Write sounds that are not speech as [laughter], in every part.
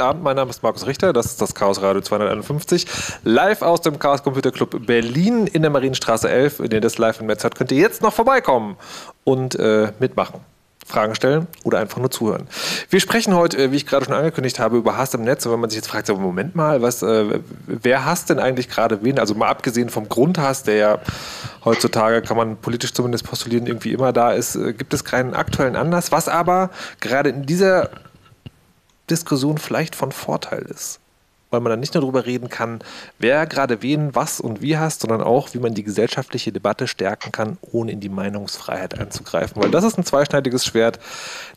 Guten Abend, mein Name ist Markus Richter, das ist das Chaos Radio 251. Live aus dem Chaos Computer Club Berlin in der Marienstraße 11. Wenn ihr das live im Netz habt, könnt ihr jetzt noch vorbeikommen und äh, mitmachen. Fragen stellen oder einfach nur zuhören. Wir sprechen heute, äh, wie ich gerade schon angekündigt habe, über Hass im Netz. Und wenn man sich jetzt fragt, Moment mal, was, äh, wer hasst denn eigentlich gerade wen? Also mal abgesehen vom Grundhass, der ja heutzutage, kann man politisch zumindest postulieren, irgendwie immer da ist, äh, gibt es keinen aktuellen Anlass. Was aber gerade in dieser Diskussion vielleicht von Vorteil ist. Weil man dann nicht nur darüber reden kann, wer gerade wen, was und wie hasst, sondern auch, wie man die gesellschaftliche Debatte stärken kann, ohne in die Meinungsfreiheit einzugreifen. Weil das ist ein zweischneidiges Schwert.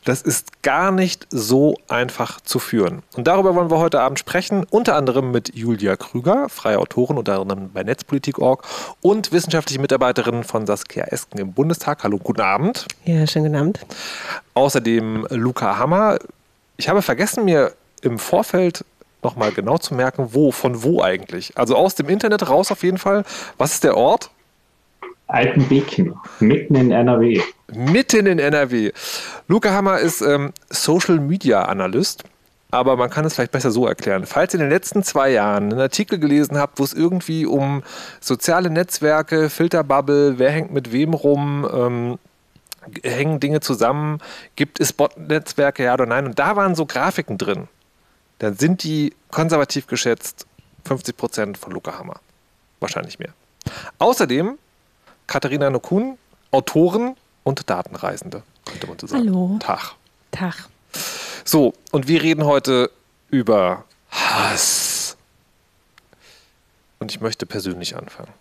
Das ist gar nicht so einfach zu führen. Und darüber wollen wir heute Abend sprechen, unter anderem mit Julia Krüger, freie Autorin, unter anderem bei Netzpolitik.org und wissenschaftliche Mitarbeiterin von Saskia Esken im Bundestag. Hallo, guten Abend. Ja, schönen guten Abend. Außerdem Luca Hammer, ich habe vergessen, mir im Vorfeld nochmal genau zu merken, wo, von wo eigentlich. Also aus dem Internet raus auf jeden Fall. Was ist der Ort? Altenbeken, mitten in NRW. Mitten in NRW. Luca Hammer ist ähm, Social Media Analyst. Aber man kann es vielleicht besser so erklären. Falls ihr in den letzten zwei Jahren einen Artikel gelesen habt, wo es irgendwie um soziale Netzwerke, Filterbubble, wer hängt mit wem rum, ähm, hängen Dinge zusammen, gibt es Bot-Netzwerke, ja oder nein? Und da waren so Grafiken drin. Dann sind die konservativ geschätzt 50 Prozent von Luca Hammer. Wahrscheinlich mehr. Außerdem Katharina Nokun, Autorin und Datenreisende, könnte man so sagen. Hallo. Tag. Tag. So, und wir reden heute über Hass. Und ich möchte persönlich anfangen.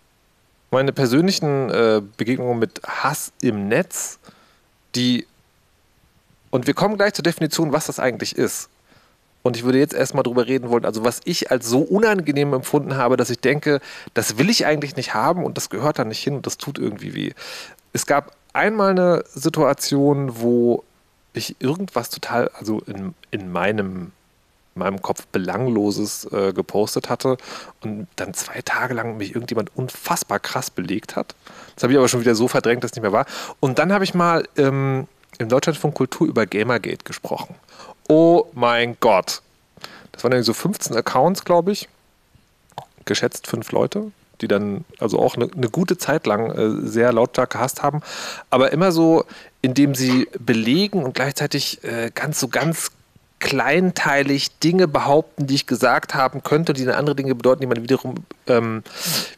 Meine persönlichen äh, Begegnungen mit Hass im Netz die, und wir kommen gleich zur Definition, was das eigentlich ist. Und ich würde jetzt erstmal drüber reden wollen, also was ich als so unangenehm empfunden habe, dass ich denke, das will ich eigentlich nicht haben und das gehört da nicht hin und das tut irgendwie weh. Es gab einmal eine Situation, wo ich irgendwas total, also in, in meinem in meinem Kopf Belangloses äh, gepostet hatte und dann zwei Tage lang mich irgendjemand unfassbar krass belegt hat. Das habe ich aber schon wieder so verdrängt, dass es nicht mehr war. Und dann habe ich mal ähm, im Deutschlandfunk Kultur über Gamergate gesprochen. Oh mein Gott. Das waren irgendwie so 15 Accounts, glaube ich. Geschätzt fünf Leute, die dann also auch eine, eine gute Zeit lang äh, sehr lautstark gehasst haben. Aber immer so, indem sie belegen und gleichzeitig äh, ganz so ganz kleinteilig Dinge behaupten, die ich gesagt haben könnte, die dann andere Dinge bedeuten, die man wiederum ähm,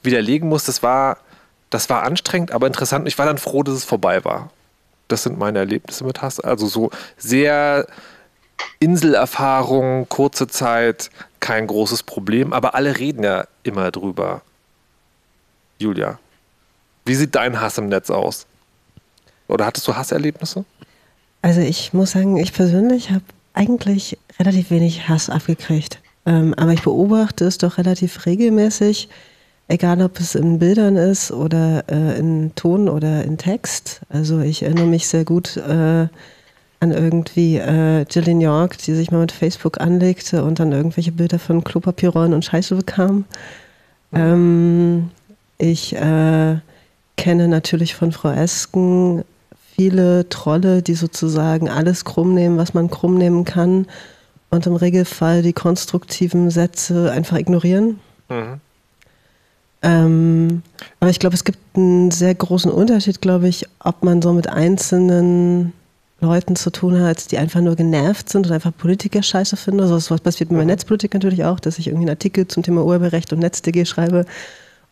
widerlegen muss. Das war, das war anstrengend, aber interessant. Ich war dann froh, dass es vorbei war. Das sind meine Erlebnisse mit Hass. Also so sehr Inselerfahrung, kurze Zeit, kein großes Problem, aber alle reden ja immer drüber. Julia, wie sieht dein Hass im Netz aus? Oder hattest du Hasserlebnisse? Also ich muss sagen, ich persönlich habe eigentlich relativ wenig Hass abgekriegt. Ähm, aber ich beobachte es doch relativ regelmäßig, egal ob es in Bildern ist oder äh, in Ton oder in Text. Also ich erinnere mich sehr gut äh, an irgendwie äh, Gillian York, die sich mal mit Facebook anlegte und dann irgendwelche Bilder von Klopapierrollen und Scheiße bekam. Ähm, ich äh, kenne natürlich von Frau Esken viele Trolle, die sozusagen alles krumm nehmen, was man krumm nehmen kann und im Regelfall die konstruktiven Sätze einfach ignorieren. Mhm. Ähm, aber ich glaube, es gibt einen sehr großen Unterschied, glaube ich, ob man so mit einzelnen Leuten zu tun hat, die einfach nur genervt sind und einfach Politiker scheiße finden. Also was passiert mit meiner mhm. Netzpolitik natürlich auch, dass ich irgendwie einen Artikel zum Thema Urheberrecht und NetzDG schreibe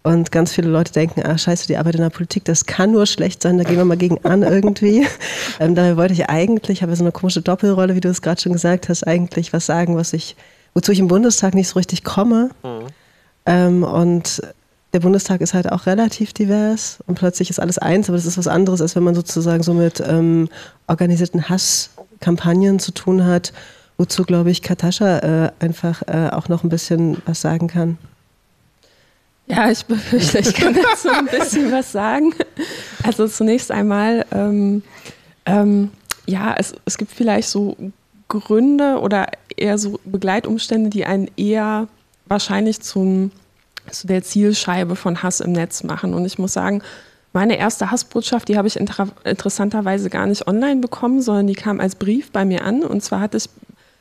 und ganz viele Leute denken, ah scheiße, die Arbeit in der Politik, das kann nur schlecht sein, da gehen wir mal gegen an [laughs] irgendwie. ähm, daher wollte ich eigentlich, habe so eine komische Doppelrolle, wie du es gerade schon gesagt hast, eigentlich was sagen, was ich, wozu ich im Bundestag nicht so richtig komme. Mhm. Ähm, und der Bundestag ist halt auch relativ divers und plötzlich ist alles eins, aber das ist was anderes, als wenn man sozusagen so mit ähm, organisierten Hasskampagnen zu tun hat, wozu, glaube ich, Katascha äh, einfach äh, auch noch ein bisschen was sagen kann. Ja, ich befürchte, [laughs] ich kann dazu ein bisschen was sagen. Also zunächst einmal, ähm, ähm, ja, es, es gibt vielleicht so Gründe oder eher so Begleitumstände, die einen eher wahrscheinlich zum, zu der Zielscheibe von Hass im Netz machen. Und ich muss sagen, meine erste Hassbotschaft, die habe ich inter interessanterweise gar nicht online bekommen, sondern die kam als Brief bei mir an. Und zwar hatte ich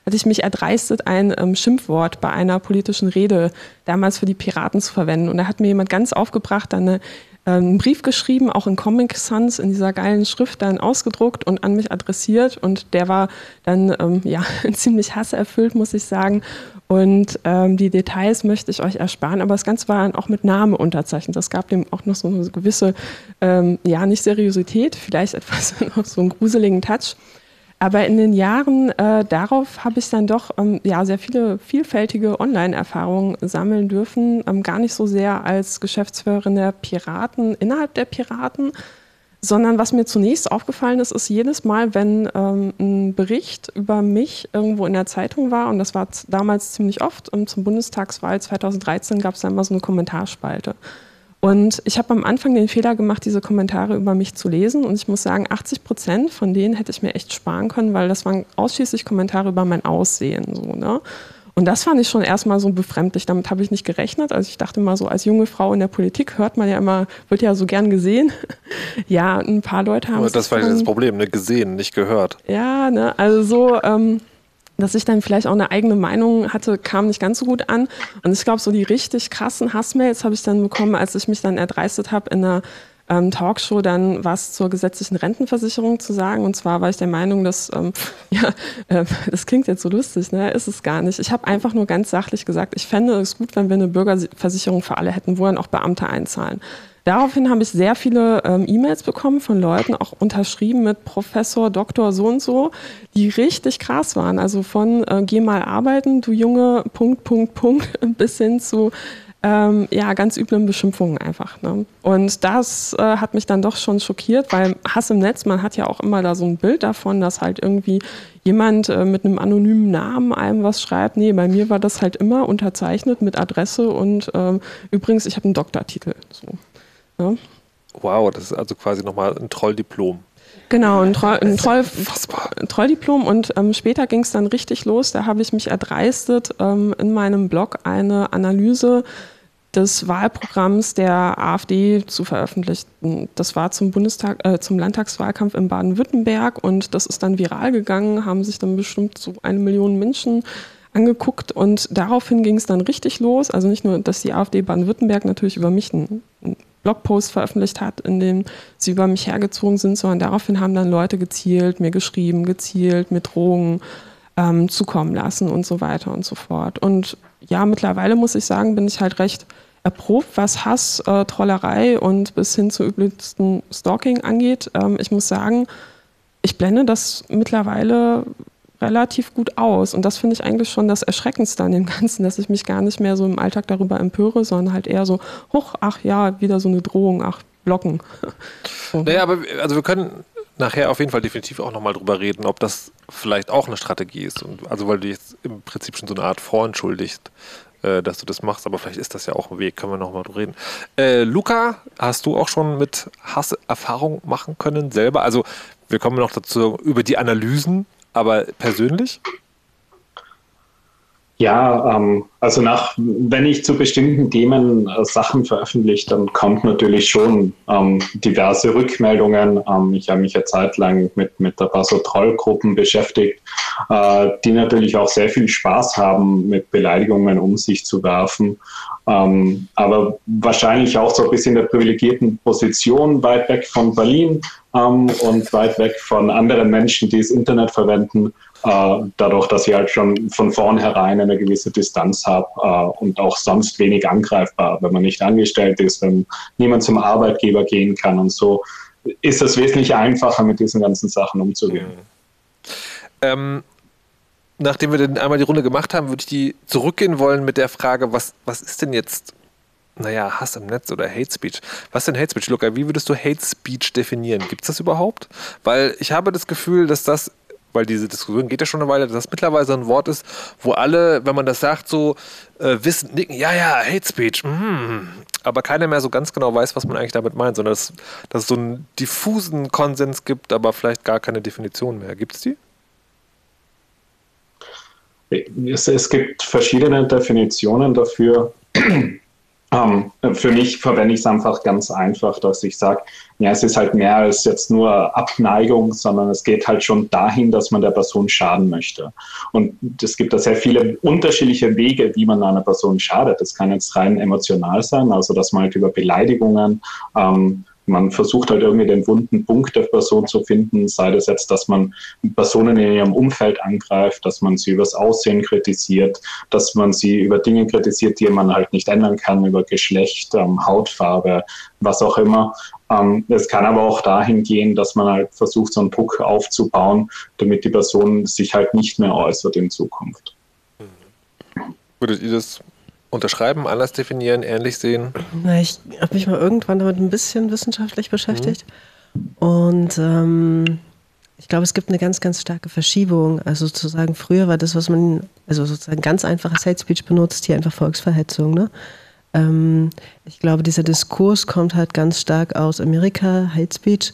hatte ich mich erdreistet, ein ähm, Schimpfwort bei einer politischen Rede damals für die Piraten zu verwenden. Und da hat mir jemand ganz aufgebracht, dann eine, einen Brief geschrieben, auch in Comic Sans, in dieser geilen Schrift dann ausgedruckt und an mich adressiert. Und der war dann ähm, ja, [laughs] ziemlich hasserfüllt, muss ich sagen. Und ähm, die Details möchte ich euch ersparen, aber das Ganze war dann auch mit Name unterzeichnet. Das gab dem auch noch so eine gewisse, ähm, ja, nicht Seriosität, vielleicht [laughs] etwas noch so einen gruseligen Touch. Aber in den Jahren äh, darauf habe ich dann doch ähm, ja, sehr viele vielfältige Online-Erfahrungen sammeln dürfen. Ähm, gar nicht so sehr als Geschäftsführerin der Piraten innerhalb der Piraten, sondern was mir zunächst aufgefallen ist, ist jedes Mal, wenn ähm, ein Bericht über mich irgendwo in der Zeitung war, und das war damals ziemlich oft, ähm, zum Bundestagswahl 2013 gab es dann mal so eine Kommentarspalte. Und ich habe am Anfang den Fehler gemacht, diese Kommentare über mich zu lesen. Und ich muss sagen, 80 Prozent von denen hätte ich mir echt sparen können, weil das waren ausschließlich Kommentare über mein Aussehen. So, ne? Und das fand ich schon erstmal so befremdlich. Damit habe ich nicht gerechnet. Also ich dachte mal so, als junge Frau in der Politik hört man ja immer, wird ja so gern gesehen. [laughs] ja, ein paar Leute haben. Aber das war das Problem, ne? Gesehen, nicht gehört. Ja, ne? Also so. Ähm, dass ich dann vielleicht auch eine eigene Meinung hatte, kam nicht ganz so gut an. Und ich glaube, so die richtig krassen Hassmails habe ich dann bekommen, als ich mich dann erdreistet habe, in einer ähm, Talkshow dann was zur gesetzlichen Rentenversicherung zu sagen. Und zwar war ich der Meinung, dass, ähm, [laughs] ja, äh, das klingt jetzt so lustig, ne? ist es gar nicht. Ich habe einfach nur ganz sachlich gesagt, ich fände es gut, wenn wir eine Bürgerversicherung für alle hätten, wo dann auch Beamte einzahlen. Daraufhin habe ich sehr viele ähm, E-Mails bekommen von Leuten, auch unterschrieben mit Professor, Doktor, so und so, die richtig krass waren. Also von äh, geh mal arbeiten, du Junge, Punkt, Punkt, Punkt, [laughs] bis hin zu ähm, ja, ganz üblen Beschimpfungen einfach. Ne? Und das äh, hat mich dann doch schon schockiert, weil Hass im Netz, man hat ja auch immer da so ein Bild davon, dass halt irgendwie jemand äh, mit einem anonymen Namen einem was schreibt. Nee, bei mir war das halt immer unterzeichnet mit Adresse und ähm, übrigens, ich habe einen Doktortitel. So, ne? Wow, das ist also quasi nochmal ein Trolldiplom. Genau, ein, Troll, ein, Troll, ein Trolldiplom und ähm, später ging es dann richtig los. Da habe ich mich erdreistet, ähm, in meinem Blog eine Analyse des Wahlprogramms der AfD zu veröffentlichen. Das war zum Bundestag, äh, zum Landtagswahlkampf in Baden-Württemberg und das ist dann viral gegangen, haben sich dann bestimmt so eine Million Menschen angeguckt und daraufhin ging es dann richtig los. Also nicht nur, dass die AfD Baden-Württemberg natürlich über mich einen, einen Blogpost veröffentlicht hat, in dem sie über mich hergezogen sind, sondern daraufhin haben dann Leute gezielt, mir geschrieben, gezielt, mir Drohungen ähm, zukommen lassen und so weiter und so fort. Und ja, mittlerweile muss ich sagen, bin ich halt recht erprobt, was Hass, äh, Trollerei und bis hin zu üblichsten Stalking angeht. Ähm, ich muss sagen, ich blende das mittlerweile relativ gut aus. Und das finde ich eigentlich schon das Erschreckendste an dem Ganzen, dass ich mich gar nicht mehr so im Alltag darüber empöre, sondern halt eher so, hoch, ach ja, wieder so eine Drohung, ach, blocken. [laughs] so. Naja, aber also wir können nachher auf jeden Fall definitiv auch nochmal drüber reden, ob das vielleicht auch eine Strategie ist. Und also weil du jetzt im Prinzip schon so eine Art vorentschuldigst, äh, dass du das machst, aber vielleicht ist das ja auch ein Weg, können wir nochmal drüber reden. Äh, Luca, hast du auch schon mit Hass Erfahrung machen können selber? Also wir kommen noch dazu über die Analysen, aber persönlich? Ja, ähm, also nach, wenn ich zu bestimmten Themen äh, Sachen veröffentliche, dann kommt natürlich schon ähm, diverse Rückmeldungen. Ähm, ich habe mich ja zeitlang mit, mit ein paar so Trollgruppen beschäftigt, äh, die natürlich auch sehr viel Spaß haben, mit Beleidigungen um sich zu werfen. Ähm, aber wahrscheinlich auch so ein bisschen der privilegierten Position, weit weg von Berlin ähm, und weit weg von anderen Menschen, die das Internet verwenden äh, dadurch, dass ich halt schon von vornherein eine gewisse Distanz habe äh, und auch sonst wenig angreifbar, wenn man nicht angestellt ist, wenn niemand zum Arbeitgeber gehen kann und so, ist es wesentlich einfacher, mit diesen ganzen Sachen umzugehen. Ähm, nachdem wir dann einmal die Runde gemacht haben, würde ich die zurückgehen wollen mit der Frage, was, was ist denn jetzt naja, Hass im Netz oder Hate Speech. Was denn Hate Speech, Luca? Wie würdest du Hate Speech definieren? Gibt es das überhaupt? Weil ich habe das Gefühl, dass das weil diese Diskussion geht ja schon eine Weile, dass das mittlerweile ein Wort ist, wo alle, wenn man das sagt, so äh, wissen, nicken, ja, ja, Hate Speech, mm, aber keiner mehr so ganz genau weiß, was man eigentlich damit meint, sondern dass, dass es so einen diffusen Konsens gibt, aber vielleicht gar keine Definition mehr. Gibt es die? Es, es gibt verschiedene Definitionen dafür. Um, [clears throat] ähm, für mich verwende ich es einfach ganz einfach, dass ich sage, ja, es ist halt mehr als jetzt nur Abneigung, sondern es geht halt schon dahin, dass man der Person schaden möchte. Und es gibt da sehr viele unterschiedliche Wege, wie man einer Person schadet. Das kann jetzt rein emotional sein, also dass man halt über Beleidigungen ähm, man versucht halt irgendwie den wunden Punkt der Person zu finden, sei das jetzt, dass man Personen in ihrem Umfeld angreift, dass man sie übers Aussehen kritisiert, dass man sie über Dinge kritisiert, die man halt nicht ändern kann, über Geschlecht, ähm, Hautfarbe, was auch immer. Ähm, es kann aber auch dahin gehen, dass man halt versucht, so einen Druck aufzubauen, damit die Person sich halt nicht mehr äußert in Zukunft. Würdet ihr das unterschreiben, anders definieren, ähnlich sehen? Na, ich habe mich mal irgendwann damit ein bisschen wissenschaftlich beschäftigt. Mhm. Und ähm, ich glaube, es gibt eine ganz, ganz starke Verschiebung. Also sozusagen, früher war das, was man, also sozusagen ganz einfaches Hate Speech benutzt, hier einfach Volksverhetzung. Ne? Ähm, ich glaube, dieser Diskurs kommt halt ganz stark aus Amerika, Hate Speech.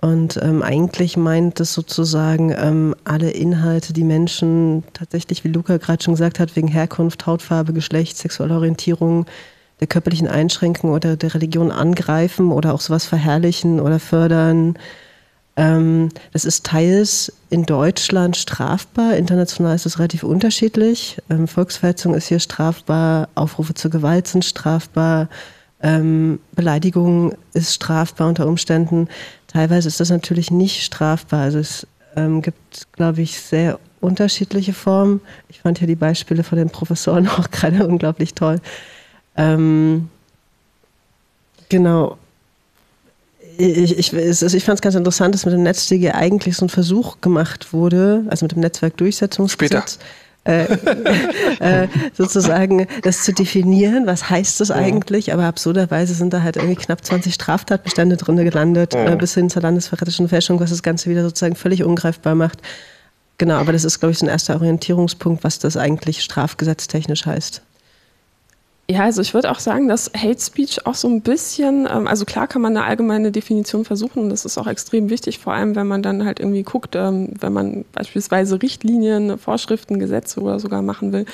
Und ähm, eigentlich meint es sozusagen ähm, alle Inhalte, die Menschen tatsächlich, wie Luca gerade schon gesagt hat, wegen Herkunft, Hautfarbe, Geschlecht, sexuelle Orientierung, der körperlichen Einschränkung oder der Religion angreifen oder auch sowas verherrlichen oder fördern. Ähm, das ist teils in Deutschland strafbar, international ist es relativ unterschiedlich. Ähm, Volksverhetzung ist hier strafbar, Aufrufe zur Gewalt sind strafbar. Ähm, Beleidigung ist strafbar unter Umständen. Teilweise ist das natürlich nicht strafbar. Also es ähm, gibt, glaube ich, sehr unterschiedliche Formen. Ich fand ja die Beispiele von den Professoren [laughs] auch gerade unglaublich toll. Ähm, genau. Ich, ich, also ich fand es ganz interessant, dass mit dem NetzDG eigentlich so ein Versuch gemacht wurde, also mit dem Netzwerkdurchsetzungsgesetz. Später äh, [laughs] äh, sozusagen das zu definieren, was heißt das eigentlich, aber absurderweise sind da halt irgendwie knapp 20 Straftatbestände drin gelandet, äh, bis hin zur landesverräterischen Fälschung, was das Ganze wieder sozusagen völlig ungreifbar macht. Genau, aber das ist, glaube ich, so ein erster Orientierungspunkt, was das eigentlich strafgesetztechnisch heißt. Ja, also ich würde auch sagen, dass Hate Speech auch so ein bisschen, ähm, also klar kann man eine allgemeine Definition versuchen und das ist auch extrem wichtig, vor allem wenn man dann halt irgendwie guckt, ähm, wenn man beispielsweise Richtlinien, Vorschriften, Gesetze oder sogar machen will,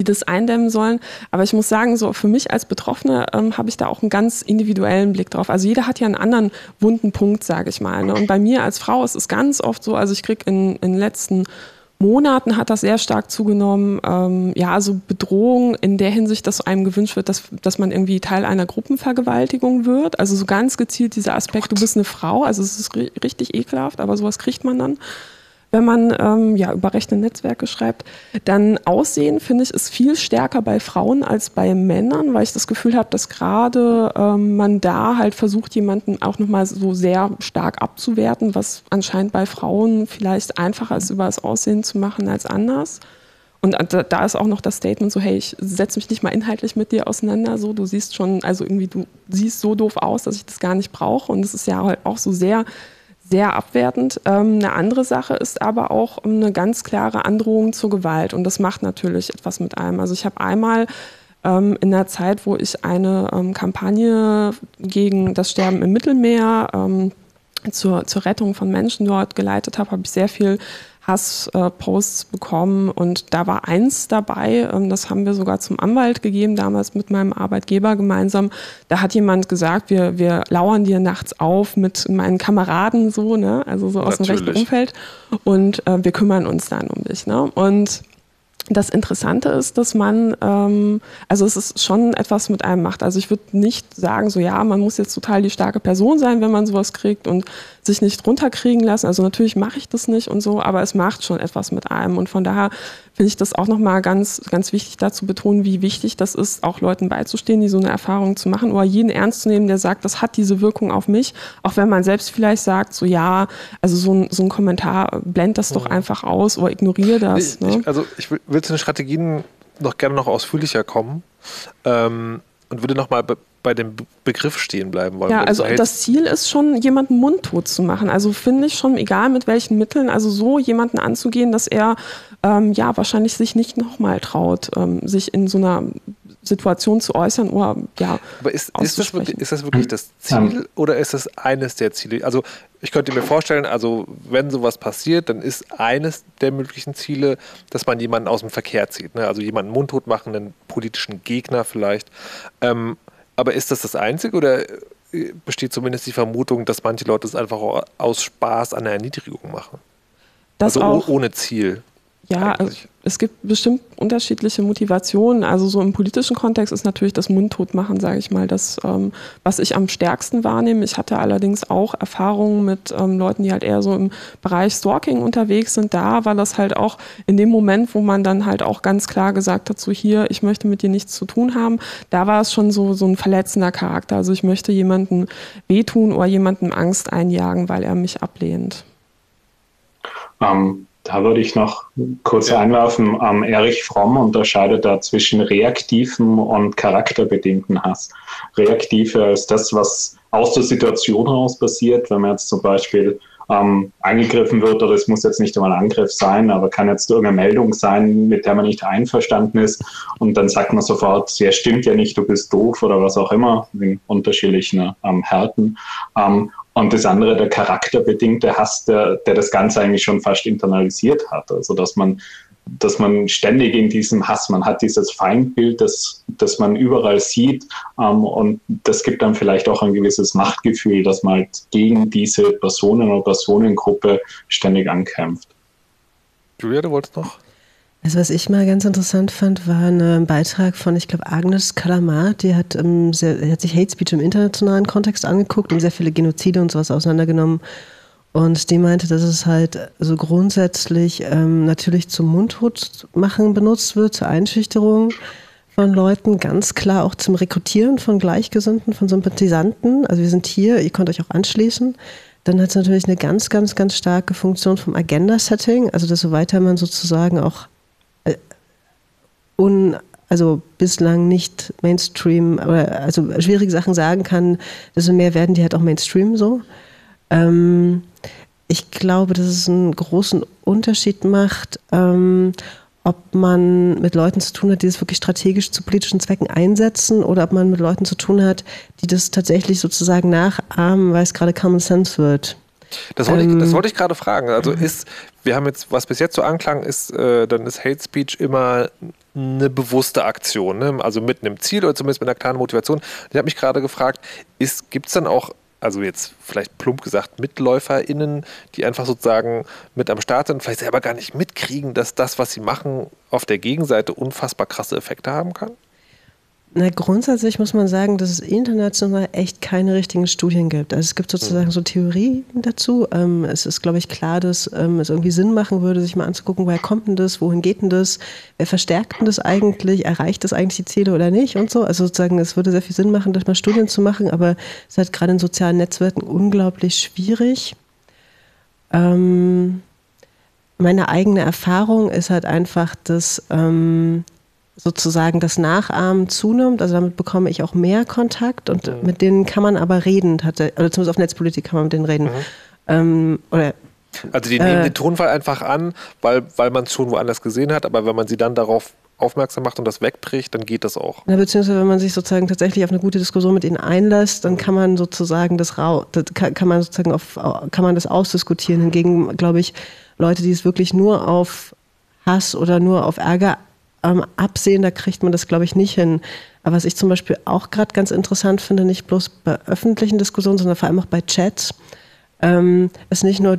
die das eindämmen sollen. Aber ich muss sagen, so für mich als Betroffene ähm, habe ich da auch einen ganz individuellen Blick drauf. Also jeder hat ja einen anderen wunden Punkt, sage ich mal. Ne? Und bei mir als Frau ist es ganz oft so, also ich kriege in, in den letzten Monaten hat das sehr stark zugenommen. Ähm, ja, also Bedrohung in der Hinsicht, dass einem gewünscht wird, dass, dass man irgendwie Teil einer Gruppenvergewaltigung wird. Also so ganz gezielt dieser Aspekt, du bist eine Frau. Also es ist richtig ekelhaft, aber sowas kriegt man dann wenn man ähm, ja, über rechte Netzwerke schreibt. Dann Aussehen, finde ich, ist viel stärker bei Frauen als bei Männern, weil ich das Gefühl habe, dass gerade ähm, man da halt versucht, jemanden auch nochmal so sehr stark abzuwerten, was anscheinend bei Frauen vielleicht einfacher ist, über das Aussehen zu machen als anders. Und da ist auch noch das Statement so, hey, ich setze mich nicht mal inhaltlich mit dir auseinander, so, du siehst schon, also irgendwie, du siehst so doof aus, dass ich das gar nicht brauche. Und es ist ja halt auch so sehr sehr abwertend. Ähm, eine andere Sache ist aber auch eine ganz klare Androhung zur Gewalt und das macht natürlich etwas mit einem. Also ich habe einmal ähm, in der Zeit, wo ich eine ähm, Kampagne gegen das Sterben im Mittelmeer ähm, zur, zur Rettung von Menschen dort geleitet habe, habe ich sehr viel Hassposts bekommen und da war eins dabei, ähm, das haben wir sogar zum Anwalt gegeben, damals mit meinem Arbeitgeber gemeinsam. Da hat jemand gesagt, wir, wir lauern dir nachts auf mit meinen Kameraden so, ne, also so aus Natürlich. dem rechten Umfeld und äh, wir kümmern uns dann um dich, ne. Und das Interessante ist, dass man, ähm, also es ist schon etwas mit einem macht. Also ich würde nicht sagen, so ja, man muss jetzt total die starke Person sein, wenn man sowas kriegt und sich nicht runterkriegen lassen. Also natürlich mache ich das nicht und so, aber es macht schon etwas mit einem. Und von daher finde ich das auch nochmal ganz, ganz wichtig dazu betonen, wie wichtig das ist, auch Leuten beizustehen, die so eine Erfahrung zu machen oder jeden ernst zu nehmen, der sagt, das hat diese Wirkung auf mich. Auch wenn man selbst vielleicht sagt, so ja, also so ein, so ein Kommentar, blend das doch mhm. einfach aus oder ignoriere das. Ne? ich, also ich will zu den Strategien noch gerne noch ausführlicher kommen ähm, und würde nochmal bei dem Begriff stehen bleiben wollen. Ja, also das Ziel ist schon, jemanden mundtot zu machen. Also finde ich schon, egal mit welchen Mitteln, also so jemanden anzugehen, dass er ähm, ja wahrscheinlich sich nicht nochmal traut, ähm, sich in so einer Situation zu äußern oder ja. Aber ist, ist, das, wirklich, ist das wirklich das Ziel oder ist das eines der Ziele? Also ich könnte mir vorstellen, also wenn sowas passiert, dann ist eines der möglichen Ziele, dass man jemanden aus dem Verkehr zieht. Ne? Also jemanden mundtot machen, einen politischen Gegner vielleicht. Ähm, aber ist das das Einzige oder äh, besteht zumindest die Vermutung, dass manche Leute es einfach aus Spaß an der Erniedrigung machen? Das also auch. ohne Ziel. Ja, also es gibt bestimmt unterschiedliche Motivationen. Also so im politischen Kontext ist natürlich das Mundtotmachen, sage ich mal, das, ähm, was ich am stärksten wahrnehme. Ich hatte allerdings auch Erfahrungen mit ähm, Leuten, die halt eher so im Bereich Stalking unterwegs sind. Da war das halt auch in dem Moment, wo man dann halt auch ganz klar gesagt hat, so hier, ich möchte mit dir nichts zu tun haben. Da war es schon so, so ein verletzender Charakter. Also ich möchte jemanden wehtun oder jemandem Angst einjagen, weil er mich ablehnt. Um da würde ich noch kurz ja. einwerfen, ähm, Erich Fromm unterscheidet da zwischen reaktivem und charakterbedingten Hass. Reaktive ist das, was aus der Situation heraus passiert, wenn man jetzt zum Beispiel ähm, angegriffen wird, oder es muss jetzt nicht einmal ein Angriff sein, aber kann jetzt irgendeine Meldung sein, mit der man nicht einverstanden ist und dann sagt man sofort, ja stimmt ja nicht, du bist doof oder was auch immer, in unterschiedlichen ähm, Härten. Ähm, und das andere, der charakterbedingte Hass, der, der das Ganze eigentlich schon fast internalisiert hat. Also dass man, dass man ständig in diesem Hass, man hat dieses Feindbild, das, das man überall sieht. Ähm, und das gibt dann vielleicht auch ein gewisses Machtgefühl, dass man halt gegen diese Personen oder Personengruppe ständig ankämpft. Julia, du wolltest noch? Also was ich mal ganz interessant fand, war ein Beitrag von, ich glaube, Agnes Kalamar, die hat, ähm, sehr, hat sich Hate Speech im internationalen Kontext angeguckt und sehr viele Genozide und sowas auseinandergenommen. Und die meinte, dass es halt so grundsätzlich ähm, natürlich zum Mundtotmachen benutzt wird, zur Einschüchterung von Leuten, ganz klar auch zum Rekrutieren von Gleichgesinnten, von Sympathisanten. Also wir sind hier, ihr könnt euch auch anschließen. Dann hat es natürlich eine ganz, ganz, ganz starke Funktion vom Agenda-Setting, also dass so weiter man sozusagen auch un, also bislang nicht Mainstream, oder also schwierige Sachen sagen kann, desto mehr werden die halt auch Mainstream so. Ähm, ich glaube, dass es einen großen Unterschied macht, ähm, ob man mit Leuten zu tun hat, die das wirklich strategisch zu politischen Zwecken einsetzen oder ob man mit Leuten zu tun hat, die das tatsächlich sozusagen nachahmen, weil es gerade Common Sense wird. Das wollte, ähm, ich, das wollte ich gerade fragen. Also ist, wir haben jetzt, was bis jetzt so anklang, ist, äh, dann ist Hate Speech immer eine bewusste Aktion, ne? also mit einem Ziel oder zumindest mit einer klaren Motivation. Ich habe mich gerade gefragt, gibt es dann auch, also jetzt vielleicht plump gesagt, MitläuferInnen, die einfach sozusagen mit am Start sind, vielleicht selber gar nicht mitkriegen, dass das, was sie machen, auf der Gegenseite unfassbar krasse Effekte haben kann? Na, grundsätzlich muss man sagen, dass es international echt keine richtigen Studien gibt. Also es gibt sozusagen so Theorien dazu. Ähm, es ist, glaube ich, klar, dass ähm, es irgendwie Sinn machen würde, sich mal anzugucken, woher kommt denn das, wohin geht denn das, wer verstärkt denn das eigentlich, erreicht das eigentlich die Ziele oder nicht und so. Also sozusagen, es würde sehr viel Sinn machen, das mal Studien zu machen, aber es ist halt gerade in sozialen Netzwerken unglaublich schwierig. Ähm, meine eigene Erfahrung ist halt einfach, dass ähm, sozusagen das Nachahmen zunimmt. Also damit bekomme ich auch mehr Kontakt und mhm. mit denen kann man aber reden, oder zumindest auf Netzpolitik kann man mit denen reden. Mhm. Ähm, oder also die nehmen äh, den Tonfall einfach an, weil, weil man es schon woanders gesehen hat, aber wenn man sie dann darauf aufmerksam macht und das wegbricht, dann geht das auch. Ja, beziehungsweise wenn man sich sozusagen tatsächlich auf eine gute Diskussion mit ihnen einlässt, dann kann man sozusagen das, das kann man sozusagen auf, kann man das ausdiskutieren. Hingegen glaube ich, Leute, die es wirklich nur auf Hass oder nur auf Ärger ähm, absehen, da kriegt man das, glaube ich, nicht hin. Aber was ich zum Beispiel auch gerade ganz interessant finde, nicht bloß bei öffentlichen Diskussionen, sondern vor allem auch bei Chats, ähm, ist nicht nur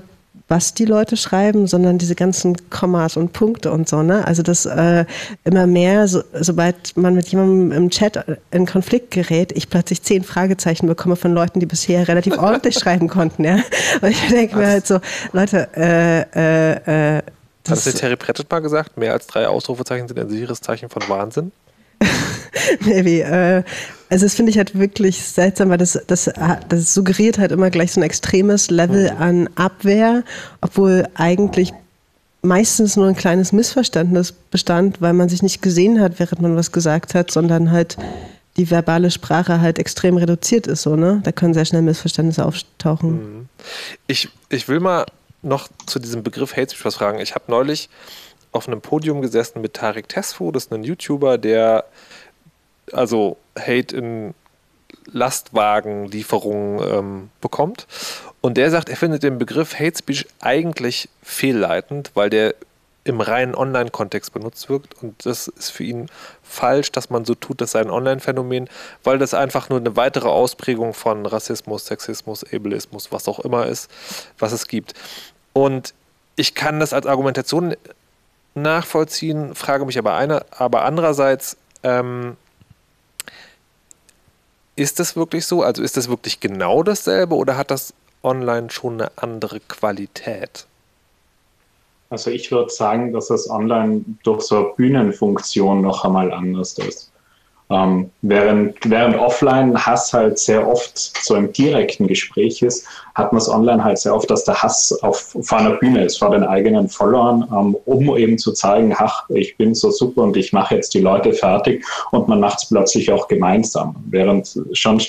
was die Leute schreiben, sondern diese ganzen Kommas und Punkte und so. Ne? Also das äh, immer mehr, so, sobald man mit jemandem im Chat in Konflikt gerät, ich plötzlich zehn Fragezeichen bekomme von Leuten, die bisher relativ ordentlich [laughs] schreiben konnten. Ja? Und ich denke mir halt so, Leute, äh, äh, äh das Hat das Terry Pratchett mal gesagt? Mehr als drei Ausrufezeichen sind ein sicheres Zeichen von Wahnsinn? [laughs] Maybe. Äh, also das finde ich halt wirklich seltsam, weil das, das, das suggeriert halt immer gleich so ein extremes Level mhm. an Abwehr, obwohl eigentlich meistens nur ein kleines Missverständnis bestand, weil man sich nicht gesehen hat, während man was gesagt hat, sondern halt die verbale Sprache halt extrem reduziert ist. So, ne? Da können sehr schnell Missverständnisse auftauchen. Mhm. Ich, ich will mal noch zu diesem Begriff Hate Speech was fragen. Ich habe neulich auf einem Podium gesessen mit Tarek Tesfu, das ist ein YouTuber, der also Hate in Lastwagenlieferungen ähm, bekommt. Und der sagt, er findet den Begriff Hate Speech eigentlich fehlleitend, weil der im reinen Online-Kontext benutzt wird. Und das ist für ihn falsch, dass man so tut, das sei ein Online-Phänomen, weil das einfach nur eine weitere Ausprägung von Rassismus, Sexismus, Ableismus, was auch immer ist, was es gibt. Und ich kann das als Argumentation nachvollziehen, frage mich aber, eine, aber andererseits, ähm, ist das wirklich so? Also ist das wirklich genau dasselbe oder hat das online schon eine andere Qualität? Also ich würde sagen, dass das online durch so eine Bühnenfunktion noch einmal anders ist. Ähm, während, während offline Hass halt sehr oft so im direkten Gespräch ist, hat man es online halt sehr oft, dass der Hass auf, vor einer Bühne ist, vor den eigenen Followern, ähm, um eben zu zeigen, ach, ich bin so super und ich mache jetzt die Leute fertig und man macht es plötzlich auch gemeinsam. Während schon,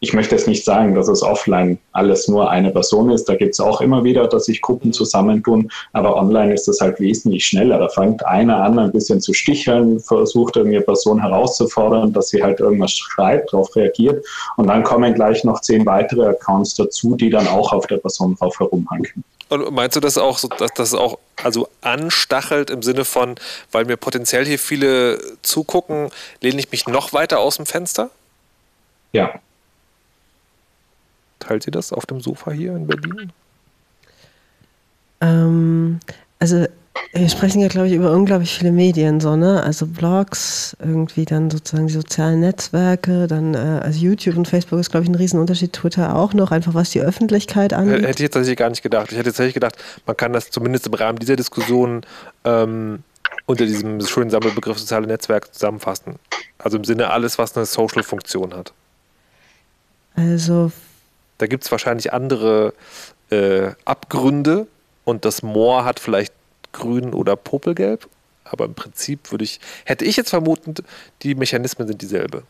ich möchte jetzt nicht sagen, dass es offline alles nur eine Person ist, da gibt es auch immer wieder, dass sich Gruppen zusammentun, aber online ist das halt wesentlich schneller. Da fängt einer an, ein bisschen zu sticheln, versucht irgendeine Person herauszufordern, dass sie halt irgendwas schreibt, darauf reagiert und dann kommen gleich noch zehn weitere Accounts dazu, die dann auch auf der Person drauf herumhanken. Und meinst du das auch, so, dass das auch also anstachelt im Sinne von, weil mir potenziell hier viele zugucken, lehne ich mich noch weiter aus dem Fenster? Ja. Teilt ihr das auf dem Sofa hier in Berlin? Ähm, also wir sprechen ja, glaube ich, über unglaublich viele Medien, so, ne? Also Blogs, irgendwie dann sozusagen die sozialen Netzwerke, dann äh, also YouTube und Facebook ist, glaube ich, ein Riesenunterschied, Twitter auch noch, einfach was die Öffentlichkeit angeht. Hätte ich jetzt tatsächlich gar nicht gedacht. Ich hätte tatsächlich gedacht, man kann das zumindest im Rahmen dieser Diskussion ähm, unter diesem schönen Sammelbegriff soziale Netzwerke zusammenfassen. Also im Sinne alles, was eine Social-Funktion hat. Also. Da gibt es wahrscheinlich andere äh, Abgründe und das Moor hat vielleicht grün oder popelgelb. Aber im Prinzip würde ich, hätte ich jetzt vermutend, die Mechanismen sind dieselbe.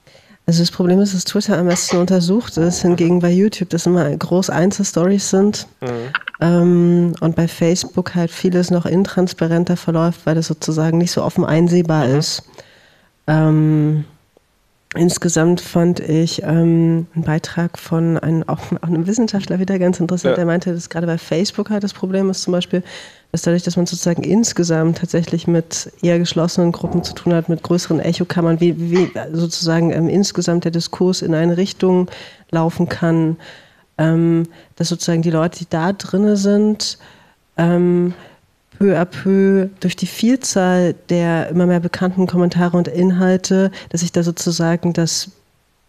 Also das Problem ist, dass Twitter am besten untersucht ist, hingegen bei YouTube das immer groß Einzelstories sind mhm. ähm, und bei Facebook halt vieles noch intransparenter verläuft, weil das sozusagen nicht so offen einsehbar mhm. ist. Ähm, insgesamt fand ich ähm, einen Beitrag von einem, [laughs] auch, auch einem Wissenschaftler wieder ganz interessant, ja. der meinte, dass gerade bei Facebook halt das Problem ist zum Beispiel, dass dadurch, dass man sozusagen insgesamt tatsächlich mit eher geschlossenen Gruppen zu tun hat, mit größeren Echokammern, wie, wie sozusagen ähm, insgesamt der Diskurs in eine Richtung laufen kann, ähm, dass sozusagen die Leute, die da drinne sind, ähm, peu à peu durch die Vielzahl der immer mehr bekannten Kommentare und Inhalte, dass sich da sozusagen das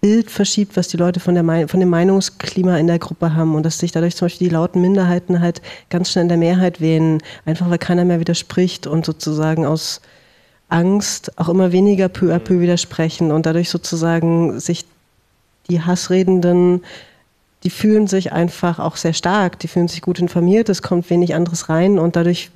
Bild verschiebt, was die Leute von, der, von dem Meinungsklima in der Gruppe haben und dass sich dadurch zum Beispiel die lauten Minderheiten halt ganz schnell in der Mehrheit wählen, einfach weil keiner mehr widerspricht und sozusagen aus Angst auch immer weniger peu à peu widersprechen und dadurch sozusagen sich die Hassredenden, die fühlen sich einfach auch sehr stark, die fühlen sich gut informiert, es kommt wenig anderes rein und dadurch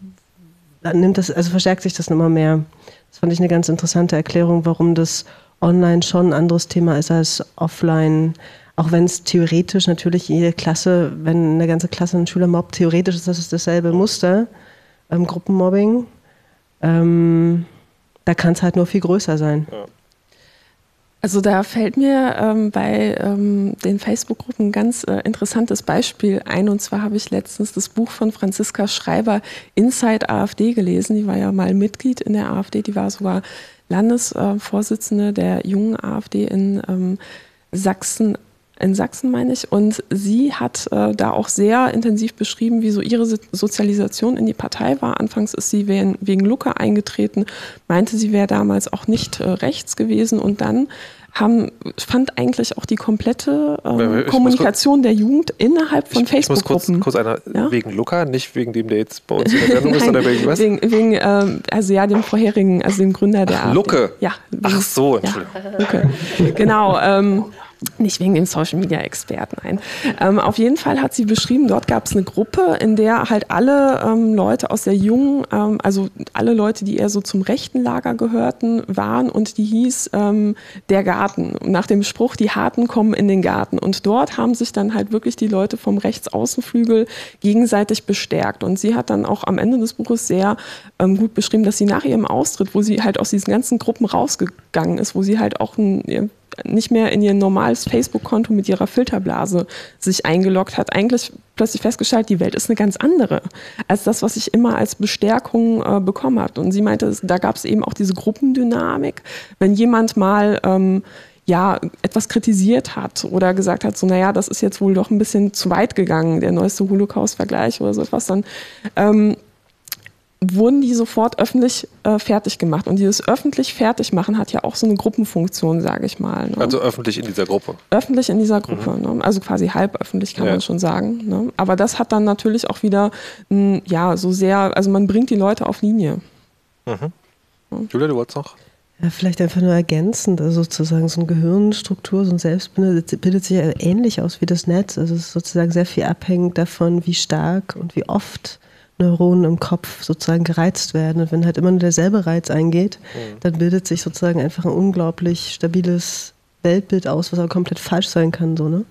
nimmt das, also verstärkt sich das immer mehr. Das fand ich eine ganz interessante Erklärung, warum das online schon ein anderes Thema ist als offline. Auch wenn es theoretisch natürlich jede Klasse, wenn eine ganze Klasse einen Schüler mobbt, theoretisch ist das dasselbe Muster, ähm, Gruppenmobbing. Ähm, da kann es halt nur viel größer sein. Ja. Also da fällt mir ähm, bei ähm, den Facebook-Gruppen ein ganz äh, interessantes Beispiel ein. Und zwar habe ich letztens das Buch von Franziska Schreiber Inside AfD gelesen. Die war ja mal Mitglied in der AfD, die war sogar Landesvorsitzende der jungen AfD in ähm, Sachsen in Sachsen, meine ich. Und sie hat äh, da auch sehr intensiv beschrieben, wie so ihre Sozialisation in die Partei war. Anfangs ist sie wegen, wegen Luca eingetreten, meinte, sie wäre damals auch nicht äh, rechts gewesen. Und dann haben, fand eigentlich auch die komplette ähm, Kommunikation kurz, der Jugend innerhalb von Facebook-Gruppen. Kurz, kurz einer, ja? wegen Luca, nicht wegen dem, der jetzt bei uns in der Sendung ist, [laughs] oder wegen was? Wegen, wegen ähm, also ja, dem vorherigen, also dem Gründer der Ach, Lucke. Ja. Wegen, Ach so, Entschuldigung. Ja, Lucke. Genau. Ähm, nicht wegen dem Social Media Experten ein. Ähm, auf jeden Fall hat sie beschrieben, dort gab es eine Gruppe, in der halt alle ähm, Leute aus der jungen, ähm, also alle Leute, die eher so zum rechten Lager gehörten, waren und die hieß ähm, der Garten. Nach dem Spruch, die Harten kommen in den Garten. Und dort haben sich dann halt wirklich die Leute vom Rechtsaußenflügel gegenseitig bestärkt. Und sie hat dann auch am Ende des Buches sehr ähm, gut beschrieben, dass sie nach ihrem Austritt, wo sie halt aus diesen ganzen Gruppen rausgegangen ist, wo sie halt auch ein nicht mehr in ihr normales Facebook-Konto mit ihrer Filterblase sich eingeloggt hat, eigentlich plötzlich festgestellt, die Welt ist eine ganz andere als das, was ich immer als Bestärkung äh, bekommen habe. Und sie meinte, da gab es eben auch diese Gruppendynamik. Wenn jemand mal ähm, ja, etwas kritisiert hat oder gesagt hat, so, naja, das ist jetzt wohl doch ein bisschen zu weit gegangen, der neueste Holocaust-Vergleich oder so etwas, dann ähm, wurden die sofort öffentlich äh, fertig gemacht. Und dieses öffentlich fertig machen hat ja auch so eine Gruppenfunktion, sage ich mal. Ne? Also öffentlich in dieser Gruppe. Öffentlich in dieser Gruppe. Mhm. Ne? Also quasi halb öffentlich kann ja. man schon sagen. Ne? Aber das hat dann natürlich auch wieder, mh, ja, so sehr, also man bringt die Leute auf Linie. Mhm. Ja. Julia, du wolltest noch? Ja, vielleicht einfach nur ergänzend, also sozusagen so eine Gehirnstruktur, so ein Selbstbild bildet sich ja ähnlich aus wie das Netz. Also es ist sozusagen sehr viel abhängig davon, wie stark und wie oft Neuronen im Kopf sozusagen gereizt werden. Und wenn halt immer nur derselbe Reiz eingeht, mhm. dann bildet sich sozusagen einfach ein unglaublich stabiles Weltbild aus, was aber komplett falsch sein kann. So, ne?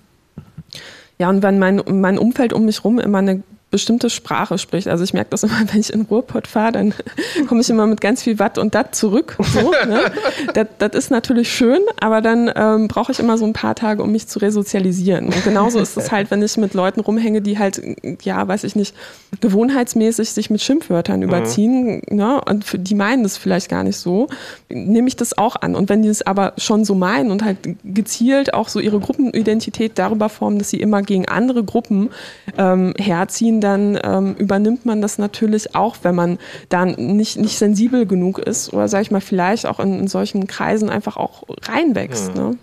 Ja, und wenn mein, mein Umfeld um mich herum immer eine bestimmte Sprache spricht. Also ich merke das immer, [laughs] wenn ich in Ruhrpott fahre, dann [laughs] komme ich immer mit ganz viel Watt und Dat zurück. So, ne? [laughs] das, das, ist natürlich schön, aber dann ähm, brauche ich immer so ein paar Tage, um mich zu resozialisieren. Und genauso ist es halt, wenn ich mit Leuten rumhänge, die halt, ja, weiß ich nicht, gewohnheitsmäßig sich mit Schimpfwörtern mhm. überziehen. Ne? Und die meinen das vielleicht gar nicht so, nehme ich das auch an. Und wenn die es aber schon so meinen und halt gezielt auch so ihre Gruppenidentität darüber formen, dass sie immer gegen andere Gruppen ähm, herziehen, dann ähm, übernimmt man das natürlich auch, wenn man dann nicht, nicht sensibel genug ist oder sage ich mal vielleicht auch in, in, solchen Kreisen einfach auch reinwächst. Hm. Ne?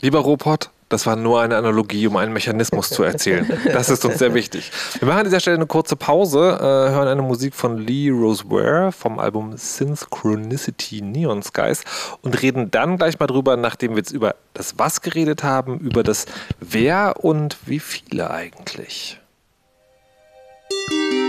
Lieber Robot, das war nur eine Analogie, um einen Mechanismus zu erzählen. Das ist uns sehr wichtig. Wir machen an dieser Stelle eine kurze Pause, äh, hören eine Musik von Lee Roseware vom Album Synchronicity Neon Skies und reden dann gleich mal drüber, nachdem wir jetzt über das Was geredet haben, über das Wer und wie viele eigentlich. Música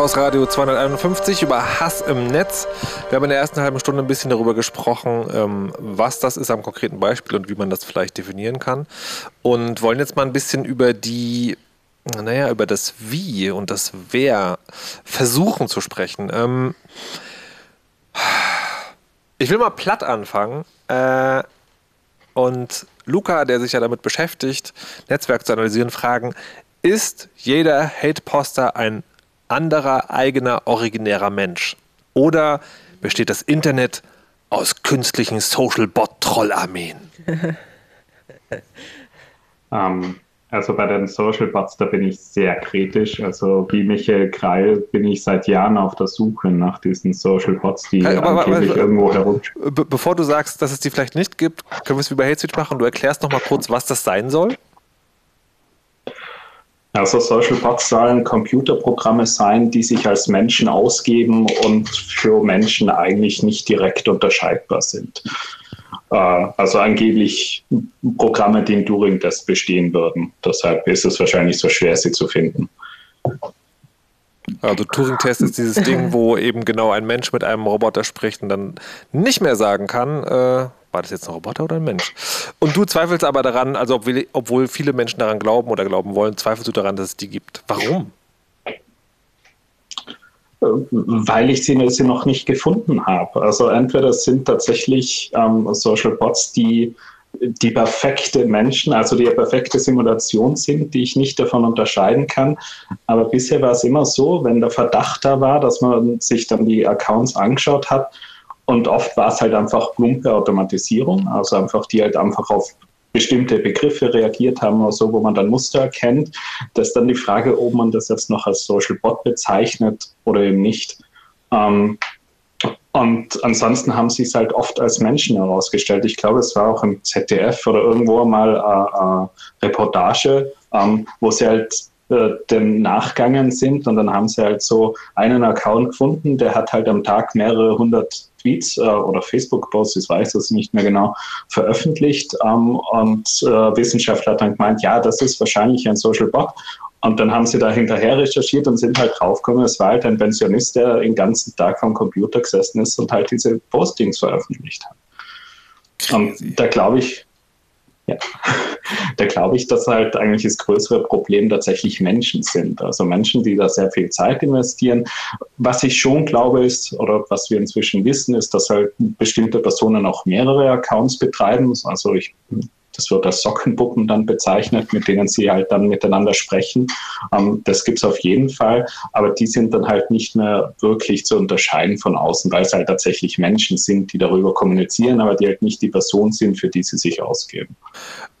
Chaos Radio 251 über Hass im Netz. Wir haben in der ersten halben Stunde ein bisschen darüber gesprochen, ähm, was das ist am konkreten Beispiel und wie man das vielleicht definieren kann. Und wollen jetzt mal ein bisschen über die, naja, über das Wie und das Wer versuchen zu sprechen. Ähm, ich will mal platt anfangen. Äh, und Luca, der sich ja damit beschäftigt, Netzwerk zu analysieren, fragen, ist jeder Hate-Poster ein anderer, eigener, originärer Mensch? Oder besteht das Internet aus künstlichen Social-Bot-Trollarmeen? [laughs] ähm, also bei den Social Bots, da bin ich sehr kritisch. Also wie Michael Kreil bin ich seit Jahren auf der Suche nach diesen Social Bots, die aber, angeblich aber, irgendwo herumschwimmen. Be bevor du sagst, dass es die vielleicht nicht gibt, können wir es wie bei Hate Speech machen. Du erklärst noch mal kurz, was das sein soll? Also Social Bots sollen Computerprogramme sein, die sich als Menschen ausgeben und für Menschen eigentlich nicht direkt unterscheidbar sind. Äh, also angeblich Programme, die in Turing-Test bestehen würden. Deshalb ist es wahrscheinlich so schwer, sie zu finden. Also Turing-Test ist dieses Ding, wo eben genau ein Mensch mit einem Roboter spricht und dann nicht mehr sagen kann, äh, war das jetzt ein Roboter oder ein Mensch? Und du zweifelst aber daran, also obwohl, viele Menschen daran glauben oder glauben wollen, zweifelst du daran, dass es die gibt. Warum? Weil ich sie, sie noch nicht gefunden habe. Also entweder sind tatsächlich ähm, Social Bots, die die perfekte Menschen, also die perfekte Simulation sind, die ich nicht davon unterscheiden kann. Aber bisher war es immer so, wenn der Verdacht da war, dass man sich dann die Accounts angeschaut hat, und oft war es halt einfach plumpe Automatisierung, also einfach die halt einfach auf bestimmte Begriffe reagiert haben oder so, wo man dann Muster erkennt. Das ist dann die Frage, ob man das jetzt noch als Social Bot bezeichnet oder eben nicht. Ähm, und ansonsten haben sie es halt oft als Menschen herausgestellt. Ich glaube, es war auch im ZDF oder irgendwo mal eine äh, äh, Reportage, ähm, wo sie halt äh, dem nachgegangen sind und dann haben sie halt so einen Account gefunden, der hat halt am Tag mehrere hundert Tweets äh, oder Facebook-Posts, ich weiß es nicht mehr genau, veröffentlicht. Ähm, und äh, Wissenschaftler hat dann gemeint, ja, das ist wahrscheinlich ein Social Bot. Und dann haben sie da hinterher recherchiert und sind halt draufgekommen, es war halt ein Pensionist, der den ganzen Tag vom Computer gesessen ist und halt diese Postings veröffentlicht hat. Und da glaube ich, ja. [laughs] Da glaube ich, dass halt eigentlich das größere Problem tatsächlich Menschen sind. Also Menschen, die da sehr viel Zeit investieren. Was ich schon glaube ist, oder was wir inzwischen wissen, ist, dass halt bestimmte Personen auch mehrere Accounts betreiben. Also ich das wird als Sockenpuppen dann bezeichnet, mit denen sie halt dann miteinander sprechen. Ähm, das gibt es auf jeden Fall, aber die sind dann halt nicht mehr wirklich zu unterscheiden von außen, weil es halt tatsächlich Menschen sind, die darüber kommunizieren, aber die halt nicht die Person sind, für die sie sich ausgeben.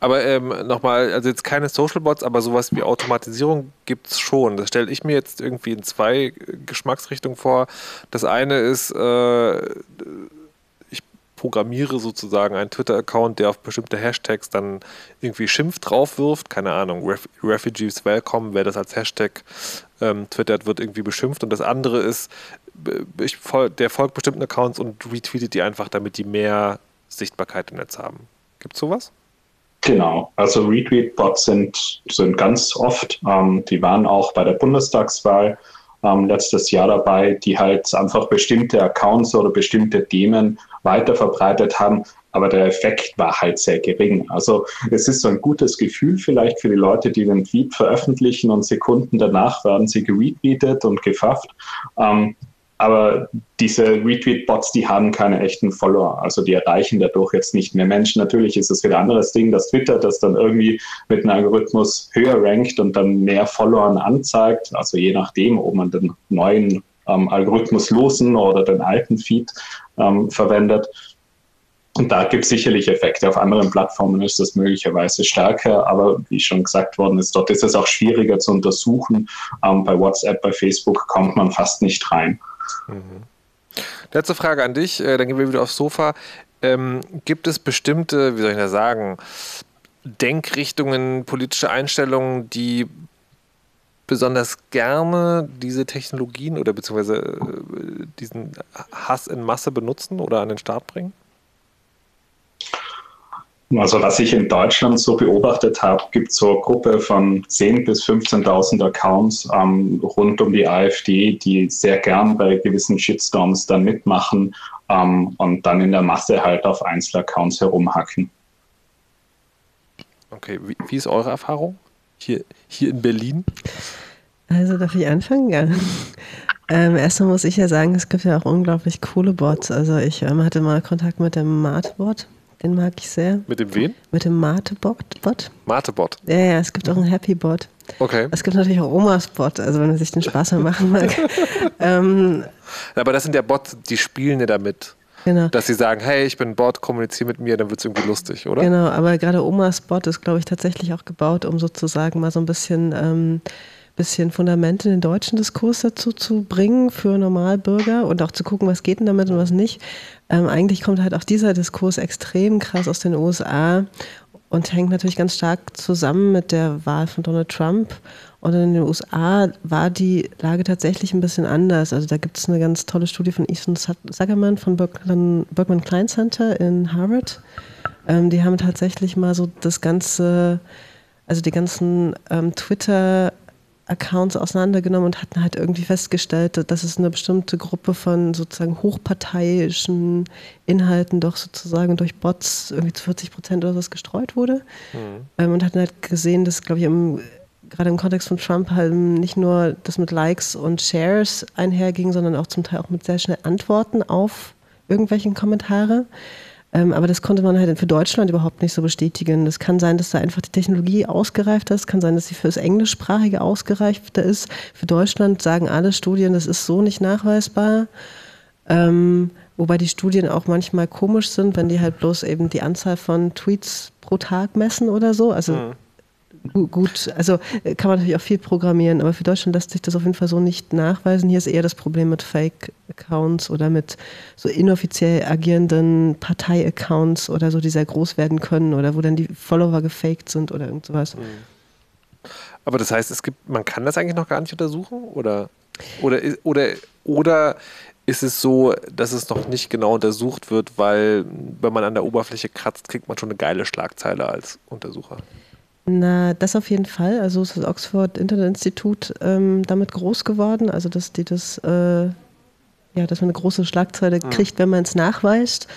Aber ähm, nochmal, also jetzt keine Social Bots, aber sowas wie Automatisierung gibt es schon. Das stelle ich mir jetzt irgendwie in zwei Geschmacksrichtungen vor. Das eine ist, äh, programmiere sozusagen einen Twitter-Account, der auf bestimmte Hashtags dann irgendwie Schimpf draufwirft. Keine Ahnung, Ref Refugees Welcome, wer das als Hashtag ähm, twittert, wird irgendwie beschimpft. Und das andere ist, ich, der folgt bestimmten Accounts und retweetet die einfach, damit die mehr Sichtbarkeit im Netz haben. Gibt es sowas? Genau, also Retweet-Bots sind, sind ganz oft, ähm, die waren auch bei der Bundestagswahl ähm, letztes Jahr dabei, die halt einfach bestimmte Accounts oder bestimmte Themen weiter verbreitet haben. Aber der Effekt war halt sehr gering. Also es ist so ein gutes Gefühl vielleicht für die Leute, die den Tweet veröffentlichen und Sekunden danach werden sie geretweetet und gefafft. Ähm, aber diese Retweet-Bots, die haben keine echten Follower. Also die erreichen dadurch jetzt nicht mehr Menschen. Natürlich ist es wieder ein anderes Ding, dass Twitter das dann irgendwie mit einem Algorithmus höher rankt und dann mehr Followern anzeigt. Also je nachdem, ob man den neuen ähm, Algorithmus losen oder den alten Feed ähm, verwendet. Und da gibt es sicherlich Effekte. Auf anderen Plattformen ist das möglicherweise stärker, aber wie schon gesagt worden ist, dort ist es auch schwieriger zu untersuchen. Ähm, bei WhatsApp, bei Facebook kommt man fast nicht rein. Mhm. Letzte Frage an dich, äh, dann gehen wir wieder aufs Sofa. Ähm, gibt es bestimmte, wie soll ich das sagen, Denkrichtungen, politische Einstellungen, die besonders gerne diese Technologien oder beziehungsweise äh, diesen Hass in Masse benutzen oder an den Start bringen? Also was ich in Deutschland so beobachtet habe, gibt es so eine Gruppe von 10.000 bis 15.000 Accounts ähm, rund um die AfD, die sehr gern bei gewissen Shitstorms dann mitmachen ähm, und dann in der Masse halt auf Einzelaccounts herumhacken. Okay, wie, wie, ist eure Erfahrung hier, hier in Berlin? Also darf ich anfangen? Ja. [laughs] Ähm, erstmal muss ich ja sagen, es gibt ja auch unglaublich coole Bots. Also ich ähm, hatte mal Kontakt mit dem Mate-Bot. Den mag ich sehr. Mit dem wen? Mit dem Mate-Bot. Mate-Bot? Ja, ja, es gibt auch einen Happy-Bot. Okay. Es gibt natürlich auch Omas-Bot, also wenn man sich den Spaß mal machen mag. [laughs] [laughs] ähm, Aber das sind ja Bots, die spielen ja damit. Genau. Dass sie sagen, hey, ich bin ein Bot, kommuniziere mit mir, dann wird es irgendwie lustig, oder? Genau, aber gerade Omas Bot ist, glaube ich, tatsächlich auch gebaut, um sozusagen mal so ein bisschen ähm, bisschen Fundament in den deutschen Diskurs dazu zu bringen für Normalbürger und auch zu gucken, was geht denn damit und was nicht. Ähm, eigentlich kommt halt auch dieser Diskurs extrem krass aus den USA und hängt natürlich ganz stark zusammen mit der Wahl von Donald Trump. Und in den USA war die Lage tatsächlich ein bisschen anders. Also da gibt es eine ganz tolle Studie von Ethan Zuckerman von Berkman, Berkman Klein Center in Harvard. Ähm, die haben tatsächlich mal so das ganze, also die ganzen ähm, Twitter Accounts auseinandergenommen und hatten halt irgendwie festgestellt, dass es eine bestimmte Gruppe von sozusagen hochparteiischen Inhalten doch sozusagen durch Bots irgendwie zu 40 Prozent oder was gestreut wurde. Mhm. Ähm, und hatten halt gesehen, dass, glaube ich, im, gerade im Kontext von Trump halt nicht nur das mit Likes und Shares einherging, sondern auch zum Teil auch mit sehr schnell Antworten auf irgendwelchen Kommentare. Ähm, aber das konnte man halt für Deutschland überhaupt nicht so bestätigen. Es kann sein, dass da einfach die Technologie ausgereift ist. Kann sein, dass sie für das Englischsprachige ausgereifter ist. Für Deutschland sagen alle Studien, das ist so nicht nachweisbar. Ähm, wobei die Studien auch manchmal komisch sind, wenn die halt bloß eben die Anzahl von Tweets pro Tag messen oder so. Also mhm gut, also äh, kann man natürlich auch viel programmieren, aber für Deutschland lässt sich das auf jeden Fall so nicht nachweisen. Hier ist eher das Problem mit Fake-Accounts oder mit so inoffiziell agierenden Partei-Accounts oder so, die sehr groß werden können oder wo dann die Follower gefaked sind oder irgend sowas. Mhm. Aber das heißt, es gibt, man kann das eigentlich noch gar nicht untersuchen? Oder, oder, oder, oder ist es so, dass es noch nicht genau untersucht wird, weil wenn man an der Oberfläche kratzt, kriegt man schon eine geile Schlagzeile als Untersucher? Na, das auf jeden Fall. Also ist das Oxford Internet Institut ähm, damit groß geworden, also dass die das, äh, ja, dass man eine große Schlagzeile mhm. kriegt, wenn man es nachweist.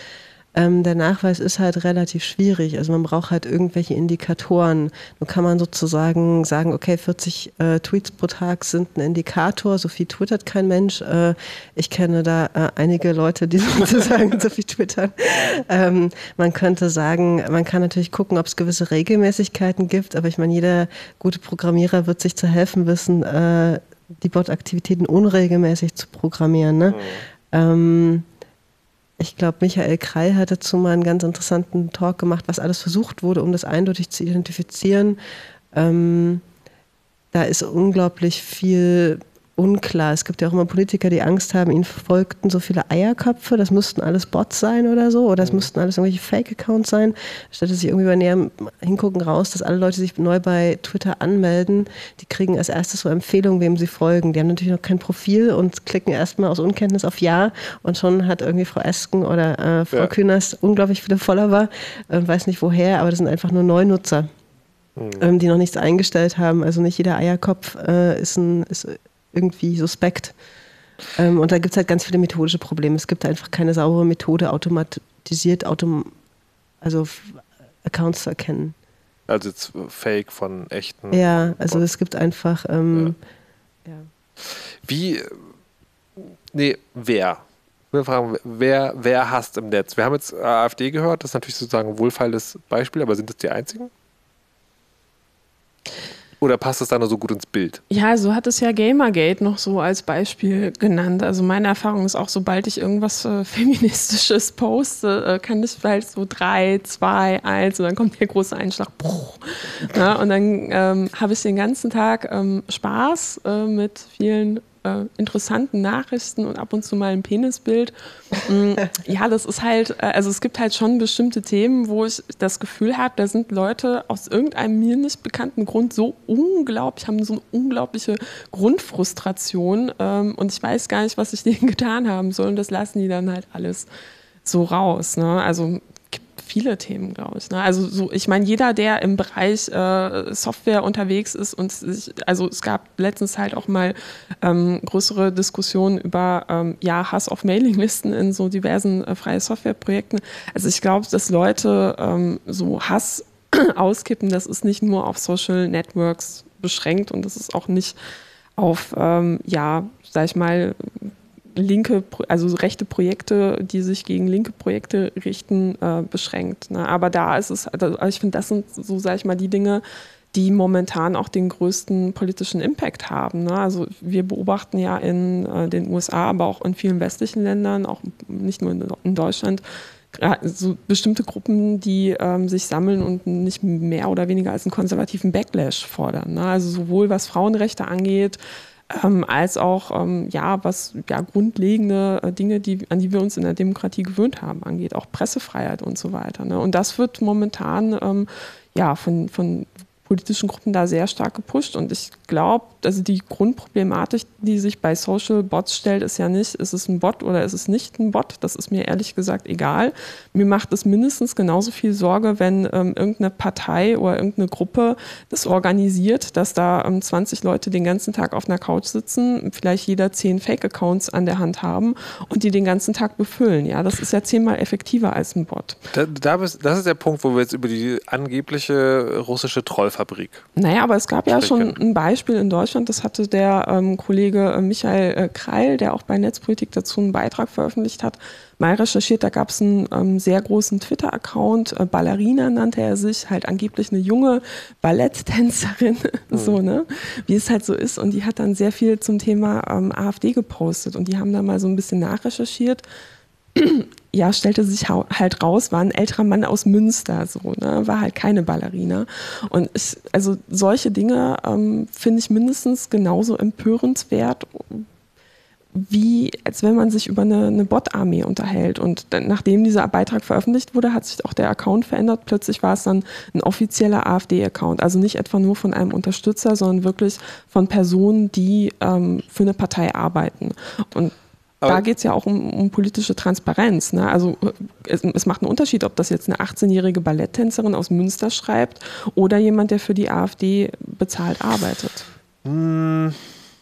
Ähm, der Nachweis ist halt relativ schwierig. Also man braucht halt irgendwelche Indikatoren. Nun kann man sozusagen sagen, okay, 40 äh, Tweets pro Tag sind ein Indikator. So viel twittert kein Mensch. Äh, ich kenne da äh, einige Leute, die [laughs] sozusagen so viel twittern. Ähm, man könnte sagen, man kann natürlich gucken, ob es gewisse Regelmäßigkeiten gibt. Aber ich meine, jeder gute Programmierer wird sich zu helfen wissen, äh, die Bot-Aktivitäten unregelmäßig zu programmieren. Ne? Mhm. Ähm, ich glaube, Michael Krall hat dazu mal einen ganz interessanten Talk gemacht, was alles versucht wurde, um das eindeutig zu identifizieren. Ähm, da ist unglaublich viel unklar. Es gibt ja auch immer Politiker, die Angst haben, ihnen folgten so viele Eierköpfe, das müssten alles Bots sein oder so, oder es mhm. müssten alles irgendwelche Fake-Accounts sein. Statt dass sie irgendwie bei näherem Hingucken raus, dass alle Leute sich neu bei Twitter anmelden, die kriegen als erstes so Empfehlungen, wem sie folgen. Die haben natürlich noch kein Profil und klicken erstmal aus Unkenntnis auf Ja und schon hat irgendwie Frau Esken oder äh, Frau ja. Kühners unglaublich viele Follower, äh, weiß nicht woher, aber das sind einfach nur Neunutzer. Mhm. Ähm, die noch nichts eingestellt haben. Also nicht jeder Eierkopf äh, ist, ein, ist irgendwie suspekt. Ähm, und da gibt es halt ganz viele methodische Probleme. Es gibt einfach keine saubere Methode, automatisiert, autom also Accounts zu erkennen. Also jetzt Fake von echten. Ja, also es gibt einfach. Ähm, ja. Ja. Wie. Nee, wer? Will fragen, wer, wer hasst im Netz? Wir haben jetzt AfD gehört, das ist natürlich sozusagen ein wohlfeiles Beispiel, aber sind das die einzigen? Oder passt das da nur so gut ins Bild? Ja, so hat es ja Gamergate noch so als Beispiel genannt. Also meine Erfahrung ist auch, sobald ich irgendwas äh, [laughs] Feministisches poste, äh, kann ich vielleicht so drei, zwei, eins und dann kommt der große Einschlag. Ja, und dann ähm, habe ich den ganzen Tag ähm, Spaß äh, mit vielen äh, interessanten Nachrichten und ab und zu mal ein Penisbild. Mm, [laughs] ja, das ist halt, äh, also es gibt halt schon bestimmte Themen, wo ich das Gefühl habe, da sind Leute aus irgendeinem mir nicht bekannten Grund so unglaublich, haben so eine unglaubliche Grundfrustration ähm, und ich weiß gar nicht, was ich [laughs] denen getan haben soll und das lassen die dann halt alles so raus. Ne? Also viele Themen, glaube ich. Ne? Also so, ich meine, jeder, der im Bereich äh, Software unterwegs ist und sich, also es gab letztens halt auch mal ähm, größere Diskussionen über ähm, ja, Hass auf Mailinglisten in so diversen äh, freie Softwareprojekten. Also ich glaube, dass Leute ähm, so Hass [clears throat] auskippen, das ist nicht nur auf Social Networks beschränkt und das ist auch nicht auf, ähm, ja, sag ich mal, linke, also rechte Projekte, die sich gegen linke Projekte richten, äh, beschränkt. Ne? Aber da ist es, also ich finde, das sind so, sag ich mal, die Dinge, die momentan auch den größten politischen Impact haben. Ne? Also wir beobachten ja in äh, den USA, aber auch in vielen westlichen Ländern, auch nicht nur in, in Deutschland, so bestimmte Gruppen, die ähm, sich sammeln und nicht mehr oder weniger als einen konservativen Backlash fordern. Ne? Also sowohl was Frauenrechte angeht, ähm, als auch ähm, ja, was ja, grundlegende äh, Dinge, die, an die wir uns in der Demokratie gewöhnt haben, angeht, auch Pressefreiheit und so weiter. Ne? Und das wird momentan ähm, ja, von, von politischen Gruppen da sehr stark gepusht. Und ich glaube, also die Grundproblematik, die sich bei Social Bots stellt, ist ja nicht, ist es ein Bot oder ist es nicht ein Bot? Das ist mir ehrlich gesagt egal. Mir macht es mindestens genauso viel Sorge, wenn ähm, irgendeine Partei oder irgendeine Gruppe das organisiert, dass da ähm, 20 Leute den ganzen Tag auf einer Couch sitzen, vielleicht jeder zehn Fake-Accounts an der Hand haben und die den ganzen Tag befüllen. Ja, das ist ja zehnmal effektiver als ein Bot. Da, da bist, das ist der Punkt, wo wir jetzt über die angebliche russische Trollfabrik Fabrik. Naja, aber es gab ja schon ein Beispiel in Deutschland, das hatte der ähm, Kollege äh, Michael äh, Kreil, der auch bei Netzpolitik dazu einen Beitrag veröffentlicht hat, mal recherchiert. Da gab es einen ähm, sehr großen Twitter-Account, äh, Ballerina nannte er sich, halt angeblich eine junge Balletttänzerin, mhm. [laughs] so, ne? Wie es halt so ist. Und die hat dann sehr viel zum Thema ähm, AfD gepostet und die haben da mal so ein bisschen nachrecherchiert [clears throat] ja, stellte sich halt raus, war ein älterer Mann aus Münster, so, ne? war halt keine Ballerina. Und ich, also solche Dinge ähm, finde ich mindestens genauso empörenswert, wie als wenn man sich über eine, eine Bot-Armee unterhält. Und dann, nachdem dieser Beitrag veröffentlicht wurde, hat sich auch der Account verändert. Plötzlich war es dann ein offizieller AfD-Account. Also nicht etwa nur von einem Unterstützer, sondern wirklich von Personen, die ähm, für eine Partei arbeiten. Und aber da geht es ja auch um, um politische Transparenz. Ne? Also es, es, macht einen Unterschied, ob das jetzt eine 18-jährige Balletttänzerin aus Münster schreibt oder jemand, der für die AfD bezahlt arbeitet. Hm,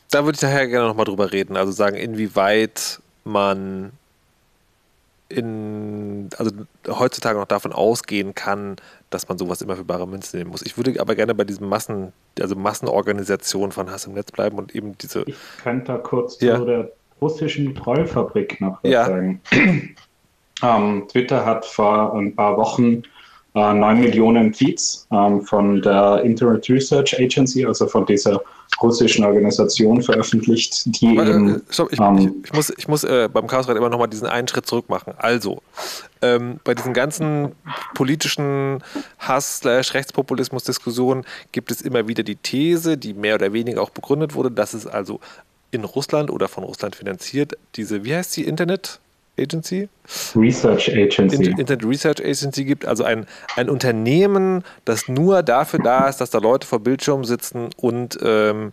da würde ich daher gerne nochmal drüber reden. Also sagen, inwieweit man in, also heutzutage noch davon ausgehen kann, dass man sowas immer für bare Münze nehmen muss. Ich würde aber gerne bei diesem Massen, also Massenorganisation von Hass im Netz bleiben und eben diese. Ich könnte da kurz ja. zu der russischen Trollfabrik noch was ja. sagen. [clears throat] ähm, Twitter hat vor ein paar Wochen äh, 9 Millionen Tweets ähm, von der Internet Research Agency, also von dieser russischen Organisation veröffentlicht, die Warte, eben, stopp, ich, ähm, ich, ich, muss, ich muss äh, beim Chaosrat immer noch mal diesen einen Schritt zurück machen. Also, ähm, bei diesen ganzen politischen Hass-Rechtspopulismus-Diskussionen gibt es immer wieder die These, die mehr oder weniger auch begründet wurde, dass es also in Russland oder von Russland finanziert, diese, wie heißt die, Internet Agency? Research Agency. Internet Research Agency gibt, also ein, ein Unternehmen, das nur dafür da ist, dass da Leute vor Bildschirmen sitzen und ähm,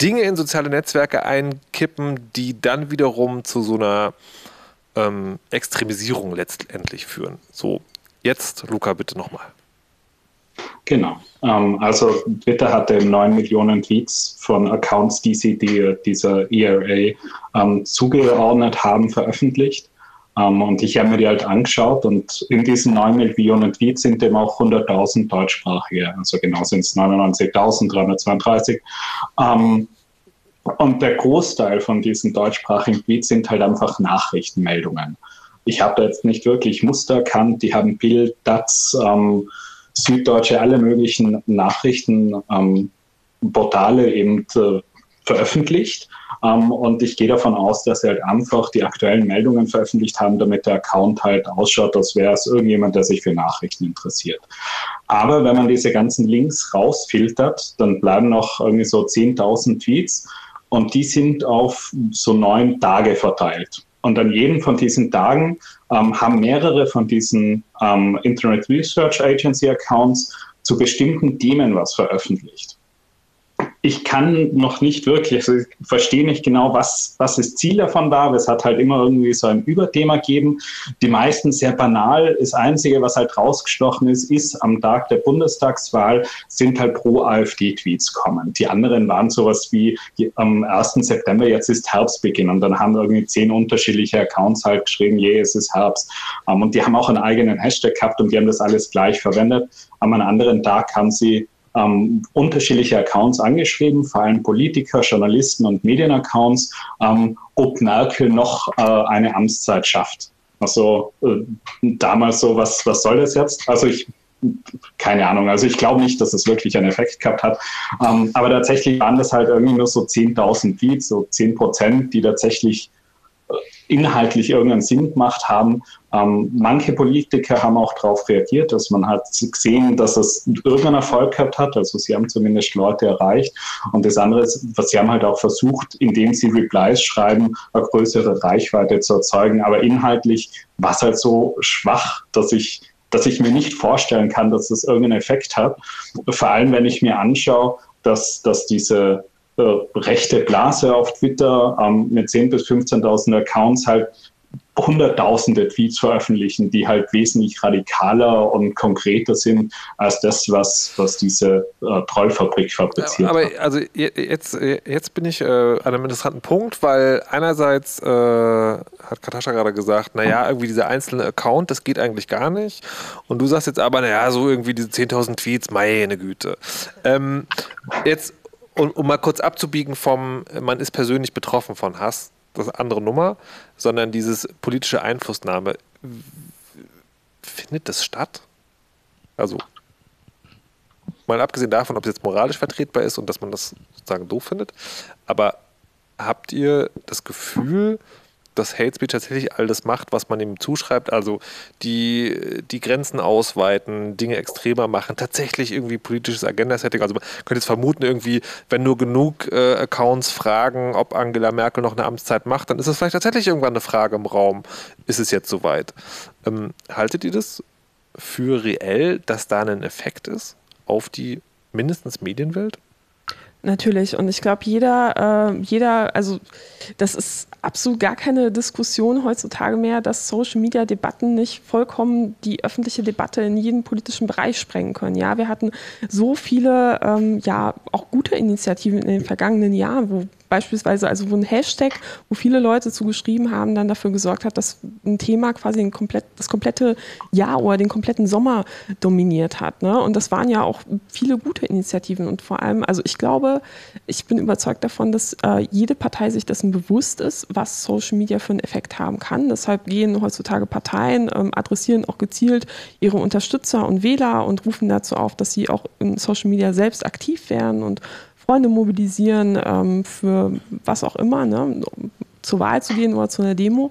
Dinge in soziale Netzwerke einkippen, die dann wiederum zu so einer ähm, Extremisierung letztendlich führen. So, jetzt, Luca, bitte nochmal. Genau. Ähm, also Twitter hatte 9 Millionen Tweets von Accounts, die sie die, dieser ERA ähm, zugeordnet haben, veröffentlicht. Ähm, und ich habe mir die halt angeschaut und in diesen 9 Millionen Tweets sind eben auch 100.000 deutschsprachige. Also genau sind es 99.332. Ähm, und der Großteil von diesen deutschsprachigen Tweets sind halt einfach Nachrichtenmeldungen. Ich habe da jetzt nicht wirklich Muster erkannt. Die haben Bild, DATS, ähm, Süddeutsche alle möglichen Nachrichtenportale ähm, eben äh, veröffentlicht. Ähm, und ich gehe davon aus, dass sie halt einfach die aktuellen Meldungen veröffentlicht haben, damit der Account halt ausschaut, als wäre es irgendjemand, der sich für Nachrichten interessiert. Aber wenn man diese ganzen Links rausfiltert, dann bleiben noch irgendwie so 10.000 Tweets und die sind auf so neun Tage verteilt. Und an jedem von diesen Tagen ähm, haben mehrere von diesen ähm, Internet Research Agency Accounts zu bestimmten Themen was veröffentlicht. Ich kann noch nicht wirklich, also ich verstehe nicht genau, was, was das Ziel davon war, es hat halt immer irgendwie so ein Überthema gegeben. Die meisten sehr banal. Das Einzige, was halt rausgestochen ist, ist am Tag der Bundestagswahl sind halt pro AfD-Tweets kommen. Die anderen waren sowas wie am 1. September, jetzt ist Herbstbeginn und dann haben irgendwie zehn unterschiedliche Accounts halt geschrieben, je, es ist Herbst. Um, und die haben auch einen eigenen Hashtag gehabt und die haben das alles gleich verwendet. Am anderen Tag haben sie ähm, unterschiedliche Accounts angeschrieben, vor allem Politiker, Journalisten und Medienaccounts, ähm, ob Merkel noch äh, eine Amtszeit schafft. Also äh, damals so, was, was soll das jetzt? Also ich keine Ahnung. Also ich glaube nicht, dass es wirklich einen Effekt gehabt hat. Ähm, aber tatsächlich waren das halt irgendwie nur so 10.000 Tweets, so 10 Prozent, die tatsächlich inhaltlich irgendeinen Sinn gemacht haben. Ähm, manche Politiker haben auch darauf reagiert, dass man hat gesehen, dass es irgendeinen Erfolg gehabt hat. Also sie haben zumindest Leute erreicht. Und das andere ist, was sie haben halt auch versucht, indem sie Replies schreiben, eine größere Reichweite zu erzeugen. Aber inhaltlich war es halt so schwach, dass ich dass ich mir nicht vorstellen kann, dass das irgendeinen Effekt hat. Vor allem, wenn ich mir anschaue, dass, dass diese äh, rechte Blase auf Twitter ähm, mit 10.000 bis 15.000 Accounts halt hunderttausende Tweets veröffentlichen, die halt wesentlich radikaler und konkreter sind als das, was, was diese äh, Trollfabrik fabriziert. Aber also jetzt, jetzt bin ich äh, an einem interessanten Punkt, weil einerseits äh, hat Katascha gerade gesagt, naja, irgendwie dieser einzelne Account, das geht eigentlich gar nicht. Und du sagst jetzt aber, naja, so irgendwie diese 10.000 Tweets, meine Güte. Ähm, jetzt um, um mal kurz abzubiegen vom, man ist persönlich betroffen von Hass, das ist eine andere Nummer, sondern dieses politische Einflussnahme. Findet das statt? Also, mal abgesehen davon, ob es jetzt moralisch vertretbar ist und dass man das sozusagen doof findet, aber habt ihr das Gefühl, dass Hate Speech tatsächlich all das macht, was man ihm zuschreibt, also die, die Grenzen ausweiten, Dinge extremer machen, tatsächlich irgendwie politisches Agenda-Setting. Also man könnte jetzt vermuten, irgendwie, wenn nur genug äh, Accounts fragen, ob Angela Merkel noch eine Amtszeit macht, dann ist es vielleicht tatsächlich irgendwann eine Frage im Raum, ist es jetzt soweit? Ähm, haltet ihr das für reell, dass da ein Effekt ist auf die mindestens Medienwelt? Natürlich. Und ich glaube, jeder, äh, jeder, also das ist absolut gar keine Diskussion heutzutage mehr, dass Social Media Debatten nicht vollkommen die öffentliche Debatte in jeden politischen Bereich sprengen können. Ja, wir hatten so viele, ähm, ja, auch gute Initiativen in den vergangenen Jahren, wo beispielsweise, also wo ein Hashtag, wo viele Leute zugeschrieben haben, dann dafür gesorgt hat, dass ein Thema quasi komplett, das komplette Jahr oder den kompletten Sommer dominiert hat. Ne? Und das waren ja auch viele gute Initiativen und vor allem, also ich glaube, ich bin überzeugt davon, dass äh, jede Partei sich dessen bewusst ist, was Social Media für einen Effekt haben kann. Deshalb gehen heutzutage Parteien, ähm, adressieren auch gezielt ihre Unterstützer und Wähler und rufen dazu auf, dass sie auch in Social Media selbst aktiv werden und Freunde mobilisieren ähm, für was auch immer, ne? zur Wahl zu gehen oder zu einer Demo.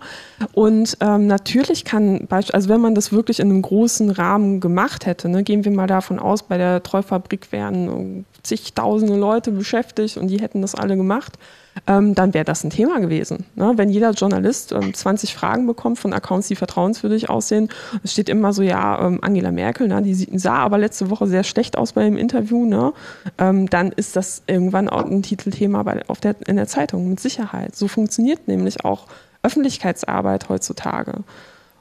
Und ähm, natürlich kann, also wenn man das wirklich in einem großen Rahmen gemacht hätte, ne, gehen wir mal davon aus, bei der Treufabrik wären zigtausende Leute beschäftigt und die hätten das alle gemacht ähm, dann wäre das ein Thema gewesen. Ne? Wenn jeder Journalist ähm, 20 Fragen bekommt von Accounts, die vertrauenswürdig aussehen, es steht immer so, ja, ähm, Angela Merkel, ne? die sah aber letzte Woche sehr schlecht aus bei dem Interview, ne? Ähm, dann ist das irgendwann auch ein Titelthema bei, auf der, in der Zeitung, mit Sicherheit. So funktioniert nämlich auch Öffentlichkeitsarbeit heutzutage.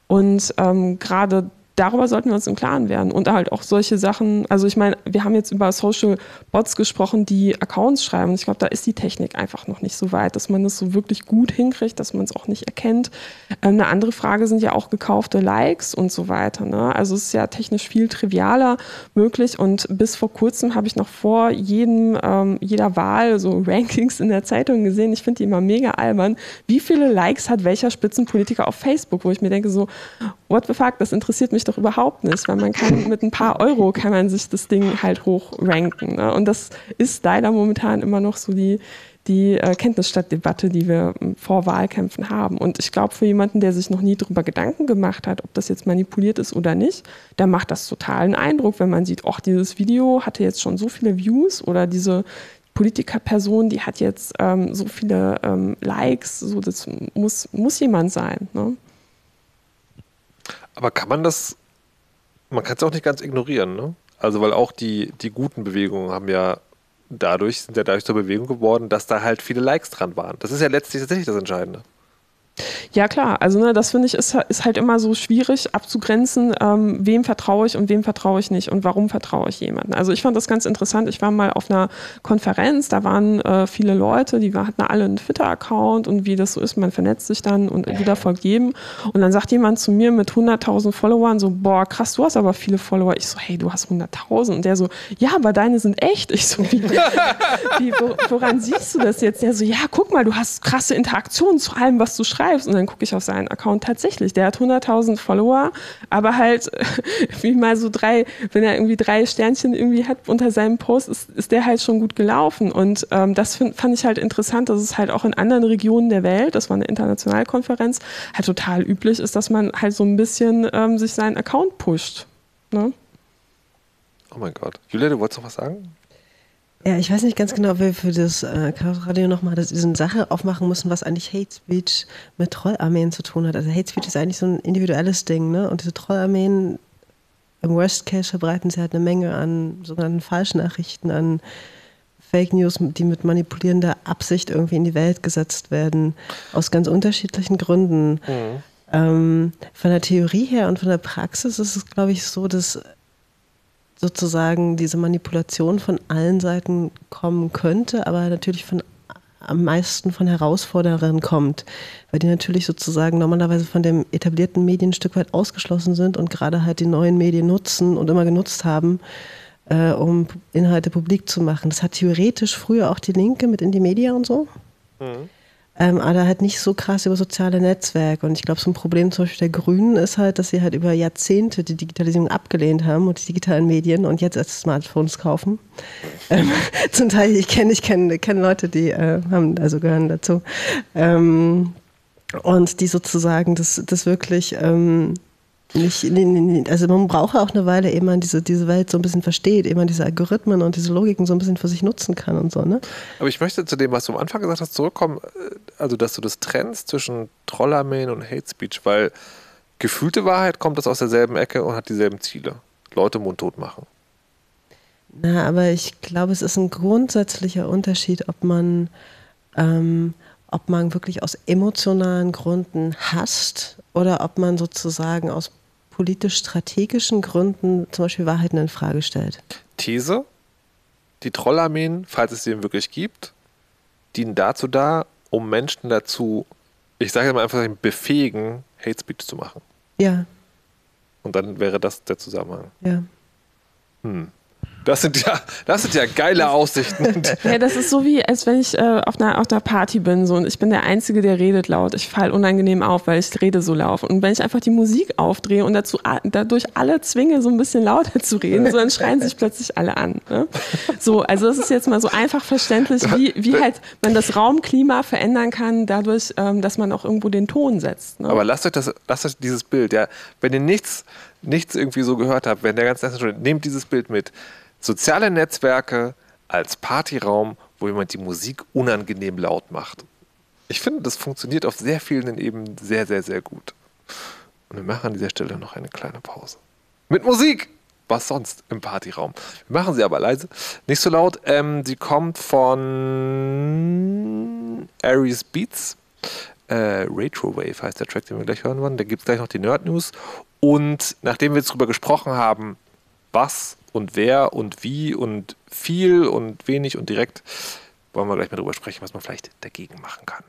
Und ähm, gerade darüber sollten wir uns im Klaren werden. Und halt auch solche Sachen, also ich meine, wir haben jetzt über Social Bots gesprochen, die Accounts schreiben. Ich glaube, da ist die Technik einfach noch nicht so weit, dass man das so wirklich gut hinkriegt, dass man es auch nicht erkennt. Ähm, eine andere Frage sind ja auch gekaufte Likes und so weiter. Ne? Also es ist ja technisch viel trivialer möglich. Und bis vor kurzem habe ich noch vor jedem, ähm, jeder Wahl so [laughs] Rankings in der Zeitung gesehen. Ich finde die immer mega albern. Wie viele Likes hat welcher Spitzenpolitiker auf Facebook, wo ich mir denke so, what the fuck, das interessiert mich doch überhaupt nicht, weil man kann mit ein paar Euro kann man sich das Ding halt hochranken. Ne? Und das ist leider momentan immer noch so die, die äh, Kenntnisstadtdebatte, die wir ähm, vor Wahlkämpfen haben. Und ich glaube, für jemanden, der sich noch nie darüber Gedanken gemacht hat, ob das jetzt manipuliert ist oder nicht, da macht das total einen Eindruck, wenn man sieht, ach, dieses Video hatte jetzt schon so viele Views oder diese Politikerperson, die hat jetzt ähm, so viele ähm, Likes, so das muss, muss jemand sein. Ne? Aber kann man das, man kann es auch nicht ganz ignorieren, ne? Also, weil auch die, die guten Bewegungen haben ja dadurch sind ja dadurch zur Bewegung geworden, dass da halt viele Likes dran waren. Das ist ja letztlich tatsächlich das Entscheidende. Ja, klar. Also, ne, das finde ich ist, ist halt immer so schwierig abzugrenzen, ähm, wem vertraue ich und wem vertraue ich nicht und warum vertraue ich jemandem. Also, ich fand das ganz interessant. Ich war mal auf einer Konferenz, da waren äh, viele Leute, die hatten alle einen Twitter-Account und wie das so ist, man vernetzt sich dann und jeder folgt jedem. Und dann sagt jemand zu mir mit 100.000 Followern so, boah, krass, du hast aber viele Follower. Ich so, hey, du hast 100.000. Und der so, ja, aber deine sind echt. Ich so, wie, [laughs] wie woran siehst du das jetzt? Der so, ja, guck mal, du hast krasse Interaktionen zu allem, was du schreibst. Und dann gucke ich auf seinen Account tatsächlich. Der hat 100.000 Follower, aber halt [laughs] wie mal so drei, wenn er irgendwie drei Sternchen irgendwie hat unter seinem Post, ist, ist der halt schon gut gelaufen. Und ähm, das find, fand ich halt interessant, dass es halt auch in anderen Regionen der Welt, das war eine Internationalkonferenz, halt total üblich ist, dass man halt so ein bisschen ähm, sich seinen Account pusht. Ne? Oh mein Gott. Julia, du wolltest noch was sagen? Ja, ich weiß nicht ganz genau, ob wir für das äh, Chaos Radio nochmal diese Sache aufmachen müssen, was eigentlich Hate Speech mit Trollarmeen zu tun hat. Also Hate Speech ist eigentlich so ein individuelles Ding, ne? Und diese Trollarmeen, im Worst Case verbreiten sie halt eine Menge an sogenannten Falschnachrichten, an Fake News, die mit manipulierender Absicht irgendwie in die Welt gesetzt werden, aus ganz unterschiedlichen Gründen. Mhm. Ähm, von der Theorie her und von der Praxis ist es, glaube ich, so, dass sozusagen diese Manipulation von allen Seiten kommen könnte, aber natürlich von am meisten von Herausforderern kommt, weil die natürlich sozusagen normalerweise von dem etablierten Medien ein Stück weit ausgeschlossen sind und gerade halt die neuen Medien nutzen und immer genutzt haben, äh, um Inhalte publik zu machen. Das hat theoretisch früher auch die Linke mit in die Media und so. Mhm. Ähm, aber halt nicht so krass über soziale Netzwerke. Und ich glaube, so ein Problem zum Beispiel der Grünen ist halt, dass sie halt über Jahrzehnte die Digitalisierung abgelehnt haben und die digitalen Medien und jetzt erst Smartphones kaufen. Ähm, [laughs] zum Teil, ich kenne ich kenn, kenn Leute, die äh, haben, also gehören dazu. Ähm, und die sozusagen das, das wirklich ähm, nicht, nee, nee, also man braucht auch eine Weile, ehe man diese, diese Welt so ein bisschen versteht, ehe man diese Algorithmen und diese Logiken so ein bisschen für sich nutzen kann und so, ne? Aber ich möchte zu dem, was du am Anfang gesagt hast, zurückkommen, äh, also dass du das trennst zwischen Trollarmeen und Hate Speech, weil gefühlte Wahrheit kommt das aus derselben Ecke und hat dieselben Ziele. Leute mundtot machen. Na, aber ich glaube, es ist ein grundsätzlicher Unterschied, ob man, ähm, ob man wirklich aus emotionalen Gründen hasst oder ob man sozusagen aus politisch-strategischen Gründen zum Beispiel Wahrheiten in Frage stellt. These: Die Trollarmeen, falls es sie wirklich gibt, dienen dazu da, um Menschen dazu, ich sage mal einfach, befähigen, Hate Speech zu machen. Ja. Und dann wäre das der Zusammenhang. Ja. Hm. Das sind ja, das sind ja geile Aussichten. [laughs] ja, das ist so wie, als wenn ich äh, auf, einer, auf einer Party bin so, und ich bin der Einzige, der redet laut. Ich falle unangenehm auf, weil ich rede so laut. Und wenn ich einfach die Musik aufdrehe und dazu, dadurch alle zwinge, so ein bisschen lauter zu reden, so, dann schreien sich plötzlich alle an. Ne? So, also das ist jetzt mal so einfach verständlich, wie, wie halt man das Raumklima verändern kann, dadurch, ähm, dass man auch irgendwo den Ton setzt. Ne? Aber lasst euch, das, lasst euch dieses Bild, ja, wenn ihr nichts, nichts irgendwie so gehört habt, wenn der ganze schon, nehmt dieses Bild mit Soziale Netzwerke als Partyraum, wo jemand die Musik unangenehm laut macht. Ich finde, das funktioniert auf sehr vielen eben sehr, sehr, sehr gut. Und wir machen an dieser Stelle noch eine kleine Pause. Mit Musik! Was sonst im Partyraum? Wir machen sie aber leise, nicht so laut. Ähm, sie kommt von Aries Beats. Äh, Retrowave heißt der Track, den wir gleich hören wollen. Da gibt es gleich noch die Nerd News. Und nachdem wir jetzt darüber gesprochen haben, was und wer und wie und viel und wenig und direkt, wollen wir gleich mal drüber sprechen, was man vielleicht dagegen machen kann.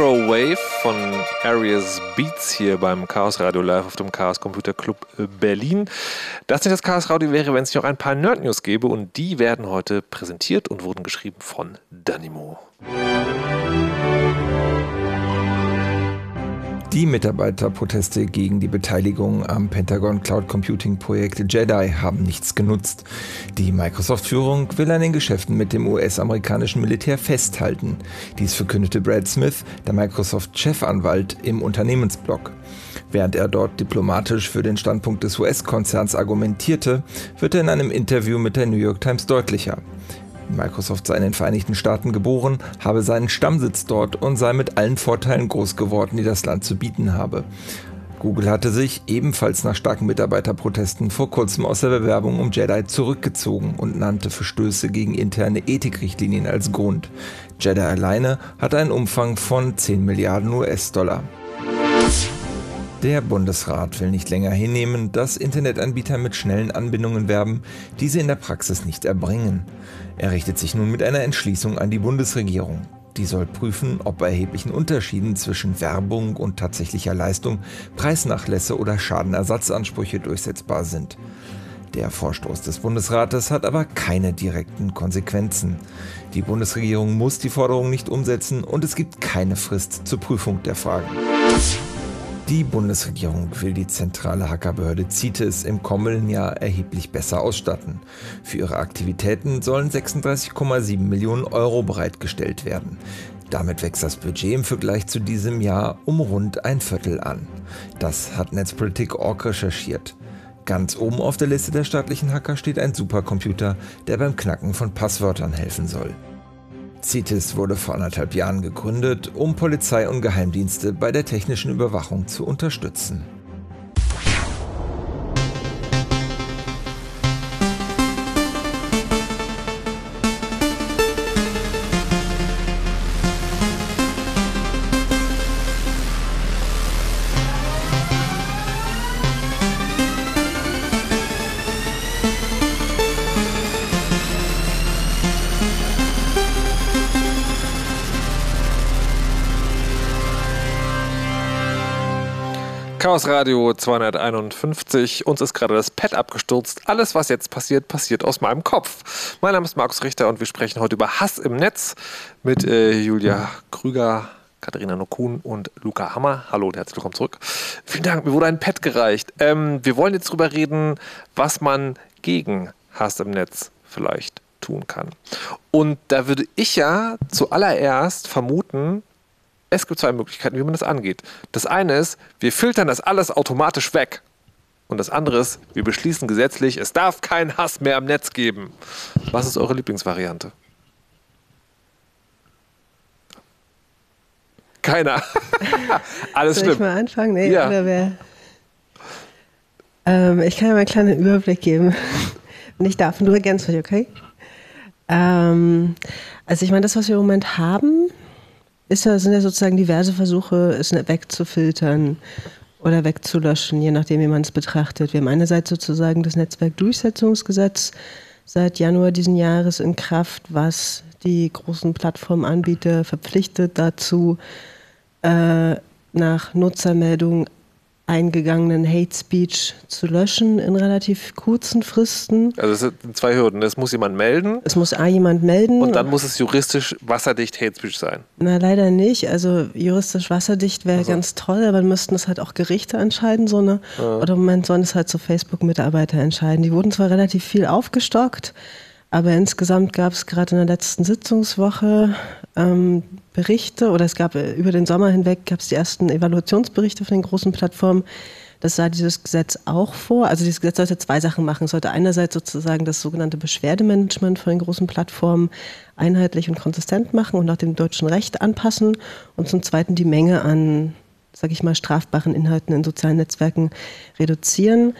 Retro Wave von Arias Beats hier beim Chaos Radio Live auf dem Chaos Computer Club Berlin. Das nicht das Chaos Radio wäre, wenn es nicht auch ein paar Nerd News gäbe und die werden heute präsentiert und wurden geschrieben von Danimo. Die Mitarbeiterproteste gegen die Beteiligung am Pentagon Cloud Computing Projekt Jedi haben nichts genutzt. Die Microsoft-Führung will an den Geschäften mit dem US-amerikanischen Militär festhalten. Dies verkündete Brad Smith, der Microsoft-Chefanwalt, im Unternehmensblog. Während er dort diplomatisch für den Standpunkt des US-Konzerns argumentierte, wird er in einem Interview mit der New York Times deutlicher. Microsoft sei in den Vereinigten Staaten geboren, habe seinen Stammsitz dort und sei mit allen Vorteilen groß geworden, die das Land zu bieten habe. Google hatte sich ebenfalls nach starken Mitarbeiterprotesten vor kurzem aus der Bewerbung um Jedi zurückgezogen und nannte Verstöße gegen interne Ethikrichtlinien als Grund. Jedi alleine hat einen Umfang von 10 Milliarden US-Dollar. Der Bundesrat will nicht länger hinnehmen, dass Internetanbieter mit schnellen Anbindungen werben, die sie in der Praxis nicht erbringen. Er richtet sich nun mit einer Entschließung an die Bundesregierung. Die soll prüfen, ob bei erheblichen Unterschieden zwischen Werbung und tatsächlicher Leistung Preisnachlässe oder Schadenersatzansprüche durchsetzbar sind. Der Vorstoß des Bundesrates hat aber keine direkten Konsequenzen. Die Bundesregierung muss die Forderung nicht umsetzen und es gibt keine Frist zur Prüfung der Frage. Die Bundesregierung will die zentrale Hackerbehörde CITES im kommenden Jahr erheblich besser ausstatten. Für ihre Aktivitäten sollen 36,7 Millionen Euro bereitgestellt werden. Damit wächst das Budget im Vergleich zu diesem Jahr um rund ein Viertel an. Das hat Netzpolitik.org recherchiert. Ganz oben auf der Liste der staatlichen Hacker steht ein Supercomputer, der beim Knacken von Passwörtern helfen soll. CITES wurde vor anderthalb Jahren gegründet, um Polizei und Geheimdienste bei der technischen Überwachung zu unterstützen. Chaos Radio 251. Uns ist gerade das Pad abgestürzt. Alles, was jetzt passiert, passiert aus meinem Kopf. Mein Name ist Markus Richter und wir sprechen heute über Hass im Netz mit äh, Julia Krüger, Katharina Nokun und Luca Hammer. Hallo und herzlich willkommen zurück. Vielen Dank, mir wurde ein Pad gereicht. Ähm, wir wollen jetzt darüber reden, was man gegen Hass im Netz vielleicht tun kann. Und da würde ich ja zuallererst vermuten, es gibt zwei Möglichkeiten, wie man das angeht. Das eine ist, wir filtern das alles automatisch weg. Und das andere ist, wir beschließen gesetzlich, es darf keinen Hass mehr am Netz geben. Was ist eure Lieblingsvariante? Keiner. [laughs] Alles Soll schlimm. ich mal anfangen? Nee, Ja. oder wer? Ähm, ich kann ja mal einen kleinen Überblick geben. Wenn ich darf, und du ergänzt mich, okay? Ähm, also ich meine, das, was wir im Moment haben, ist ja, sind ja sozusagen diverse Versuche, es wegzufiltern oder wegzulöschen, je nachdem, wie man es betrachtet. Wir haben einerseits sozusagen das Netzwerkdurchsetzungsgesetz seit Januar diesen Jahres in Kraft, was die großen Plattformanbieter verpflichtet dazu, äh, nach Nutzermeldung eingegangenen Hate Speech zu löschen in relativ kurzen Fristen. Also es sind zwei Hürden. Es muss jemand melden Es muss A jemand melden. und dann muss es juristisch wasserdicht Hate Speech sein. Na, leider nicht. Also juristisch wasserdicht wäre ganz toll, aber dann müssten es halt auch Gerichte entscheiden, so eine. Oder im Moment sollen es halt so Facebook-Mitarbeiter entscheiden. Die wurden zwar relativ viel aufgestockt, aber insgesamt gab es gerade in der letzten Sitzungswoche ähm, Berichte oder es gab äh, über den Sommer hinweg gab es die ersten Evaluationsberichte von den großen Plattformen. Das sah dieses Gesetz auch vor. Also dieses Gesetz sollte zwei Sachen machen. Es sollte einerseits sozusagen das sogenannte Beschwerdemanagement von den großen Plattformen einheitlich und konsistent machen und nach dem deutschen Recht anpassen und zum Zweiten die Menge an, sag ich mal, strafbaren Inhalten in sozialen Netzwerken reduzieren.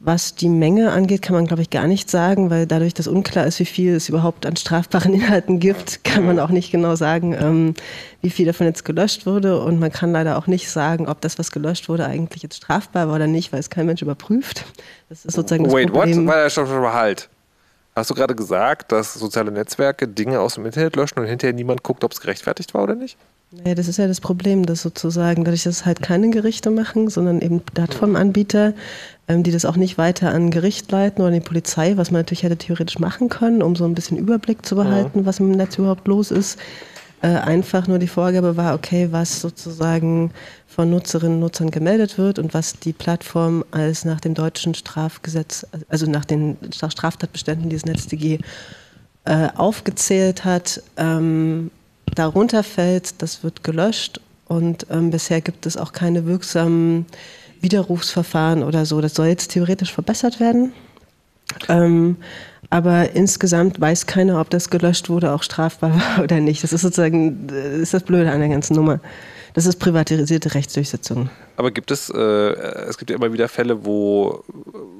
Was die Menge angeht, kann man, glaube ich, gar nicht sagen, weil dadurch, dass unklar ist, wie viel es überhaupt an strafbaren [laughs] Inhalten gibt, kann man auch nicht genau sagen, ähm, wie viel davon jetzt gelöscht wurde. Und man kann leider auch nicht sagen, ob das, was gelöscht wurde, eigentlich jetzt strafbar war oder nicht, weil es kein Mensch überprüft. Das ist sozusagen das Wait, what? Problem. Weil, stopp, stopp, halt. Hast du gerade gesagt, dass soziale Netzwerke Dinge aus dem Internet löschen und hinterher niemand guckt, ob es gerechtfertigt war oder nicht? Naja, das ist ja das Problem, dass sozusagen, dadurch, dass es halt keine Gerichte machen, sondern eben Plattformanbieter, die das auch nicht weiter an Gericht leiten oder die Polizei, was man natürlich hätte theoretisch machen können, um so ein bisschen Überblick zu behalten, ja. was im Netz überhaupt los ist. Äh, einfach nur die Vorgabe war, okay, was sozusagen von Nutzerinnen und Nutzern gemeldet wird und was die Plattform als nach dem deutschen Strafgesetz, also nach den Straftatbeständen dieses NetzDG äh, aufgezählt hat, ähm, darunter fällt, das wird gelöscht und ähm, bisher gibt es auch keine wirksamen Widerrufsverfahren oder so. Das soll jetzt theoretisch verbessert werden. Ähm, aber insgesamt weiß keiner, ob das gelöscht wurde, auch strafbar [laughs] war oder nicht. Das ist sozusagen das äh, ist das Blöde an der ganzen Nummer. Das ist privatisierte Rechtsdurchsetzung. Aber gibt es, äh, es gibt ja immer wieder Fälle, wo,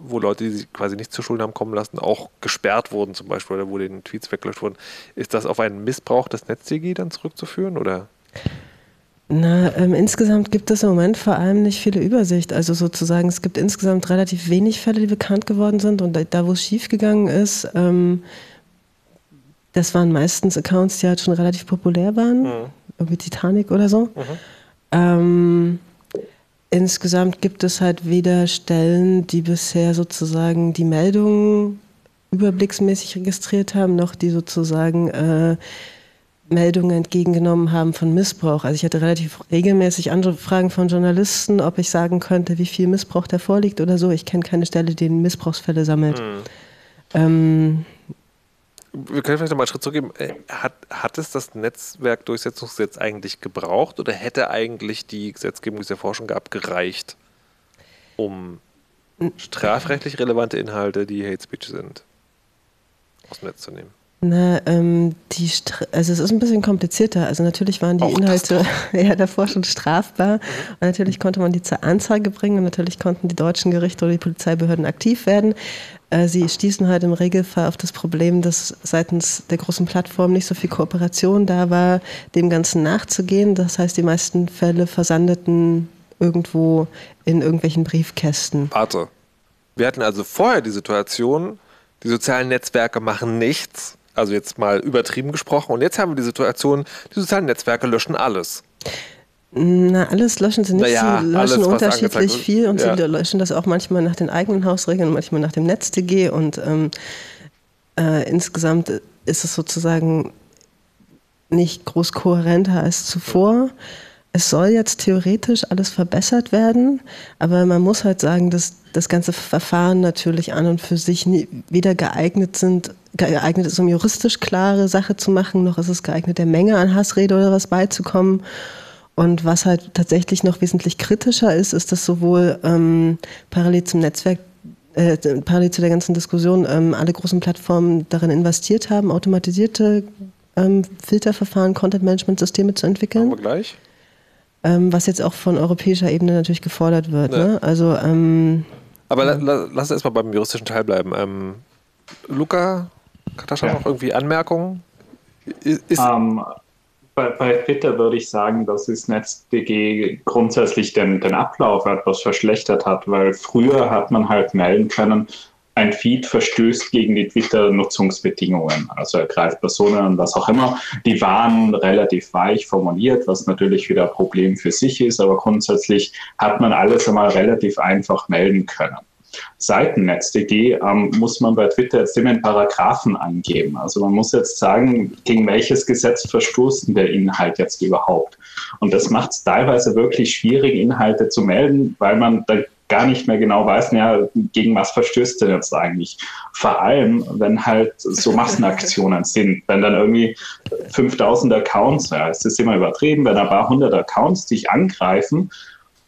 wo Leute, die sich quasi nicht zu Schulden haben kommen lassen, auch gesperrt wurden zum Beispiel oder wo den Tweets weggelöscht wurden. Ist das auf einen Missbrauch des NetzDG dann zurückzuführen oder? Na, ähm, insgesamt gibt es im Moment vor allem nicht viele Übersicht. Also sozusagen, es gibt insgesamt relativ wenig Fälle, die bekannt geworden sind. Und da, wo es schiefgegangen ist, ähm, das waren meistens Accounts, die halt schon relativ populär waren. Mhm. Irgendwie Titanic oder so. Mhm. Ähm, insgesamt gibt es halt weder Stellen, die bisher sozusagen die Meldungen überblicksmäßig registriert haben, noch die sozusagen äh, Meldungen entgegengenommen haben von Missbrauch. Also ich hatte relativ regelmäßig Anfragen von Journalisten, ob ich sagen könnte, wie viel Missbrauch da vorliegt oder so. Ich kenne keine Stelle, die Missbrauchsfälle sammelt. Mhm. Ähm, wir können vielleicht noch mal einen Schritt zurückgeben. Äh, hat, hat es das Netzwerkdurchsetzungsgesetz eigentlich gebraucht oder hätte eigentlich die Gesetzgebung, die es ja vorher schon gab, gereicht, um strafrechtlich relevante Inhalte, die Hate Speech sind, aus dem Netz zu nehmen? Na, ähm, die also es ist ein bisschen komplizierter. Also natürlich waren die Auch Inhalte [laughs] ja davor schon strafbar. Mhm. Und natürlich konnte man die zur Anzeige bringen und natürlich konnten die deutschen Gerichte oder die Polizeibehörden aktiv werden. Äh, sie stießen halt im Regelfall auf das Problem, dass seitens der großen Plattform nicht so viel Kooperation da war, dem Ganzen nachzugehen. Das heißt, die meisten Fälle versandeten irgendwo in irgendwelchen Briefkästen. Warte. Wir hatten also vorher die Situation, die sozialen Netzwerke machen nichts also jetzt mal übertrieben gesprochen. Und jetzt haben wir die Situation, die sozialen Netzwerke löschen alles. Na, alles löschen sie nicht. Naja, sie löschen alles, unterschiedlich viel und ja. sie löschen das auch manchmal nach den eigenen Hausregeln, manchmal nach dem NetzDG und ähm, äh, insgesamt ist es sozusagen nicht groß kohärenter als zuvor. Es soll jetzt theoretisch alles verbessert werden, aber man muss halt sagen, dass das ganze Verfahren natürlich an und für sich nie, weder geeignet sind, geeignet ist, um juristisch klare Sache zu machen, noch ist es geeignet, der Menge an Hassrede oder was beizukommen. Und was halt tatsächlich noch wesentlich kritischer ist, ist, dass sowohl ähm, parallel zum Netzwerk, äh, parallel zu der ganzen Diskussion, ähm, alle großen Plattformen darin investiert haben, automatisierte ähm, Filterverfahren, Content-Management-Systeme zu entwickeln. Machen wir gleich. Ähm, was jetzt auch von europäischer Ebene natürlich gefordert wird. Ja. Ne? Also, ähm, Aber la, la, lass uns erstmal beim juristischen Teil bleiben. Ähm, Luca, Katascha, ja. noch irgendwie Anmerkungen? Ist um, ähm, bei, bei, Twitter würde ich sagen, dass das NetzDG grundsätzlich den, den Ablauf etwas verschlechtert hat, weil früher hat man halt melden können, ein Feed verstößt gegen die Twitter-Nutzungsbedingungen, also ergreift Personen und was auch immer. Die waren relativ weich formuliert, was natürlich wieder ein Problem für sich ist, aber grundsätzlich hat man alles einmal relativ einfach melden können. Seitennetz.de ähm, muss man bei Twitter jetzt immer einen Paragraphen angeben. Also man muss jetzt sagen, gegen welches Gesetz verstoßen der Inhalt jetzt überhaupt. Und das macht es teilweise wirklich schwierig, Inhalte zu melden, weil man da gar nicht mehr genau weiß, ja, gegen was verstößt denn jetzt eigentlich? Vor allem, wenn halt so Massenaktionen [laughs] sind, wenn dann irgendwie 5000 Accounts, ja, es ist immer übertrieben, wenn ein paar hundert Accounts dich angreifen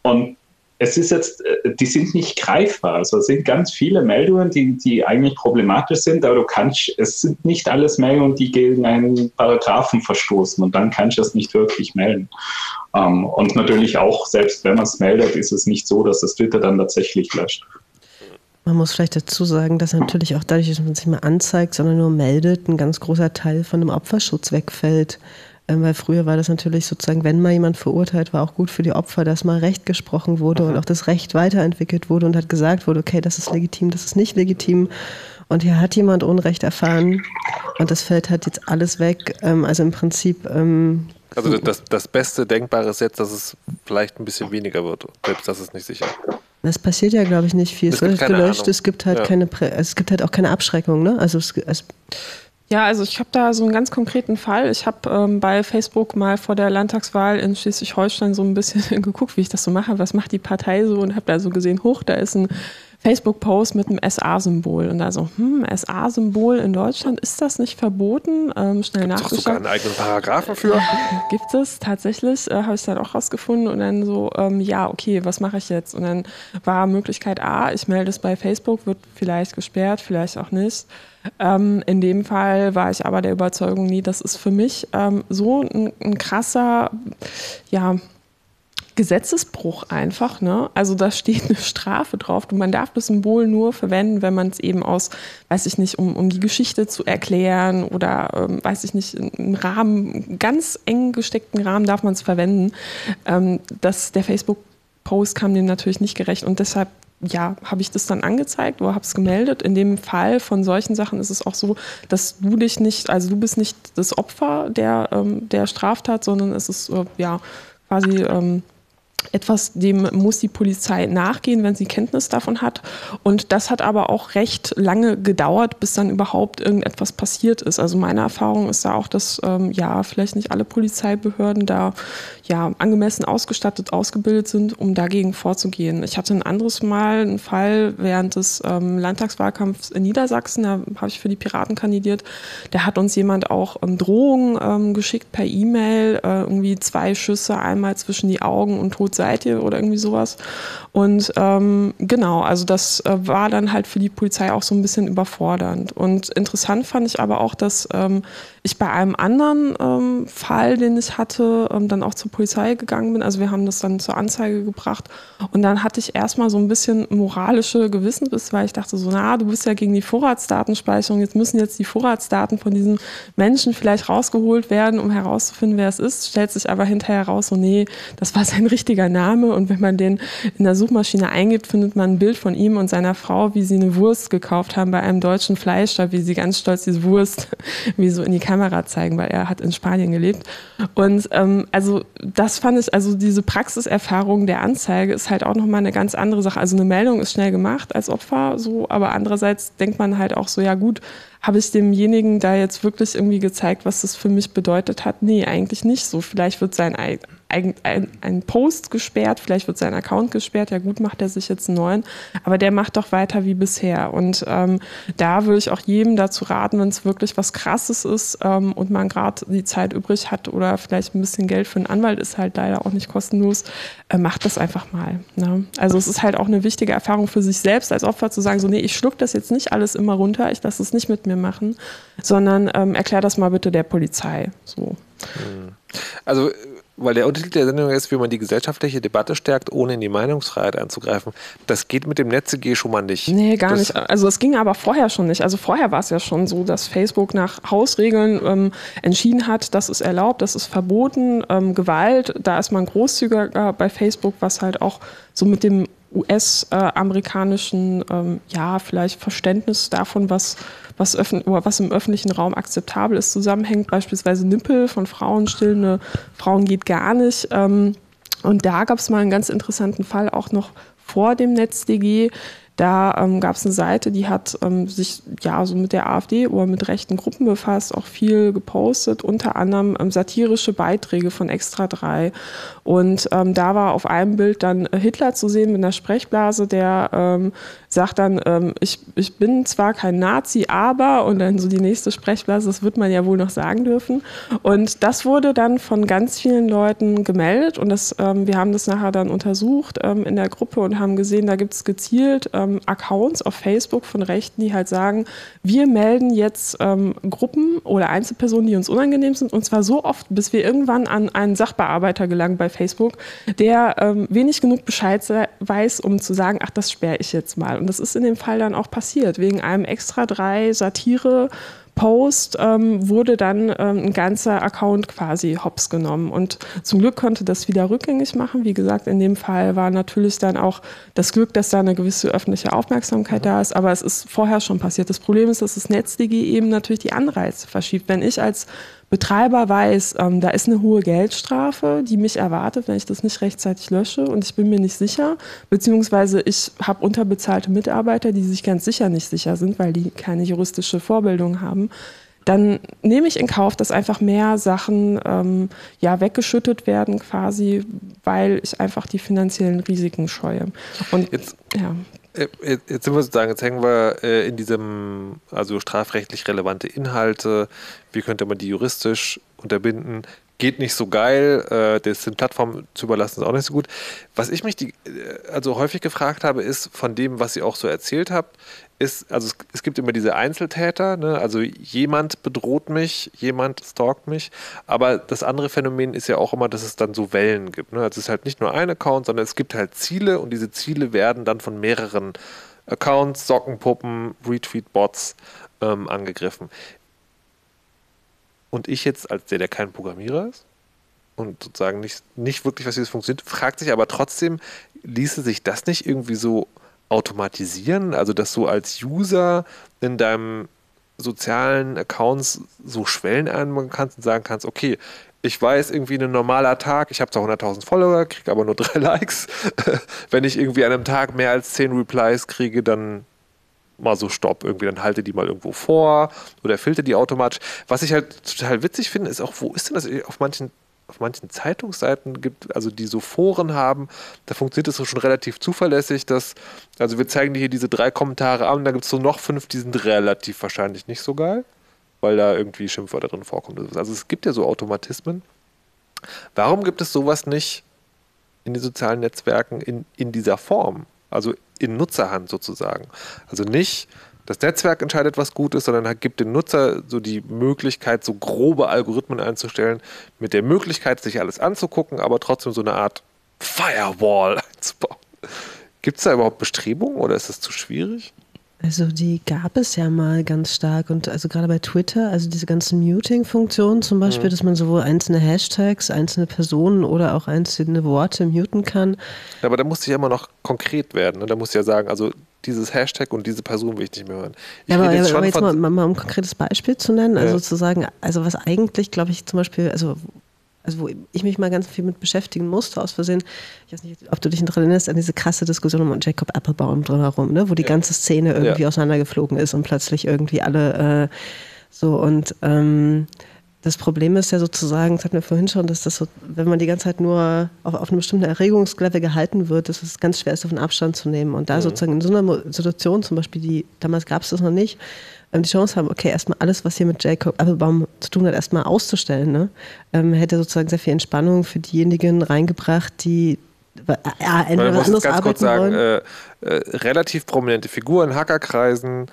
und es ist jetzt, äh, die sind nicht greifbar. Also es sind ganz viele Meldungen, die, die eigentlich problematisch sind, aber du kannst, es sind nicht alles Meldungen, die gegen einen Paragraphen verstoßen und dann kannst du es nicht wirklich melden. Um, ähm, und natürlich auch, selbst wenn man es meldet, ist es nicht so, dass das Twitter dann tatsächlich löscht. Man muss vielleicht dazu sagen, dass natürlich auch dadurch, dass man es nicht mehr anzeigt, sondern nur meldet, ein ganz großer Teil von dem Opferschutz wegfällt. Ähm, weil früher war das natürlich sozusagen, wenn mal jemand verurteilt war, auch gut für die Opfer, dass mal Recht gesprochen wurde Aha. und auch das Recht weiterentwickelt wurde und hat gesagt wurde, okay, das ist legitim, das ist nicht legitim. Und hier hat jemand Unrecht erfahren und das fällt halt jetzt alles weg. Ähm, also im Prinzip ähm, Also das, das Beste Denkbare ist jetzt, dass es vielleicht ein bisschen weniger wird. Selbst das ist nicht sicher. Das passiert ja, glaube ich, nicht viel. Es, es wird gelöscht, Ahnung. es gibt halt ja. keine, es gibt halt auch keine Abschreckung, ne? Also es, es ja, also ich habe da so einen ganz konkreten Fall. Ich habe ähm, bei Facebook mal vor der Landtagswahl in Schleswig-Holstein so ein bisschen [laughs] geguckt, wie ich das so mache. Was macht die Partei so? Und habe da so gesehen, hoch, da ist ein Facebook-Post mit einem SA-Symbol. Und da so, hm, SA-Symbol in Deutschland, ist das nicht verboten? Ähm, schnell Gibt's nachgeschaut. sogar einen eigenen Paragraphen für? [laughs] Gibt es tatsächlich, äh, habe ich dann auch rausgefunden. Und dann so, ähm, ja, okay, was mache ich jetzt? Und dann war Möglichkeit A, ich melde es bei Facebook, wird vielleicht gesperrt, vielleicht auch nicht. Ähm, in dem Fall war ich aber der Überzeugung, nie, das ist für mich ähm, so ein, ein krasser, ja, Gesetzesbruch einfach. Ne? Also da steht eine Strafe drauf und man darf das Symbol nur verwenden, wenn man es eben aus, weiß ich nicht, um, um die Geschichte zu erklären oder ähm, weiß ich nicht, einen Rahmen, ganz eng gesteckten Rahmen darf man es verwenden. Ähm, das, der Facebook-Post kam dem natürlich nicht gerecht und deshalb ja, habe ich das dann angezeigt oder habe es gemeldet. In dem Fall von solchen Sachen ist es auch so, dass du dich nicht, also du bist nicht das Opfer der, ähm, der Straftat, sondern es ist äh, ja quasi ähm, etwas, dem muss die Polizei nachgehen, wenn sie Kenntnis davon hat. Und das hat aber auch recht lange gedauert, bis dann überhaupt irgendetwas passiert ist. Also meine Erfahrung ist da auch, dass ähm, ja vielleicht nicht alle Polizeibehörden da ja angemessen ausgestattet, ausgebildet sind, um dagegen vorzugehen. Ich hatte ein anderes Mal einen Fall während des ähm, Landtagswahlkampfs in Niedersachsen, da habe ich für die Piraten kandidiert. Da hat uns jemand auch ähm, Drohungen ähm, geschickt per E-Mail, äh, irgendwie zwei Schüsse, einmal zwischen die Augen und tot seid ihr oder irgendwie sowas. Und ähm, genau, also das äh, war dann halt für die Polizei auch so ein bisschen überfordernd. Und interessant fand ich aber auch, dass ähm, ich bei einem anderen ähm, Fall, den ich hatte, ähm, dann auch zur Polizei gegangen bin. Also wir haben das dann zur Anzeige gebracht. Und dann hatte ich erstmal so ein bisschen moralische Gewissensbiss, weil ich dachte so, na, du bist ja gegen die Vorratsdatenspeicherung. Jetzt müssen jetzt die Vorratsdaten von diesen Menschen vielleicht rausgeholt werden, um herauszufinden, wer es ist. Stellt sich aber hinterher raus, so, nee, das war sein [laughs] richtiger Name. Und wenn man den in der Suchmaschine eingibt, findet man ein Bild von ihm und seiner Frau, wie sie eine Wurst gekauft haben bei einem deutschen Fleischer, wie sie ganz stolz diese Wurst [laughs] wie so in die Kamera zeigen, weil er hat in Spanien gelebt. Und ähm, also das fand ich, also diese Praxiserfahrung der Anzeige ist halt auch nochmal eine ganz andere Sache. Also eine Meldung ist schnell gemacht als Opfer, so, aber andererseits denkt man halt auch so, ja gut, habe ich demjenigen da jetzt wirklich irgendwie gezeigt, was das für mich bedeutet hat? Nee, eigentlich nicht so. Vielleicht wird sein ein, ein, ein Post gesperrt, vielleicht wird sein Account gesperrt. Ja gut, macht er sich jetzt einen neuen, aber der macht doch weiter wie bisher. Und ähm, da würde ich auch jedem dazu raten, wenn es wirklich was Krasses ist ähm, und man gerade die Zeit übrig hat oder vielleicht ein bisschen Geld für einen Anwalt ist halt leider auch nicht kostenlos, äh, macht das einfach mal. Ne? Also es ist halt auch eine wichtige Erfahrung für sich selbst als Opfer zu sagen, so nee, ich schluck das jetzt nicht alles immer runter, ich lasse es nicht mit mir machen, sondern ähm, erklär das mal bitte der Polizei. So. Also weil der Untertitel der Sendung ist, wie man die gesellschaftliche Debatte stärkt, ohne in die Meinungsfreiheit einzugreifen. Das geht mit dem NetzG schon mal nicht. Nee, gar das nicht. Also es ging aber vorher schon nicht. Also vorher war es ja schon so, dass Facebook nach Hausregeln ähm, entschieden hat, das ist erlaubt, das ist verboten. Ähm, Gewalt, da ist man großzügiger bei Facebook, was halt auch so mit dem US-amerikanischen, ähm, ja, vielleicht Verständnis davon, was, was, was im öffentlichen Raum akzeptabel ist, zusammenhängt. Beispielsweise Nippel von Frauen, stillende Frauen geht gar nicht. Ähm, und da gab es mal einen ganz interessanten Fall, auch noch vor dem NetzDG. Da ähm, gab es eine Seite, die hat ähm, sich ja so mit der AfD oder mit rechten Gruppen befasst, auch viel gepostet, unter anderem ähm, satirische Beiträge von Extra 3. Und ähm, da war auf einem Bild dann Hitler zu sehen mit einer Sprechblase, der ähm, sagt dann, ähm, ich, ich bin zwar kein Nazi, aber, und dann so die nächste Sprechblase, das wird man ja wohl noch sagen dürfen. Und das wurde dann von ganz vielen Leuten gemeldet und das, wir haben das nachher dann untersucht in der Gruppe und haben gesehen, da gibt es gezielt ähm, Accounts auf Facebook von Rechten, die halt sagen, wir melden jetzt ähm, Gruppen oder Einzelpersonen, die uns unangenehm sind, und zwar so oft, bis wir irgendwann an einen Sachbearbeiter gelangen bei Facebook, der ähm, wenig genug Bescheid weiß, um zu sagen, ach, das sperre ich jetzt mal. Und das ist in dem Fall dann auch passiert, wegen einem extra drei Satire- Post ähm, wurde dann ähm, ein ganzer Account quasi hops genommen. Und zum Glück konnte das wieder rückgängig machen. Wie gesagt, in dem Fall war natürlich dann auch das Glück, dass da eine gewisse öffentliche Aufmerksamkeit da ist. Aber es ist vorher schon passiert. Das Problem ist, dass das NetzDG eben natürlich die Anreize verschiebt. Wenn ich als Betreiber weiß, ähm, da ist eine hohe Geldstrafe, die mich erwartet, wenn ich das nicht rechtzeitig lösche und ich bin mir nicht sicher, beziehungsweise ich habe unterbezahlte Mitarbeiter, die sich ganz sicher nicht sicher sind, weil die keine juristische Vorbildung haben, dann nehme ich in Kauf, dass einfach mehr Sachen ähm, ja, weggeschüttet werden, quasi, weil ich einfach die finanziellen Risiken scheue. Und jetzt, ja. Äh, jetzt sind wir sozusagen, jetzt hängen wir äh, in diesem, also strafrechtlich relevante Inhalte, wie könnte man die juristisch unterbinden, geht nicht so geil, äh, das den Plattformen zu überlassen ist auch nicht so gut. Was ich mich die, also häufig gefragt habe, ist von dem, was ihr auch so erzählt habt, ist, also es, es gibt immer diese Einzeltäter, ne? also jemand bedroht mich, jemand stalkt mich, aber das andere Phänomen ist ja auch immer, dass es dann so Wellen gibt. Ne? Also es ist halt nicht nur ein Account, sondern es gibt halt Ziele und diese Ziele werden dann von mehreren Accounts, Sockenpuppen, Retweet-Bots ähm, angegriffen. Und ich jetzt, als der, der kein Programmierer ist und sozusagen nicht, nicht wirklich, was wie das funktioniert, fragt sich aber trotzdem, ließe sich das nicht irgendwie so automatisieren? Also, dass du als User in deinem sozialen Accounts so Schwellen einbauen kannst und sagen kannst, okay, ich weiß irgendwie ein normaler Tag, ich habe zwar 100.000 Follower, kriege aber nur [laughs] drei Likes. Wenn ich irgendwie an einem Tag mehr als zehn Replies kriege, dann mal so Stopp irgendwie, dann halte die mal irgendwo vor oder filter die automatisch. Was ich halt total witzig finde, ist auch, wo ist denn das auf manchen auf manchen Zeitungsseiten gibt, also die so Foren haben, da funktioniert es schon relativ zuverlässig, dass, also wir zeigen dir hier diese drei Kommentare an, da gibt es so noch fünf, die sind relativ wahrscheinlich nicht so geil, weil da irgendwie Schimpfwörter drin vorkommen. Also es gibt ja so Automatismen. Warum gibt es sowas nicht in den sozialen Netzwerken in, in dieser Form? Also in Nutzerhand sozusagen. Also nicht, das Netzwerk entscheidet, was gut ist, sondern gibt dem Nutzer so die Möglichkeit, so grobe Algorithmen einzustellen, mit der Möglichkeit, sich alles anzugucken, aber trotzdem so eine Art Firewall [laughs] einzubauen. Gibt es da überhaupt Bestrebungen oder ist das zu schwierig? Also die gab es ja mal ganz stark und also gerade bei Twitter, also diese ganzen Muting-Funktionen zum Beispiel, mhm. dass man sowohl einzelne Hashtags, einzelne Personen oder auch einzelne Worte muten kann. Ja, aber da muss ja immer noch konkret werden. Ne? Da muss ja sagen, also dieses Hashtag und diese Person will ich nicht mehr hören. Ich ja, aber, jetzt, aber jetzt mal, mal, um ein konkretes Beispiel zu nennen, also ja. zu sagen, also was eigentlich, glaube ich, zum Beispiel, also also wo ich mich mal ganz viel mit beschäftigen musste, aus Versehen, ich weiß nicht, ob du dich daran erinnerst, an diese krasse Diskussion um Jacob Applebaum drumherum, ne? wo die ja. ganze Szene irgendwie ja. auseinandergeflogen ist und plötzlich irgendwie alle äh, so und ähm, das Problem ist ja sozusagen, das hatten wir vorhin schon, dass das so, wenn man die ganze Zeit nur auf, auf einem bestimmten Erregungslevel gehalten wird, dass es ganz schwer ist, davon Abstand zu nehmen. Und da mhm. sozusagen in so einer Situation, zum Beispiel, die damals gab es das noch nicht, ähm, die Chance haben, okay, erstmal alles, was hier mit Jacob Applebaum zu tun hat, erstmal auszustellen, ne? ähm, hätte sozusagen sehr viel Entspannung für diejenigen reingebracht, die ja, entweder was anderes ganz kurz sagen, äh, äh, relativ prominente Figur in Hackerkreisen,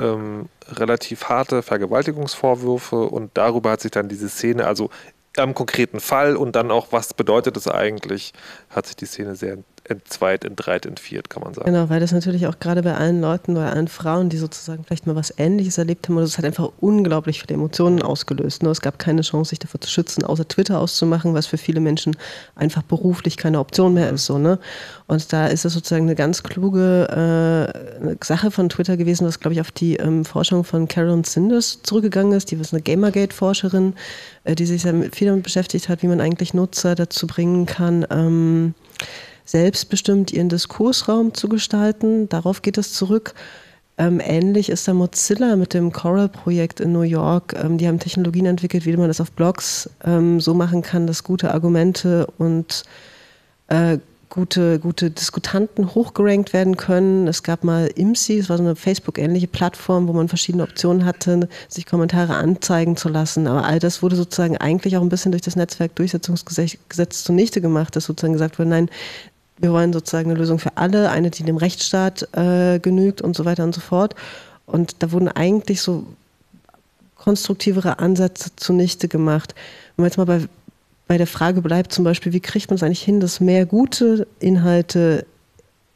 ähm, relativ harte Vergewaltigungsvorwürfe und darüber hat sich dann diese Szene, also am konkreten Fall und dann auch, was bedeutet es eigentlich, hat sich die Szene sehr entzweit, entreit, entviert, kann man sagen. Genau, weil das natürlich auch gerade bei allen Leuten oder allen Frauen, die sozusagen vielleicht mal was Ähnliches erlebt haben, das hat einfach unglaublich viele Emotionen ausgelöst. Ne? Es gab keine Chance, sich davor zu schützen, außer Twitter auszumachen, was für viele Menschen einfach beruflich keine Option mehr ist. So, ne? Und da ist es sozusagen eine ganz kluge äh, Sache von Twitter gewesen, was, glaube ich, auf die ähm, Forschung von Carolyn Sinders zurückgegangen ist. Die ist eine Gamergate-Forscherin, äh, die sich sehr viel damit beschäftigt hat, wie man eigentlich Nutzer dazu bringen kann, ähm, selbstbestimmt ihren Diskursraum zu gestalten. Darauf geht es zurück. Ähm, ähnlich ist da Mozilla mit dem Coral-Projekt in New York. Ähm, die haben Technologien entwickelt, wie man das auf Blogs ähm, so machen kann, dass gute Argumente und äh, gute, gute Diskutanten hochgerankt werden können. Es gab mal IMSI, es war so eine Facebook-ähnliche Plattform, wo man verschiedene Optionen hatte, sich Kommentare anzeigen zu lassen. Aber all das wurde sozusagen eigentlich auch ein bisschen durch das Netzwerkdurchsetzungsgesetz zunichte gemacht, dass sozusagen gesagt wurde, nein, wir wollen sozusagen eine Lösung für alle, eine, die dem Rechtsstaat äh, genügt und so weiter und so fort. Und da wurden eigentlich so konstruktivere Ansätze zunichte gemacht. Wenn man jetzt mal bei, bei der Frage bleibt, zum Beispiel, wie kriegt man es eigentlich hin, dass mehr gute Inhalte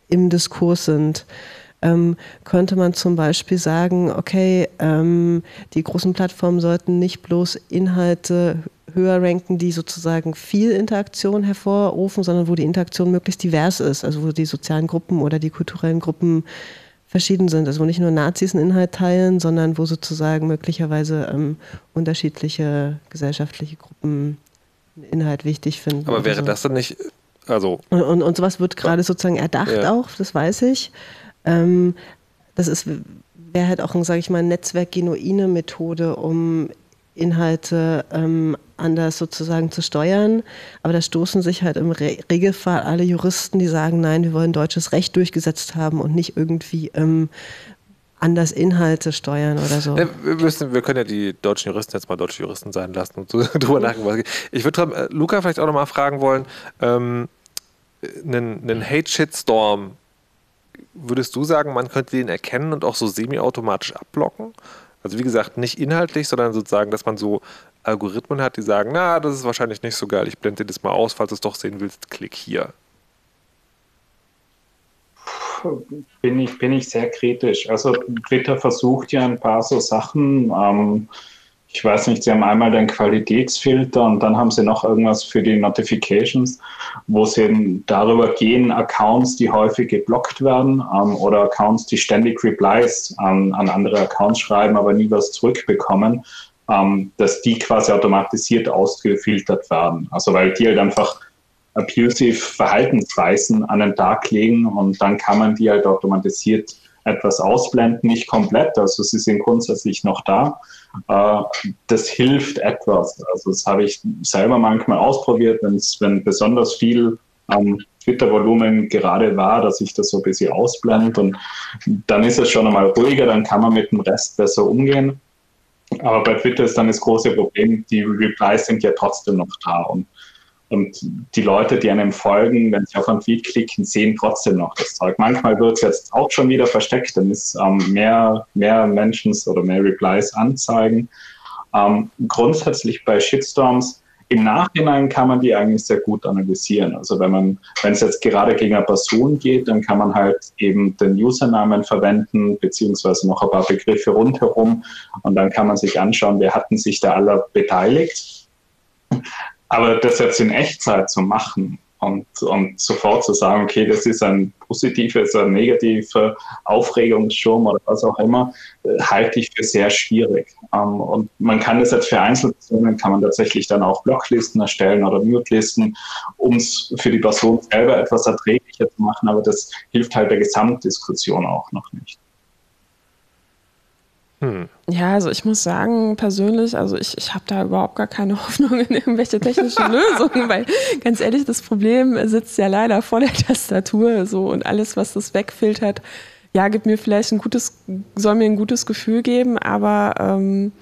im Diskurs sind, ähm, könnte man zum Beispiel sagen, okay, ähm, die großen Plattformen sollten nicht bloß Inhalte höher ranken, die sozusagen viel Interaktion hervorrufen, sondern wo die Interaktion möglichst divers ist, also wo die sozialen Gruppen oder die kulturellen Gruppen verschieden sind. Also wo nicht nur Nazis einen Inhalt teilen, sondern wo sozusagen möglicherweise ähm, unterschiedliche gesellschaftliche Gruppen einen Inhalt wichtig finden. Aber wäre so. das dann nicht, also. Und, und, und sowas wird gerade sozusagen erdacht ja. auch, das weiß ich. Ähm, das ist, wäre halt auch, sage ich mal, netzwerkgenuine Methode, um Inhalte ähm, anders sozusagen zu steuern. Aber da stoßen sich halt im Re Regelfall alle Juristen, die sagen, nein, wir wollen deutsches Recht durchgesetzt haben und nicht irgendwie ähm, anders Inhalte steuern oder so. Ja, wir, müssen, wir können ja die deutschen Juristen jetzt mal deutsche Juristen sein lassen und so [laughs] drüber nachdenken. Ich würde äh, Luca vielleicht auch nochmal fragen wollen, ähm, einen, einen Hate-Shitstorm, würdest du sagen, man könnte den erkennen und auch so semi-automatisch abblocken? Also wie gesagt, nicht inhaltlich, sondern sozusagen, dass man so Algorithmen hat, die sagen, na, das ist wahrscheinlich nicht so geil, ich blende dir das mal aus, falls du es doch sehen willst, klick hier. Bin ich, bin ich sehr kritisch. Also Twitter versucht ja ein paar so Sachen. Ähm, ich weiß nicht, sie haben einmal den Qualitätsfilter und dann haben sie noch irgendwas für die Notifications, wo sie darüber gehen, Accounts, die häufig geblockt werden ähm, oder Accounts, die ständig Replies ähm, an andere Accounts schreiben, aber nie was zurückbekommen, dass die quasi automatisiert ausgefiltert werden. Also weil die halt einfach abusive Verhaltensweisen an den Tag legen und dann kann man die halt automatisiert etwas ausblenden, nicht komplett, also sie sind grundsätzlich noch da. Äh, das hilft etwas. Also das habe ich selber manchmal ausprobiert, wenn besonders viel am Twitter-Volumen gerade war, dass ich das so ein bisschen ausblende und dann ist es schon einmal ruhiger, dann kann man mit dem Rest besser umgehen. Aber bei Twitter ist dann das große Problem, die Replies sind ja trotzdem noch da und und die Leute, die einem folgen, wenn sie auf ein Tweet klicken, sehen trotzdem noch das Zeug. Manchmal wird es jetzt auch schon wieder versteckt, dann ist ähm, mehr, mehr Mentions oder mehr Replies anzeigen. Ähm, grundsätzlich bei Shitstorms, im Nachhinein kann man die eigentlich sehr gut analysieren. Also wenn man, wenn es jetzt gerade gegen eine Person geht, dann kann man halt eben den Usernamen verwenden, beziehungsweise noch ein paar Begriffe rundherum. Und dann kann man sich anschauen, wer hatten sich da alle beteiligt. Aber das jetzt in Echtzeit zu machen und, und sofort zu sagen, okay, das ist ein positives oder negativer Aufregungsschirm oder was auch immer, äh, halte ich für sehr schwierig. Ähm, und man kann das jetzt für Einzelpersonen, kann man tatsächlich dann auch Blocklisten erstellen oder Mute-Listen, um es für die Person selber etwas erträglicher zu machen, aber das hilft halt der Gesamtdiskussion auch noch nicht. Hm. Ja, also ich muss sagen, persönlich, also ich, ich habe da überhaupt gar keine [laughs] Hoffnung in irgendwelche technischen [laughs] Lösungen, weil ganz ehrlich, das Problem sitzt ja leider vor der Tastatur so und alles, was das wegfiltert, ja, gibt mir vielleicht ein gutes, soll mir ein gutes Gefühl geben, aber ähm,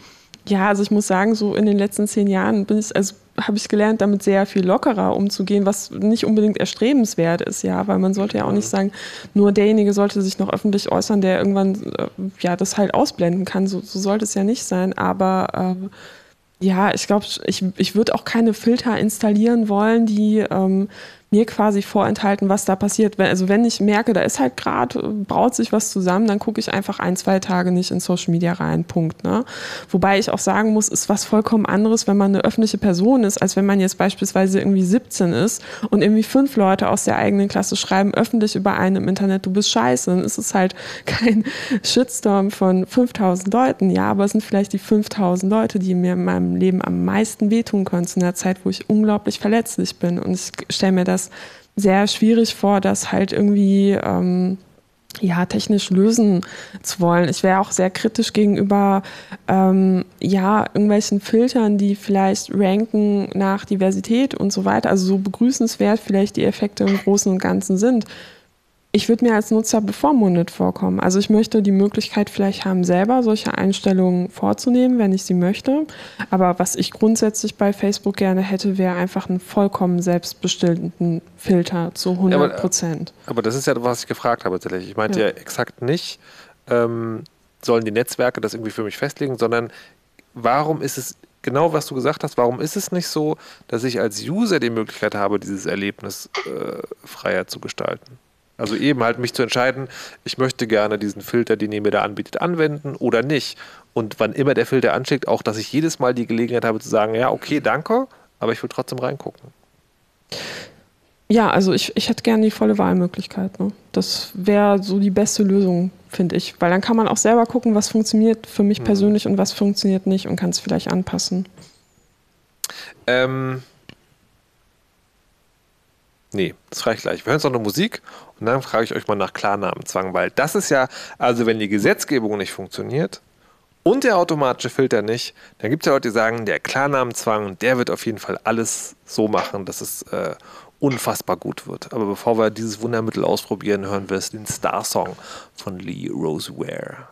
ja, also ich muss sagen, so in den letzten zehn Jahren bin ich, also habe ich gelernt, damit sehr viel lockerer umzugehen, was nicht unbedingt erstrebenswert ist, ja, weil man sollte ja auch nicht mhm. sagen, nur derjenige sollte sich noch öffentlich äußern, der irgendwann äh, ja das halt ausblenden kann. So, so sollte es ja nicht sein. Aber äh, ja, ich glaube, ich, ich würde auch keine Filter installieren wollen, die ähm, mir quasi vorenthalten, was da passiert. Also wenn ich merke, da ist halt gerade, braut sich was zusammen, dann gucke ich einfach ein, zwei Tage nicht in Social Media rein. Punkt. Ne? Wobei ich auch sagen muss, ist was vollkommen anderes, wenn man eine öffentliche Person ist, als wenn man jetzt beispielsweise irgendwie 17 ist und irgendwie fünf Leute aus der eigenen Klasse schreiben öffentlich über einen im Internet, du bist scheiße. Dann ist es halt [laughs] kein Shitstorm von 5000 Leuten. Ja, aber es sind vielleicht die 5000 Leute, die mir in meinem Leben am meisten wehtun können zu einer Zeit, wo ich unglaublich verletzlich bin. Und ich stelle mir das das sehr schwierig vor, das halt irgendwie ähm, ja, technisch lösen zu wollen. Ich wäre auch sehr kritisch gegenüber ähm, ja, irgendwelchen Filtern, die vielleicht ranken nach Diversität und so weiter. Also so begrüßenswert vielleicht die Effekte im Großen und Ganzen sind ich würde mir als Nutzer bevormundet vorkommen. Also ich möchte die Möglichkeit vielleicht haben, selber solche Einstellungen vorzunehmen, wenn ich sie möchte. Aber was ich grundsätzlich bei Facebook gerne hätte, wäre einfach einen vollkommen selbstbestimmten Filter zu 100 Prozent. Aber, aber, das ist ja, was ich gefragt habe tatsächlich. Ich meinte ja, ja exakt nicht, ähm, sollen die Netzwerke das irgendwie für mich festlegen, sondern warum ist es genau, was du gesagt hast, warum ist es nicht so, dass ich als User die Möglichkeit habe, dieses Erlebnis äh, freier zu gestalten? Also eben halt mich zu entscheiden, ich möchte gerne diesen Filter, den ihr mir da anbietet, anwenden oder nicht. Und wann immer der Filter anschickt, auch, dass ich jedes Mal die Gelegenheit habe zu sagen, ja, okay, danke, aber ich will trotzdem reingucken. ja, also ich, ich hätte gerne die volle Wahlmöglichkeit. Ne? Das wäre so die beste Lösung, finde ich. Weil dann kann man auch selber gucken, was funktioniert für mich mhm. persönlich und was funktioniert nicht und kann es vielleicht anpassen. Ähm, Nee, das reicht gleich. Wir hören jetzt noch eine Musik und dann frage ich euch mal nach Klarnamenzwang, weil das ist ja, also wenn die Gesetzgebung nicht funktioniert und der automatische Filter nicht, dann gibt es ja Leute, die sagen, der Klarnamenzwang, der wird auf jeden Fall alles so machen, dass es äh, unfassbar gut wird. Aber bevor wir dieses Wundermittel ausprobieren, hören wir es den Star-Song von Lee Roseware.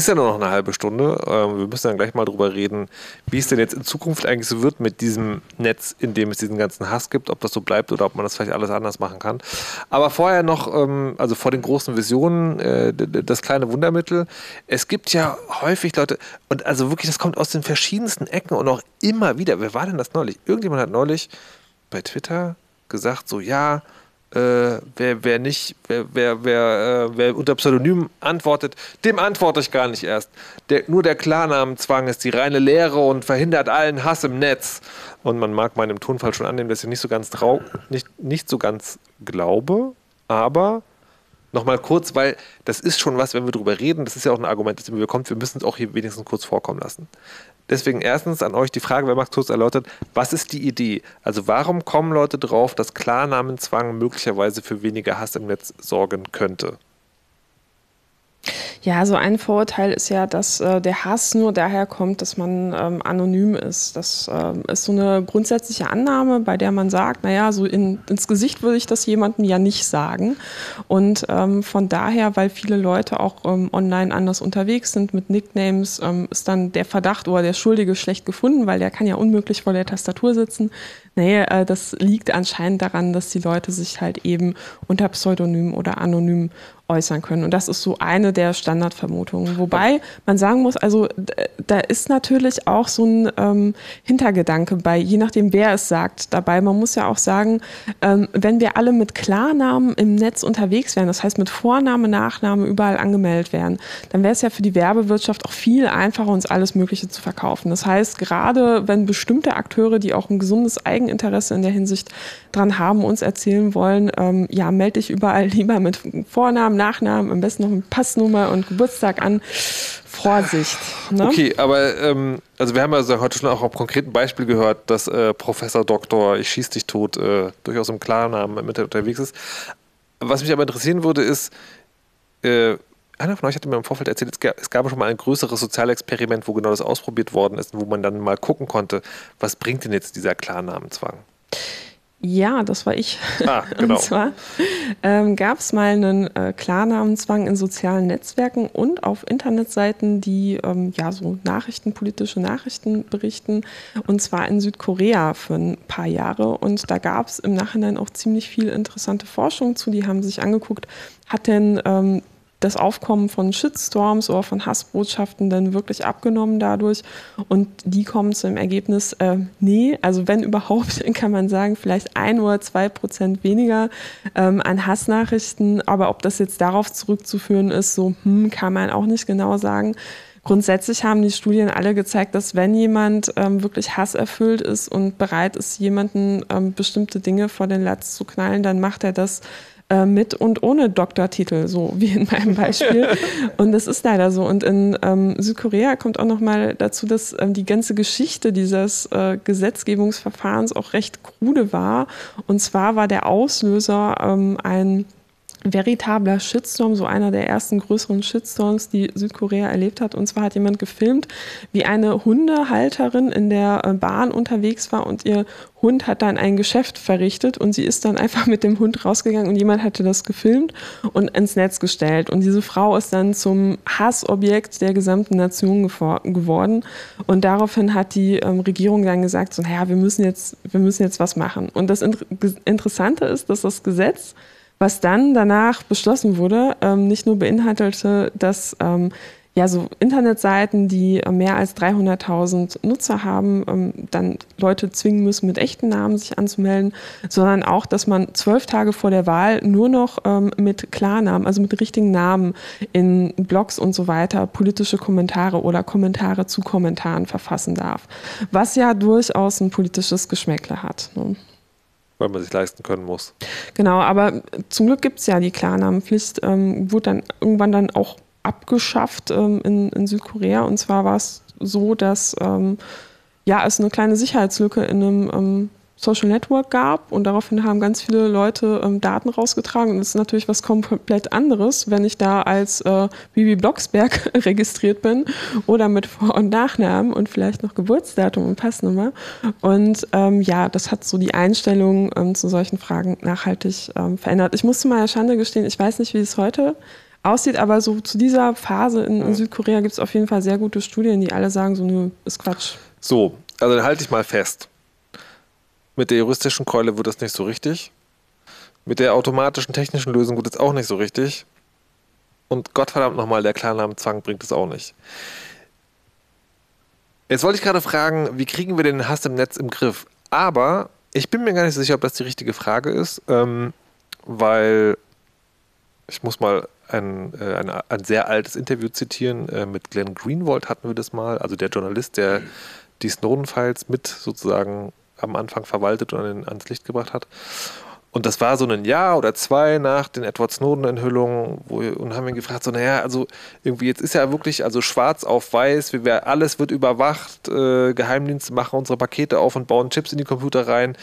Ist ja nur noch eine halbe Stunde. Ähm, wir müssen dann gleich mal drüber reden, wie es denn jetzt in Zukunft eigentlich so wird mit diesem Netz, in dem es diesen ganzen Hass gibt, ob das so bleibt oder ob man das vielleicht alles anders machen kann. Aber vorher noch, ähm, also vor den großen Visionen, äh, das kleine Wundermittel. Es gibt ja häufig Leute, und also wirklich, das kommt aus den verschiedensten Ecken und auch immer wieder. Wer war denn das neulich? Irgendjemand hat neulich bei Twitter gesagt, so ja, äh, wer, wer nicht, wer, wer, wer, äh, wer unter Pseudonym antwortet, dem antworte ich gar nicht erst. Der, nur der Klarnamenzwang ist die reine Lehre und verhindert allen Hass im Netz. Und man mag meinem Tonfall schon annehmen, dass ich nicht so ganz trau nicht, nicht so ganz glaube, aber nochmal kurz, weil das ist schon was, wenn wir drüber reden, das ist ja auch ein Argument, das immer kommt, wir müssen es auch hier wenigstens kurz vorkommen lassen. Deswegen erstens an euch die Frage, wer macht kurz erläutert, was ist die Idee? Also warum kommen Leute drauf, dass Klarnamenzwang möglicherweise für weniger Hass im Netz sorgen könnte? Ja, so ein Vorurteil ist ja, dass äh, der Hass nur daher kommt, dass man ähm, anonym ist. Das äh, ist so eine grundsätzliche Annahme, bei der man sagt, naja, so in, ins Gesicht würde ich das jemandem ja nicht sagen. Und ähm, von daher, weil viele Leute auch ähm, online anders unterwegs sind mit Nicknames, ähm, ist dann der Verdacht oder der Schuldige schlecht gefunden, weil der kann ja unmöglich vor der Tastatur sitzen. Nee, äh, das liegt anscheinend daran, dass die Leute sich halt eben unter Pseudonym oder anonym äußern können. Und das ist so eine der Standardvermutungen. Wobei man sagen muss, also da ist natürlich auch so ein ähm, Hintergedanke bei, je nachdem wer es sagt, dabei. Man muss ja auch sagen, ähm, wenn wir alle mit Klarnamen im Netz unterwegs wären, das heißt mit Vorname, Nachname überall angemeldet wären, dann wäre es ja für die Werbewirtschaft auch viel einfacher, uns alles Mögliche zu verkaufen. Das heißt, gerade wenn bestimmte Akteure, die auch ein gesundes Eigeninteresse in der Hinsicht dran haben, uns erzählen wollen, ähm, ja, melde dich überall [laughs] lieber mit Vornamen, Nachnamen, am besten noch mit Passnummer und Geburtstag an. Vorsicht. Ne? Okay, aber ähm, also wir haben also heute schon auch am konkreten Beispiel gehört, dass äh, Professor Doktor, ich schieß dich tot, äh, durchaus im Klarnamen mit unterwegs ist. Was mich aber interessieren würde, ist, äh, einer von euch hatte mir im Vorfeld erzählt, es gab, es gab schon mal ein größeres Sozialexperiment, wo genau das ausprobiert worden ist wo man dann mal gucken konnte, was bringt denn jetzt dieser Klarnamenzwang? Ja, das war ich. Ah, [laughs] genau. Und zwar ähm, gab es mal einen äh, Klarnamenzwang in sozialen Netzwerken und auf Internetseiten, die ähm, ja so Nachrichten, politische Nachrichten berichten. Und zwar in Südkorea für ein paar Jahre. Und da gab es im Nachhinein auch ziemlich viel interessante Forschung zu. Die haben sich angeguckt, hat denn ähm, das Aufkommen von Shitstorms oder von Hassbotschaften dann wirklich abgenommen dadurch. Und die kommen zum Ergebnis, äh, nee, also wenn überhaupt, [laughs] kann man sagen, vielleicht ein oder zwei Prozent weniger ähm, an Hassnachrichten. Aber ob das jetzt darauf zurückzuführen ist, so hm, kann man auch nicht genau sagen. Grundsätzlich haben die Studien alle gezeigt, dass wenn jemand ähm, wirklich hasserfüllt ist und bereit ist, jemanden ähm, bestimmte Dinge vor den Latz zu knallen, dann macht er das äh, mit und ohne Doktortitel, so wie in meinem Beispiel. [laughs] und das ist leider so. Und in ähm, Südkorea kommt auch noch mal dazu, dass ähm, die ganze Geschichte dieses äh, Gesetzgebungsverfahrens auch recht krude war. Und zwar war der Auslöser ähm, ein veritabler Shitstorm, so einer der ersten größeren Shitstorms, die Südkorea erlebt hat. Und zwar hat jemand gefilmt, wie eine Hundehalterin in der äh, Bahn unterwegs war und ihr Hund hat dann ein Geschäft verrichtet und sie ist dann [laughs] einfach mit dem Hund rausgegangen und jemand hatte das gefilmt und ins Netz gestellt. Und diese Frau ist dann zum Hassobjekt der gesamten Nation geworden. Und daraufhin hat die ähm, Regierung dann gesagt, so, naja, wir müssen jetzt, wir müssen jetzt was machen. Und das Interessante ist, dass das Gesetz was dann danach beschlossen wurde, ähm, nicht nur beinhaltete, dass ähm, ja so Internetseiten, die mehr als 300.000 Nutzer haben, ähm, dann Leute zwingen müssen, mit echten Namen sich anzumelden, sondern auch, dass man zwölf Tage vor der Wahl nur noch ähm, mit Klarnamen, also mit richtigen Namen in Blogs und so weiter politische Kommentare oder Kommentare zu Kommentaren verfassen darf, was ja durchaus ein politisches Geschmäckle hat. Ne? Weil man sich leisten können muss. Genau, aber zum Glück gibt es ja die Klarnamenpflicht, ähm, wurde dann irgendwann dann auch abgeschafft ähm, in, in, Südkorea. Und zwar war es so, dass ähm, ja, es eine kleine Sicherheitslücke in einem ähm, Social Network gab und daraufhin haben ganz viele Leute ähm, Daten rausgetragen und das ist natürlich was komplett anderes, wenn ich da als äh, Bibi Blocksberg [laughs] registriert bin oder mit Vor- und Nachnamen und vielleicht noch Geburtsdatum und Passnummer und ähm, ja, das hat so die Einstellung ähm, zu solchen Fragen nachhaltig ähm, verändert. Ich musste mal Schande gestehen, ich weiß nicht, wie es heute aussieht, aber so zu dieser Phase in, in Südkorea gibt es auf jeden Fall sehr gute Studien, die alle sagen, so nö, ist Quatsch. So, also dann halte ich mal fest. Mit der juristischen Keule wird das nicht so richtig. Mit der automatischen technischen Lösung wird es auch nicht so richtig. Und Gottverdammt nochmal, der Klarnamenzwang bringt es auch nicht. Jetzt wollte ich gerade fragen, wie kriegen wir den Hass im Netz im Griff? Aber ich bin mir gar nicht so sicher, ob das die richtige Frage ist, ähm, weil ich muss mal ein, äh, ein, ein, sehr altes Interview zitieren. Äh, mit Glenn Greenwald hatten wir das mal, also der Journalist, der die Snowden-Files mit sozusagen am Anfang verwaltet und ans Licht gebracht hat. Und das war so ein Jahr oder zwei nach den Edward Snowden-Enthüllungen und haben ihn gefragt, so, naja, also irgendwie jetzt ist ja wirklich also schwarz auf weiß, wir, alles wird überwacht, äh, Geheimdienste machen unsere Pakete auf und bauen Chips in die Computer rein,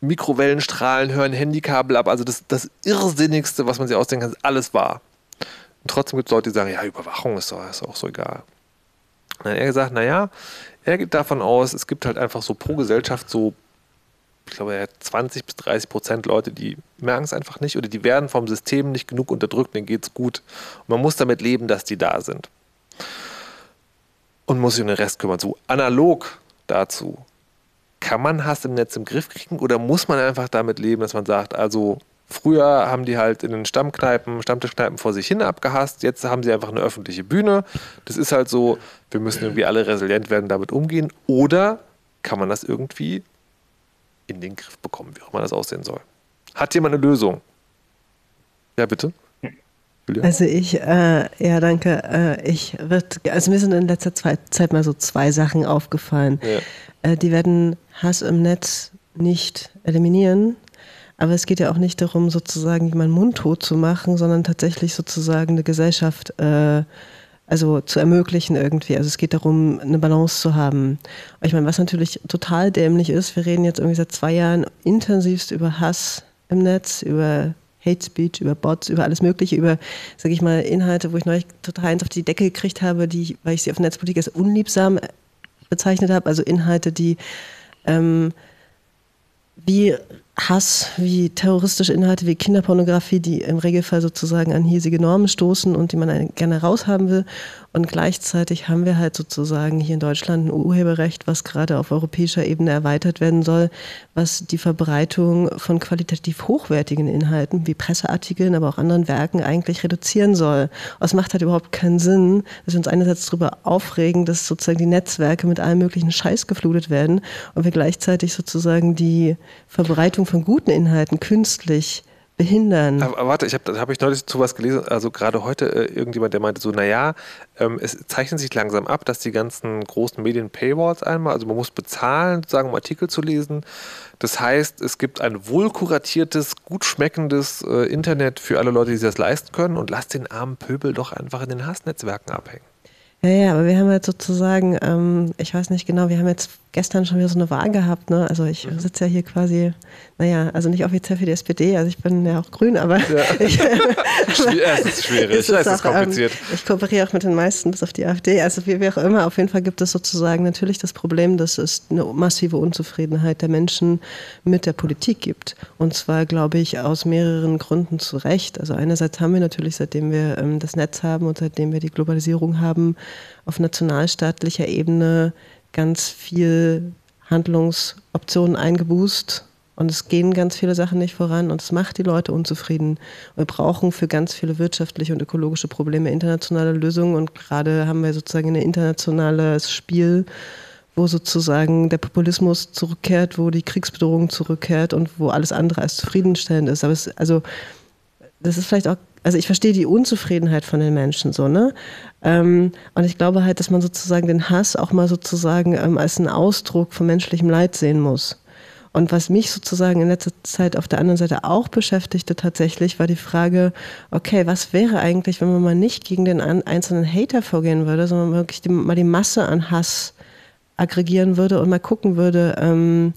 Mikrowellenstrahlen hören Handykabel ab, also das, das Irrsinnigste, was man sich ausdenken kann, ist alles wahr. Und trotzdem gibt es Leute, die sagen, ja, Überwachung ist, doch, ist auch so egal. Dann hat er gesagt, naja, er geht davon aus, es gibt halt einfach so pro Gesellschaft so ich glaube, 20 bis 30 Prozent Leute, die merken es einfach nicht oder die werden vom System nicht genug unterdrückt, denen geht es gut. Und man muss damit leben, dass die da sind. Und muss sich um den Rest kümmern. So analog dazu. Kann man Hass im Netz im Griff kriegen oder muss man einfach damit leben, dass man sagt, also früher haben die halt in den Stammkneipen, Stammtischkneipen vor sich hin abgehasst, jetzt haben sie einfach eine öffentliche Bühne. Das ist halt so, wir müssen irgendwie alle resilient werden, damit umgehen. Oder kann man das irgendwie in den Griff bekommen, wie auch immer das aussehen soll. Hat jemand eine Lösung? Ja, bitte. Julia? Also ich, äh, ja, danke. Äh, ich wird, also mir sind in letzter Zeit mal so zwei Sachen aufgefallen. Ja. Äh, die werden Hass im Netz nicht eliminieren, aber es geht ja auch nicht darum, sozusagen jemanden mundtot zu machen, sondern tatsächlich sozusagen eine Gesellschaft äh, also zu ermöglichen irgendwie. Also es geht darum, eine Balance zu haben. Ich meine, was natürlich total dämlich ist, wir reden jetzt irgendwie seit zwei Jahren intensivst über Hass im Netz, über Hate Speech, über Bots, über alles Mögliche, über, sage ich mal, Inhalte, wo ich neulich total eins auf die Decke gekriegt habe, die, weil ich sie auf Netzpolitik als unliebsam bezeichnet habe. Also Inhalte, die ähm, wie Hass, wie terroristische Inhalte, wie Kinderpornografie, die im Regelfall sozusagen an hiesige Normen stoßen und die man gerne raushaben will. Und gleichzeitig haben wir halt sozusagen hier in Deutschland ein Urheberrecht, was gerade auf europäischer Ebene erweitert werden soll, was die Verbreitung von qualitativ hochwertigen Inhalten wie Presseartikeln, aber auch anderen Werken eigentlich reduzieren soll. Es macht halt überhaupt keinen Sinn, dass wir uns einerseits darüber aufregen, dass sozusagen die Netzwerke mit allem möglichen Scheiß geflutet werden und wir gleichzeitig sozusagen die Verbreitung von guten Inhalten künstlich behindern. Aber, warte, ich habe hab ich neulich zu was gelesen, also gerade heute äh, irgendjemand, der meinte so, naja, ähm, es zeichnet sich langsam ab, dass die ganzen großen Medien Paywalls einmal, also man muss bezahlen, sozusagen, um Artikel zu lesen. Das heißt, es gibt ein wohlkuratiertes, gut schmeckendes äh, Internet für alle Leute, die sich das leisten können und lasst den armen Pöbel doch einfach in den Hassnetzwerken abhängen. Ja, ja, aber wir haben jetzt sozusagen, ähm, ich weiß nicht genau, wir haben jetzt gestern schon wieder so eine Wahl gehabt. Ne? Also ich mhm. sitze ja hier quasi, naja, also nicht offiziell für die SPD, also ich bin ja auch grün, aber ja. [laughs] ich, [laughs] es ist schwierig, es ist, auch, kompliziert. Ähm, ich kooperiere auch mit den meisten bis auf die AfD. Also wie, wie auch immer, auf jeden Fall gibt es sozusagen natürlich das Problem, dass es eine massive Unzufriedenheit der Menschen mit der Politik gibt. Und zwar, glaube ich, aus mehreren Gründen zu Recht. Also einerseits haben wir natürlich, seitdem wir ähm, das Netz haben und seitdem wir die Globalisierung haben, auf nationalstaatlicher Ebene ganz viel Handlungsoptionen eingebußt und es gehen ganz viele Sachen nicht voran und es macht die Leute unzufrieden. Wir brauchen für ganz viele wirtschaftliche und ökologische Probleme internationale Lösungen und gerade haben wir sozusagen ein internationales Spiel, wo sozusagen der Populismus zurückkehrt, wo die Kriegsbedrohung zurückkehrt und wo alles andere als zufriedenstellend ist. Aber es, also das ist vielleicht auch also ich verstehe die Unzufriedenheit von den Menschen so, ne? Ähm, und ich glaube halt, dass man sozusagen den Hass auch mal sozusagen ähm, als einen Ausdruck von menschlichem Leid sehen muss. Und was mich sozusagen in letzter Zeit auf der anderen Seite auch beschäftigte tatsächlich, war die Frage, okay, was wäre eigentlich, wenn man mal nicht gegen den einzelnen Hater vorgehen würde, sondern wirklich die, mal die Masse an Hass aggregieren würde und mal gucken würde, ähm,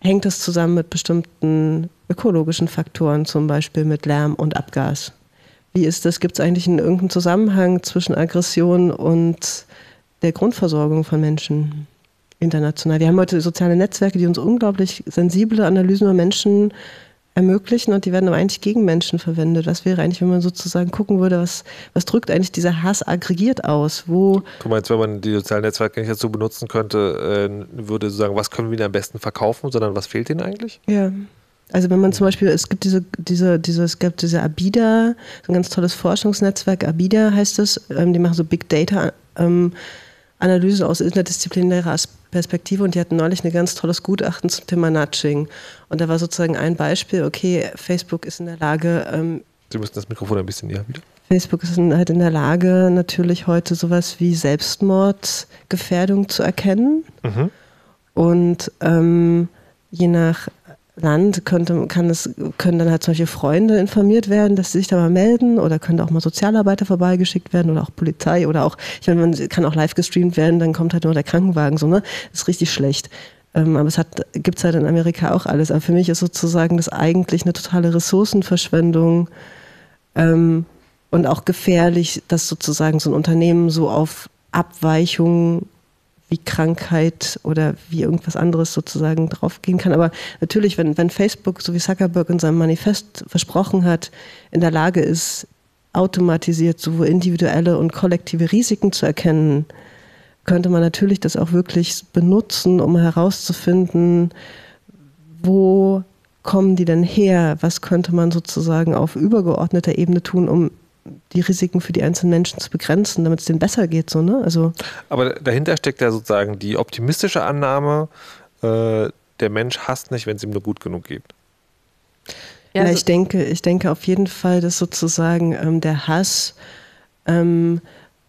hängt das zusammen mit bestimmten ökologischen Faktoren, zum Beispiel mit Lärm und Abgas. Wie ist das? Gibt es eigentlich einen, irgendeinen Zusammenhang zwischen Aggression und der Grundversorgung von Menschen international? Wir haben heute soziale Netzwerke, die uns unglaublich sensible Analysen über Menschen ermöglichen und die werden aber eigentlich gegen Menschen verwendet. Was wäre eigentlich, wenn man sozusagen gucken würde, was, was drückt eigentlich dieser Hass aggregiert aus? Wo du meinst, wenn man die sozialen Netzwerke nicht dazu benutzen könnte, äh, würde sagen, was können wir ihnen am besten verkaufen, sondern was fehlt ihnen eigentlich? Ja. Also wenn man zum Beispiel, es gibt diese, diese, diese, es gibt diese ABIDA, so ein ganz tolles Forschungsnetzwerk, ABIDA heißt es, ähm, die machen so Big Data ähm, Analysen aus interdisziplinärer Perspektive und die hatten neulich ein ganz tolles Gutachten zum Thema Nudging. Und da war sozusagen ein Beispiel, okay, Facebook ist in der Lage. Ähm, Sie müssen das Mikrofon ein bisschen näher wieder. Facebook ist halt in der Lage, natürlich heute sowas wie Selbstmordgefährdung zu erkennen. Mhm. Und ähm, je nach Land könnte, kann es, können dann halt solche Freunde informiert werden, dass sie sich da mal melden oder könnte auch mal Sozialarbeiter vorbeigeschickt werden oder auch Polizei oder auch, ich meine, man kann auch live gestreamt werden, dann kommt halt nur der Krankenwagen, so, ne? Das ist richtig schlecht. Ähm, aber es hat, gibt's halt in Amerika auch alles. Aber für mich ist sozusagen das eigentlich eine totale Ressourcenverschwendung ähm, und auch gefährlich, dass sozusagen so ein Unternehmen so auf Abweichungen wie Krankheit oder wie irgendwas anderes sozusagen draufgehen kann. Aber natürlich, wenn, wenn Facebook, so wie Zuckerberg in seinem Manifest versprochen hat, in der Lage ist, automatisiert sowohl individuelle und kollektive Risiken zu erkennen, könnte man natürlich das auch wirklich benutzen, um herauszufinden, wo kommen die denn her? Was könnte man sozusagen auf übergeordneter Ebene tun, um die Risiken für die einzelnen Menschen zu begrenzen, damit es denen besser geht. So, ne? also Aber dahinter steckt ja sozusagen die optimistische Annahme, äh, der Mensch hasst nicht, wenn es ihm nur gut genug geht. Ja, also ich denke, ich denke auf jeden Fall, dass sozusagen ähm, der Hass ähm,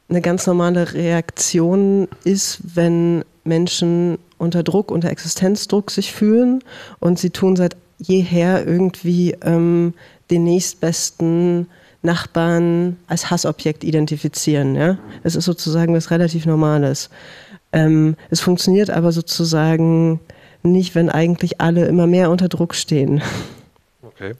eine ganz normale Reaktion ist, wenn Menschen unter Druck, unter Existenzdruck sich fühlen und sie tun seit jeher irgendwie ähm, den nächstbesten Nachbarn als Hassobjekt identifizieren. Ja? Es ist sozusagen was relativ Normales. Ähm, es funktioniert aber sozusagen nicht, wenn eigentlich alle immer mehr unter Druck stehen. Okay.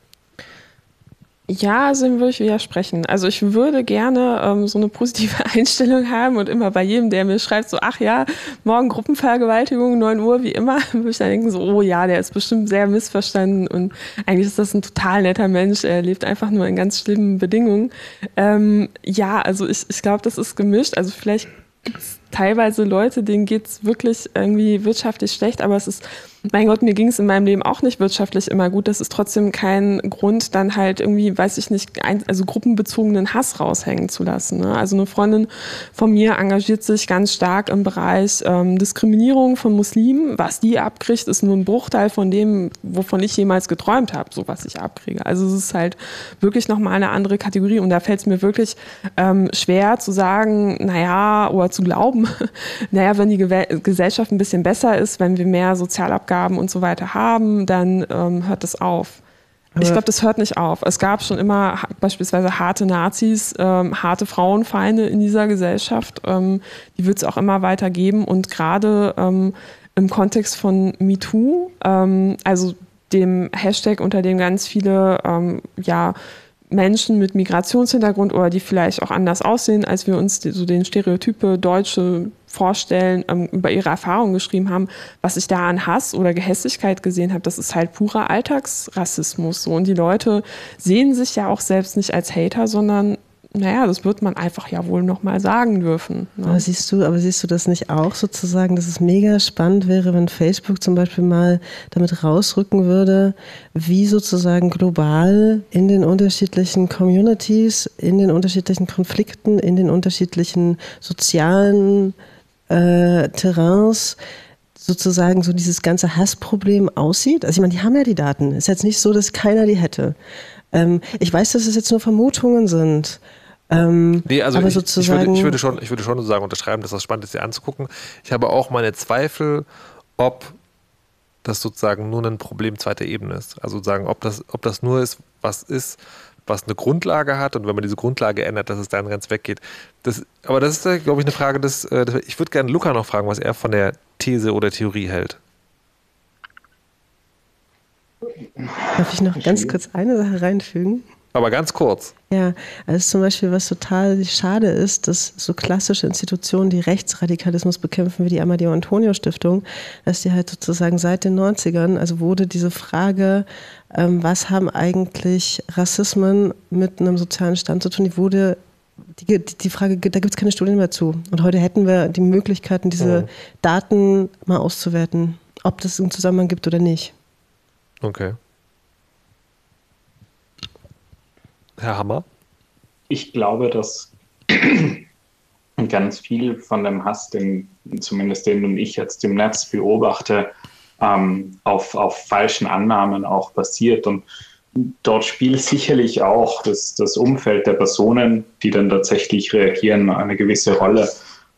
Ja, also dem würde ich widersprechen. Also ich würde gerne ähm, so eine positive [laughs] Einstellung haben und immer bei jedem, der mir schreibt, so, ach ja, morgen Gruppenvergewaltigung, 9 Uhr, wie immer, [laughs] würde ich dann denken, so, oh ja, der ist bestimmt sehr missverstanden und eigentlich ist das ein total netter Mensch, er lebt einfach nur in ganz schlimmen Bedingungen. Ähm, ja, also ich, ich glaube, das ist gemischt. Also vielleicht gibt es teilweise Leute, denen geht es wirklich irgendwie wirtschaftlich schlecht, aber es ist mein Gott, mir ging es in meinem Leben auch nicht wirtschaftlich immer gut. Das ist trotzdem kein Grund, dann halt irgendwie, weiß ich nicht, ein, also gruppenbezogenen Hass raushängen zu lassen. Ne? Also eine Freundin von mir engagiert sich ganz stark im Bereich ähm, Diskriminierung von Muslimen. Was die abkriegt, ist nur ein Bruchteil von dem, wovon ich jemals geträumt habe, so was ich abkriege. Also es ist halt wirklich nochmal eine andere Kategorie und da fällt es mir wirklich ähm, schwer zu sagen, naja, oder zu glauben, [laughs] naja, wenn die Gesellschaft ein bisschen besser ist, wenn wir mehr Sozialabgaben Abgaben und so weiter haben, dann ähm, hört das auf. ich glaube, das hört nicht auf. Es gab schon immer beispielsweise harte Nazis, ähm, harte Frauenfeinde in dieser Gesellschaft. Ähm, die wird es auch immer weiter geben. Und gerade ähm, im Kontext von MeToo, ähm, also dem Hashtag, unter dem ganz viele ähm, ja, Menschen mit Migrationshintergrund oder die vielleicht auch anders aussehen, als wir uns so den Stereotype Deutsche vorstellen, ähm, über ihre Erfahrungen geschrieben haben, was ich da an Hass oder Gehässigkeit gesehen habe, das ist halt purer Alltagsrassismus. So. Und die Leute sehen sich ja auch selbst nicht als Hater, sondern naja, das wird man einfach ja wohl nochmal sagen dürfen. Ne? Aber siehst du, aber siehst du das nicht auch sozusagen, dass es mega spannend wäre, wenn Facebook zum Beispiel mal damit rausrücken würde, wie sozusagen global in den unterschiedlichen Communities, in den unterschiedlichen Konflikten, in den unterschiedlichen sozialen äh, Terrains sozusagen so dieses ganze Hassproblem aussieht? Also ich meine, die haben ja die Daten. Ist jetzt nicht so, dass keiner die hätte. Ähm, ich weiß, dass es jetzt nur Vermutungen sind. Ähm, nee, also ich, ich, würde, ich, würde schon, ich würde schon sozusagen unterschreiben, dass das spannend ist, sie anzugucken. Ich habe auch meine Zweifel, ob das sozusagen nur ein Problem zweiter Ebene ist. Also sozusagen, ob das, ob das nur ist, was ist, was eine Grundlage hat und wenn man diese Grundlage ändert, dass es dann ganz weggeht. Das, aber das ist, glaube ich, eine Frage des. Äh, ich würde gerne Luca noch fragen, was er von der These oder Theorie hält. Darf ich noch ganz kurz eine Sache reinfügen? Aber ganz kurz. Ja, also zum Beispiel, was total schade ist, dass so klassische Institutionen, die Rechtsradikalismus bekämpfen, wie die Amadeo Antonio Stiftung, dass die halt sozusagen seit den 90ern, also wurde diese Frage, ähm, was haben eigentlich Rassismen mit einem sozialen Stand zu tun, die wurde die, die Frage, da gibt es keine Studien mehr zu. Und heute hätten wir die Möglichkeiten, diese mhm. Daten mal auszuwerten, ob das einen Zusammenhang gibt oder nicht. Okay. Herr Hammer? Ich glaube, dass [clears throat] ganz viel von dem Hass, den zumindest den ich jetzt im Netz beobachte, ähm, auf, auf falschen Annahmen auch basiert. Und dort spielt sicherlich auch das, das Umfeld der Personen, die dann tatsächlich reagieren, eine gewisse Rolle.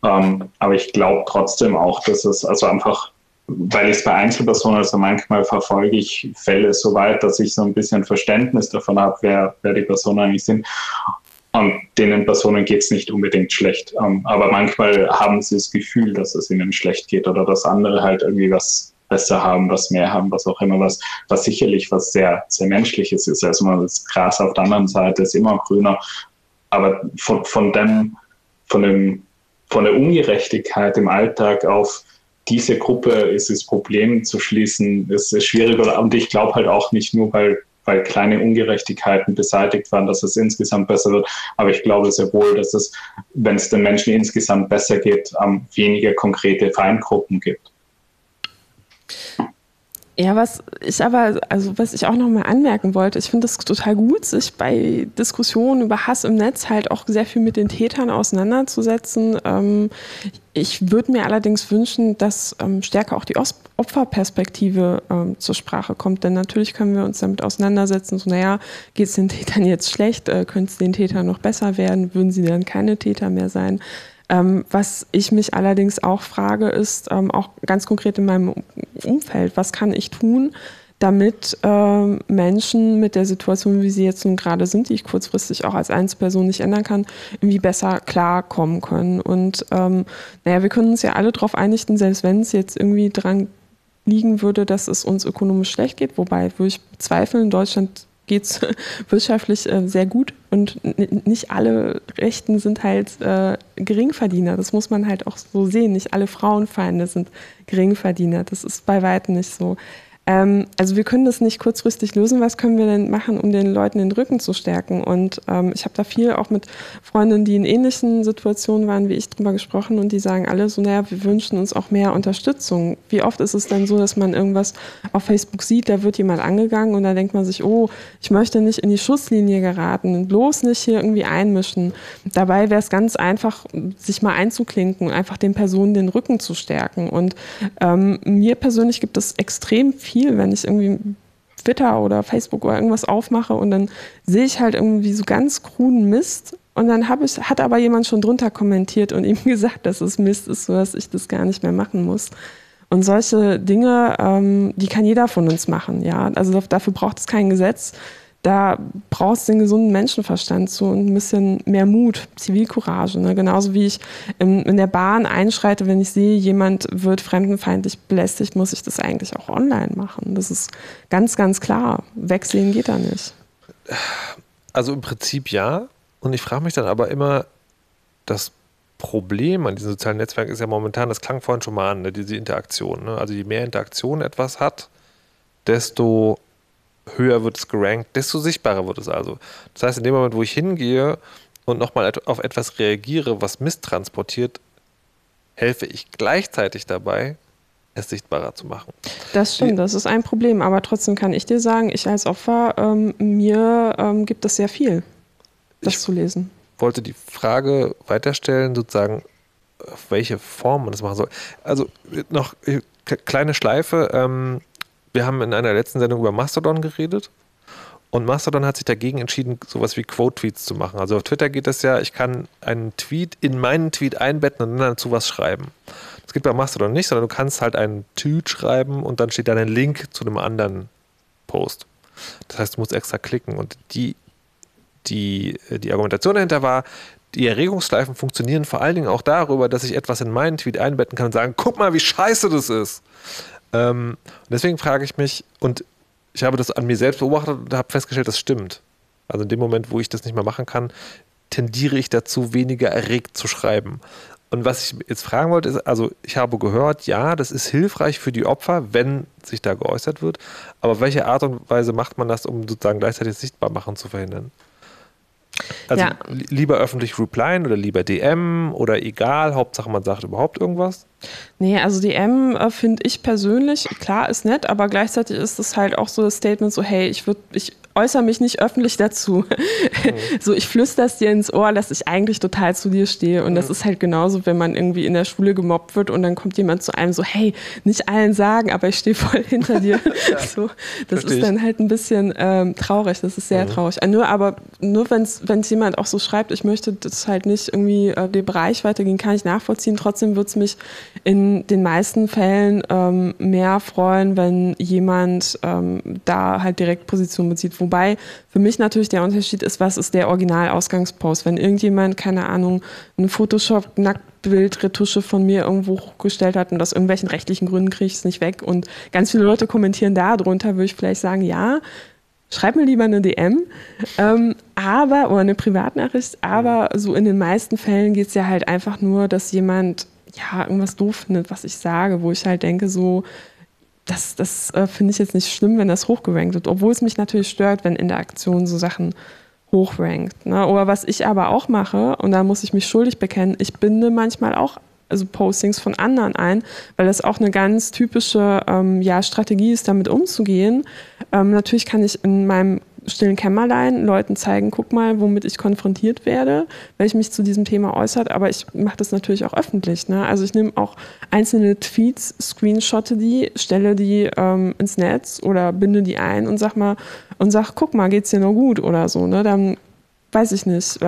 Ähm, aber ich glaube trotzdem auch, dass es also einfach weil ich es bei Einzelpersonen, also manchmal verfolge ich Fälle so weit, dass ich so ein bisschen Verständnis davon habe, wer, wer die Personen eigentlich sind. Und denen Personen geht es nicht unbedingt schlecht. Ähm, aber manchmal haben sie das Gefühl, dass es ihnen schlecht geht oder dass andere halt irgendwie was besser haben, was mehr haben, was auch immer, was, was sicherlich was sehr, sehr Menschliches ist. Also das Gras auf der anderen Seite ist immer grüner. Aber von, von dem, von dem, von der Ungerechtigkeit im Alltag auf diese Gruppe ist das Problem zu schließen, ist, ist schwierig. Und ich glaube halt auch nicht nur, weil, weil kleine Ungerechtigkeiten beseitigt waren, dass es insgesamt besser wird. Aber ich glaube sehr wohl, dass es, wenn es den Menschen insgesamt besser geht, ähm, weniger konkrete Feingruppen gibt. Ja, was ich aber, also was ich auch nochmal anmerken wollte, ich finde es total gut, sich bei Diskussionen über Hass im Netz halt auch sehr viel mit den Tätern auseinanderzusetzen. Ähm, ich würde mir allerdings wünschen, dass ähm, stärker auch die Opferperspektive ähm, zur Sprache kommt, denn natürlich können wir uns damit auseinandersetzen, so naja, geht es den Tätern jetzt schlecht, äh, könnte es den Tätern noch besser werden, würden sie dann keine Täter mehr sein. Ähm, was ich mich allerdings auch frage, ist ähm, auch ganz konkret in meinem Umfeld, was kann ich tun, damit ähm, Menschen mit der Situation, wie sie jetzt nun gerade sind, die ich kurzfristig auch als Einzelperson nicht ändern kann, irgendwie besser klarkommen können. Und ähm, naja, wir können uns ja alle darauf einigen, selbst wenn es jetzt irgendwie dran liegen würde, dass es uns ökonomisch schlecht geht, wobei würde ich bezweifeln, Deutschland geht es [laughs] wirtschaftlich äh, sehr gut und nicht alle Rechten sind halt äh, Geringverdiener. Das muss man halt auch so sehen. Nicht alle Frauenfeinde sind Geringverdiener. Das ist bei weitem nicht so. Ähm, also wir können das nicht kurzfristig lösen. Was können wir denn machen, um den Leuten den Rücken zu stärken? Und ähm, ich habe da viel auch mit Freundinnen, die in ähnlichen Situationen waren wie ich, drüber gesprochen und die sagen alle so, naja, wir wünschen uns auch mehr Unterstützung. Wie oft ist es dann so, dass man irgendwas auf Facebook sieht, da wird jemand angegangen und da denkt man sich, oh, ich möchte nicht in die Schusslinie geraten, bloß nicht hier irgendwie einmischen. Dabei wäre es ganz einfach, sich mal einzuklinken und einfach den Personen den Rücken zu stärken. Und ähm, mir persönlich gibt es extrem viel viel, wenn ich irgendwie Twitter oder Facebook oder irgendwas aufmache und dann sehe ich halt irgendwie so ganz kruden Mist und dann habe ich, hat aber jemand schon drunter kommentiert und [laughs] ihm gesagt, dass es Mist ist, sodass ich das gar nicht mehr machen muss. Und solche Dinge, ähm, die kann jeder von uns machen, ja. Also dafür braucht es kein Gesetz da brauchst du den gesunden Menschenverstand zu und ein bisschen mehr Mut, Zivilcourage. Ne? Genauso wie ich in, in, der Bahn einschreite, wenn ich sehe, jemand wird fremdenfeindlich belästigt, muss ich das eigentlich auch online machen. Das ist ganz, ganz klar. Wegsehen geht da nicht. Also im Prinzip ja. Und ich frage mich dann aber immer, das Problem an diesen sozialen Netzwerken ist ja momentan, das klang vorhin schon mal an, ne, diese Interaktion. Ne? Also je mehr Interaktion etwas hat, desto höher wird es gerankt, desto sichtbarer wird es also. Das heißt, in dem Moment, wo ich hingehe und nochmal auf etwas reagiere, was misstransportiert, helfe ich gleichzeitig dabei, es sichtbarer zu machen. Das stimmt, das ist ein Problem. Aber trotzdem kann ich dir sagen, ich als Opfer, ähm, mir ähm, gibt es sehr viel, das ich zu lesen. wollte die Frage weiterstellen, sozusagen, auf welche Form man das machen soll. Also noch äh, kleine Schleife. Ähm, wir haben in einer letzten Sendung über Mastodon geredet. Und Mastodon hat sich dagegen entschieden, sowas wie Quote-Tweets zu machen. Also auf Twitter geht das ja, ich kann einen Tweet in meinen Tweet einbetten und dann dazu was schreiben. Das geht bei Mastodon nicht, sondern du kannst halt einen Tweet schreiben und dann steht da ein Link zu einem anderen Post. Das heißt, du musst extra klicken. Und die, die, die Argumentation dahinter war, die Erregungsschleifen funktionieren vor allen Dingen auch darüber, dass ich etwas in meinen Tweet einbetten kann und sagen, guck mal, wie scheiße das ist. Ähm, deswegen frage ich mich, und ich habe das an mir selbst beobachtet und habe festgestellt, das stimmt. Also in dem Moment, wo ich das nicht mehr machen kann, tendiere ich dazu, weniger erregt zu schreiben. Und was ich jetzt fragen wollte, ist, also ich habe gehört, ja, das ist hilfreich für die Opfer, wenn sich da geäußert wird. Aber welche Art und Weise macht man das, um sozusagen gleichzeitig sichtbar machen zu verhindern? Also ja. lieber öffentlich replyen oder lieber DM oder egal, Hauptsache man sagt überhaupt irgendwas? Nee, also DM äh, finde ich persönlich, klar ist nett, aber gleichzeitig ist es halt auch so das Statement so, hey, ich würde, ich äußere mich nicht öffentlich dazu. Mhm. [laughs] so, ich flüster es dir ins Ohr, dass ich eigentlich total zu dir stehe. Und mhm. das ist halt genauso, wenn man irgendwie in der Schule gemobbt wird und dann kommt jemand zu einem so, hey, nicht allen sagen, aber ich stehe voll hinter dir. [laughs] [laughs] ja. so, das Versteh ist dann halt ein bisschen ähm, traurig, das ist sehr mhm. traurig. Äh, nur aber, nur wenn es jemand auch so schreibt, ich möchte das halt nicht irgendwie äh, den Bereich weitergehen, kann ich nachvollziehen. Trotzdem wird es mich in den meisten Fällen ähm, mehr freuen, wenn jemand ähm, da halt direkt Position bezieht. Wobei für mich natürlich der Unterschied ist, was ist der Original-Ausgangspost. Wenn irgendjemand, keine Ahnung, eine Photoshop-Nacktbild-Retusche von mir irgendwo hochgestellt hat und aus irgendwelchen rechtlichen Gründen kriege ich es nicht weg und ganz viele Leute kommentieren da drunter, würde ich vielleicht sagen, ja, schreib mir lieber eine DM, ähm, aber, oder eine Privatnachricht, aber so in den meisten Fällen geht es ja halt einfach nur, dass jemand ja irgendwas doof findet, was ich sage, wo ich halt denke, so, das, das äh, finde ich jetzt nicht schlimm, wenn das hochgerankt wird, obwohl es mich natürlich stört, wenn in der Aktion so Sachen hochrankt. Ne? Oder was ich aber auch mache, und da muss ich mich schuldig bekennen, ich binde manchmal auch also Postings von anderen ein, weil das auch eine ganz typische ähm, ja, Strategie ist, damit umzugehen. Ähm, natürlich kann ich in meinem stillen Kämmerlein Leuten zeigen, guck mal, womit ich konfrontiert werde, wenn ich mich zu diesem Thema äußert, aber ich mache das natürlich auch öffentlich. Ne? Also ich nehme auch einzelne Tweets, screenshotte die, stelle die ähm, ins Netz oder binde die ein und sag mal, und sag, guck mal, geht's dir noch gut oder so. Ne? Dann weiß ich nicht,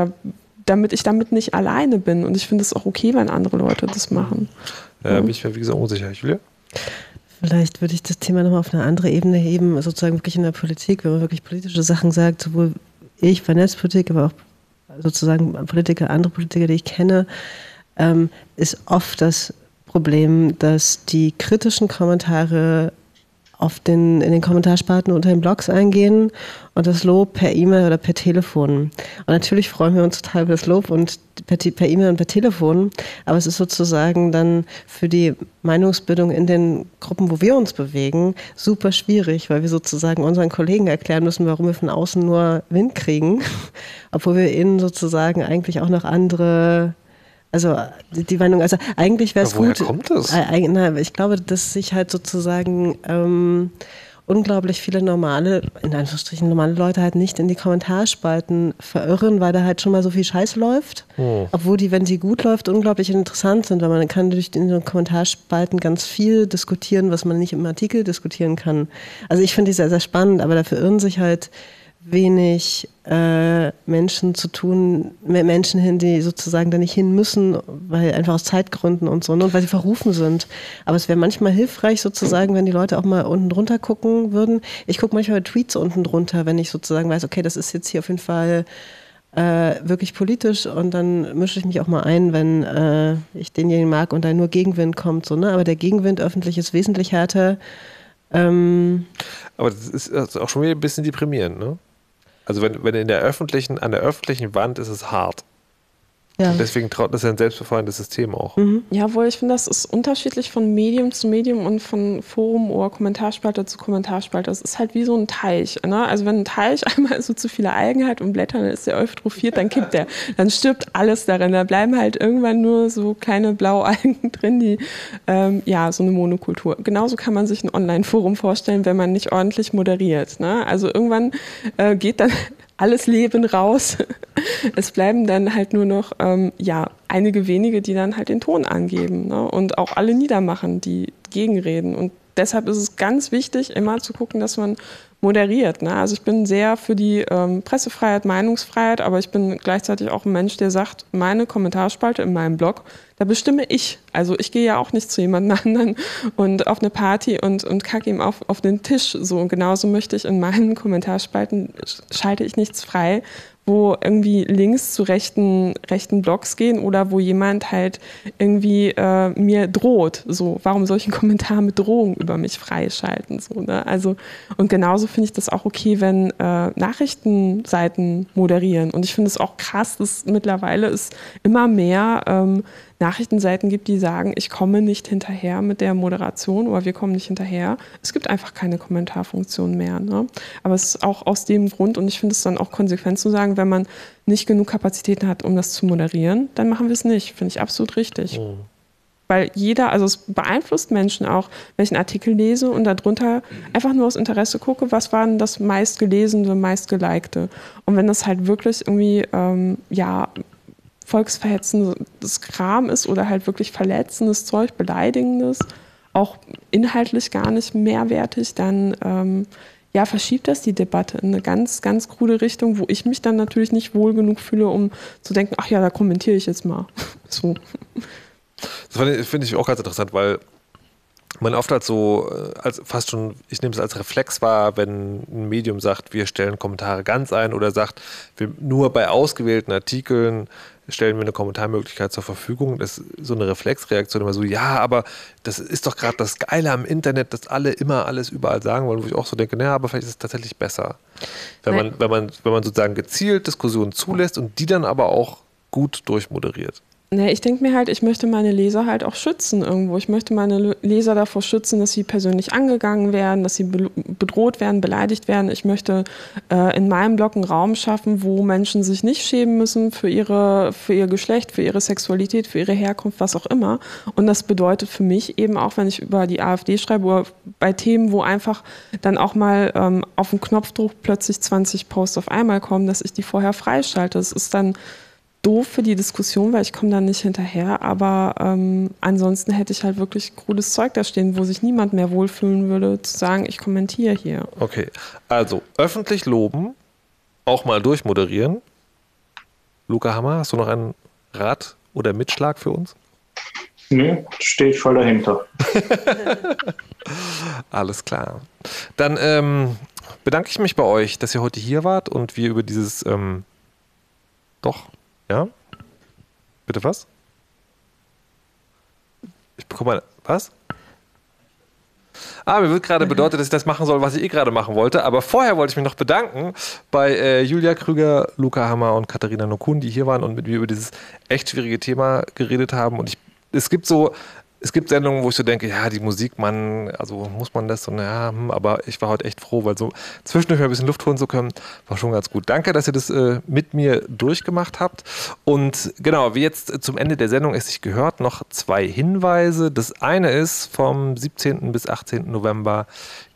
damit ich damit nicht alleine bin. Und ich finde es auch okay, wenn andere Leute das machen. Ja, bin ich mir, wie gesagt, unsicher. Julia? Vielleicht würde ich das Thema nochmal auf eine andere Ebene heben, sozusagen wirklich in der Politik, wenn man wirklich politische Sachen sagt, sowohl ich bei Netzpolitik, aber auch sozusagen Politiker, andere Politiker, die ich kenne, ähm, ist oft das Problem, dass die kritischen Kommentare auf den, in den Kommentarspalten unter den Blogs eingehen und das Lob per E-Mail oder per Telefon. Und natürlich freuen wir uns total über das Lob und per, per E-Mail und per Telefon, aber es ist sozusagen dann für die Meinungsbildung in den Gruppen, wo wir uns bewegen, super schwierig, weil wir sozusagen unseren Kollegen erklären müssen, warum wir von außen nur Wind kriegen, [laughs] obwohl wir innen sozusagen eigentlich auch noch andere also die Meinung, also eigentlich wäre es gut. kommt das? Äh, na, ich glaube, dass sich halt sozusagen ähm, unglaublich viele normale, in Anführungsstrichen normale Leute halt nicht in die Kommentarspalten verirren, weil da halt schon mal so viel Scheiß läuft. Oh. Obwohl die, wenn sie gut läuft, unglaublich interessant sind, weil man kann durch den Kommentarspalten ganz viel diskutieren, was man nicht im Artikel diskutieren kann. Also ich finde die sehr, sehr spannend, aber da verirren sich halt wenig äh, Menschen zu tun, Menschen hin, die sozusagen da nicht hin müssen, weil einfach aus Zeitgründen und so, ne, und weil sie verrufen sind. Aber es wäre manchmal hilfreich sozusagen, wenn die Leute auch mal unten drunter gucken würden. Ich gucke manchmal Tweets unten drunter, wenn ich sozusagen weiß, okay, das ist jetzt hier auf jeden Fall äh, wirklich politisch und dann mische ich mich auch mal ein, wenn äh, ich denjenigen mag und da nur Gegenwind kommt. So, ne? Aber der Gegenwind öffentlich ist wesentlich härter. Ähm, Aber das ist auch schon wieder ein bisschen deprimierend, ne? Also wenn, wenn in der öffentlichen, an der öffentlichen Wand ist es hart. Ja. Und deswegen traut das ja ein selbstbefreiendes System auch. Mhm. Ja, wohl, ich finde, das ist unterschiedlich von Medium zu Medium und von Forum oder Kommentarspalte zu Kommentarspalte. Das ist halt wie so ein Teich. Ne? Also wenn ein Teich [laughs] einmal so zu viele Algen hat und Blätter, dann ist der eutrophiert, dann kippt der. Dann stirbt alles darin. Da bleiben halt irgendwann nur so kleine Blaualgen [laughs] drin, die, ähm, ja, so eine Monokultur. Genauso kann man sich ein Online-Forum vorstellen, wenn man nicht ordentlich moderiert. Ne? Also irgendwann äh, geht dann alles Leben raus. [laughs] Es bleiben dann halt nur noch ähm, ja, einige wenige, die dann halt den Ton angeben ne? und auch alle niedermachen, die gegenreden. Und deshalb ist es ganz wichtig, immer zu gucken, dass man moderiert. Ne? Also ich bin sehr für die ähm, Pressefreiheit, Meinungsfreiheit, aber ich bin gleichzeitig auch ein Mensch, der sagt, meine Kommentarspalte in meinem Blog, da bestimme ich. Also ich gehe ja auch nicht zu jemand [laughs] anderen und auf eine Party und, und kacke ihm auf, auf den Tisch. So genauso möchte ich in meinen Kommentarspalten, schalte ich nichts frei, wo irgendwie Links zu rechten, rechten Blogs gehen oder wo jemand halt irgendwie äh, mir droht. So, warum soll ich einen [laughs] Kommentar mit Drohung über mich freischalten? So, ne? Also, und genauso finde ich das auch okay, wenn äh, Nachrichtenseiten moderieren. Und ich finde es auch krass, dass mittlerweile es immer mehr ähm, Nachrichtenseiten gibt, die sagen, ich komme nicht hinterher mit der Moderation oder wir kommen nicht hinterher. Es gibt einfach keine Kommentarfunktion mehr. Ne? Aber es ist auch aus dem Grund, und ich finde es dann auch konsequent zu sagen, wenn man nicht genug Kapazitäten hat, um das zu moderieren, dann machen wir es nicht. Finde ich absolut richtig. Mhm. Weil jeder, also es beeinflusst Menschen auch, wenn ich einen Artikel lese und darunter einfach nur aus Interesse gucke, was war denn das meistgelesene, meistgelikte. Und wenn das halt wirklich irgendwie, ähm, ja, volksverhetzendes Kram ist oder halt wirklich verletzendes Zeug, beleidigendes, auch inhaltlich gar nicht mehrwertig, dann ähm, ja, verschiebt das die Debatte in eine ganz, ganz krude Richtung, wo ich mich dann natürlich nicht wohl genug fühle, um zu denken, ach ja, da kommentiere ich jetzt mal. [laughs] so. Das finde find ich auch ganz interessant, weil man oft als so, äh, als fast schon, ich nehme es als Reflex wahr, wenn ein Medium sagt, wir stellen Kommentare ganz ein oder sagt, wir nur bei ausgewählten Artikeln stellen wir eine Kommentarmöglichkeit zur Verfügung. Das ist so eine Reflexreaktion immer so, ja, aber das ist doch gerade das Geile am Internet, dass alle immer alles überall sagen wollen, wo ich auch so denke, naja, aber vielleicht ist es tatsächlich besser. Wenn man, wenn man, wenn man sozusagen gezielt Diskussionen zulässt und die dann aber auch gut durchmoderiert. Nee, ich denke mir halt, ich möchte meine Leser halt auch schützen irgendwo. Ich möchte meine Leser davor schützen, dass sie persönlich angegangen werden, dass sie bedroht werden, beleidigt werden. Ich möchte äh, in meinem Blog einen Raum schaffen, wo Menschen sich nicht schämen müssen für, ihre, für ihr Geschlecht, für ihre Sexualität, für ihre Herkunft, was auch immer. Und das bedeutet für mich eben auch, wenn ich über die AfD schreibe oder bei Themen, wo einfach dann auch mal ähm, auf den Knopfdruck plötzlich 20 Posts auf einmal kommen, dass ich die vorher freischalte. Das ist dann doof für die Diskussion, weil ich komme da nicht hinterher. Aber ähm, ansonsten hätte ich halt wirklich cooles Zeug da stehen, wo sich niemand mehr wohlfühlen würde, zu sagen, ich kommentiere hier. Okay, also öffentlich loben, auch mal durchmoderieren. Luca Hammer, hast du noch einen Rat oder Mitschlag für uns? Nee, stehe ich voll dahinter. [laughs] Alles klar. Dann ähm, bedanke ich mich bei euch, dass ihr heute hier wart und wir über dieses ähm, doch ja? Bitte was? Ich bekomme mal. Was? Ah, mir wird gerade bedeutet, dass ich das machen soll, was ich eh gerade machen wollte. Aber vorher wollte ich mich noch bedanken bei äh, Julia Krüger, Luca Hammer und Katharina Nokun, die hier waren und mit mir über dieses echt schwierige Thema geredet haben. Und ich, es gibt so es gibt Sendungen, wo ich so denke, ja, die Musik, man, also muss man das so, ja, hm, aber ich war heute echt froh, weil so zwischendurch ein bisschen Luft holen zu können, war schon ganz gut. Danke, dass ihr das äh, mit mir durchgemacht habt. Und genau, wie jetzt zum Ende der Sendung es sich gehört, noch zwei Hinweise. Das eine ist vom 17. bis 18. November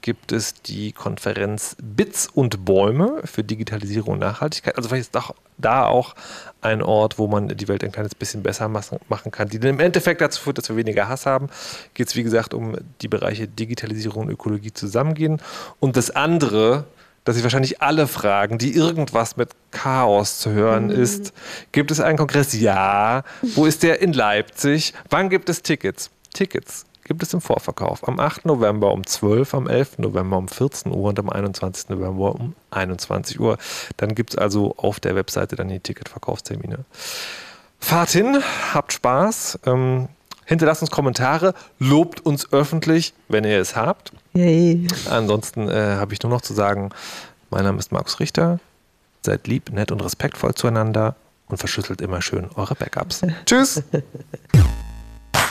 gibt es die Konferenz Bits und Bäume für Digitalisierung und Nachhaltigkeit. Also vielleicht ist doch da auch ein Ort, wo man die Welt ein kleines bisschen besser machen kann, die dann im Endeffekt dazu führt, dass wir weniger Hass haben. Geht es, wie gesagt, um die Bereiche Digitalisierung und Ökologie zusammengehen. Und das andere, dass sich wahrscheinlich alle fragen, die irgendwas mit Chaos zu hören mhm. ist. Gibt es einen Kongress? Ja. Wo ist der? In Leipzig. Wann gibt es Tickets? Tickets gibt es im Vorverkauf. Am 8. November um 12, am 11. November um 14 Uhr und am 21. November um 21 Uhr. Dann gibt es also auf der Webseite dann die Ticketverkaufstermine. Fahrt hin, habt Spaß. Ähm, hinterlasst uns Kommentare, lobt uns öffentlich, wenn ihr es habt. Yay. Ansonsten äh, habe ich nur noch zu sagen, mein Name ist Markus Richter. Seid lieb, nett und respektvoll zueinander und verschlüsselt immer schön eure Backups. [laughs] Tschüss. [laughs]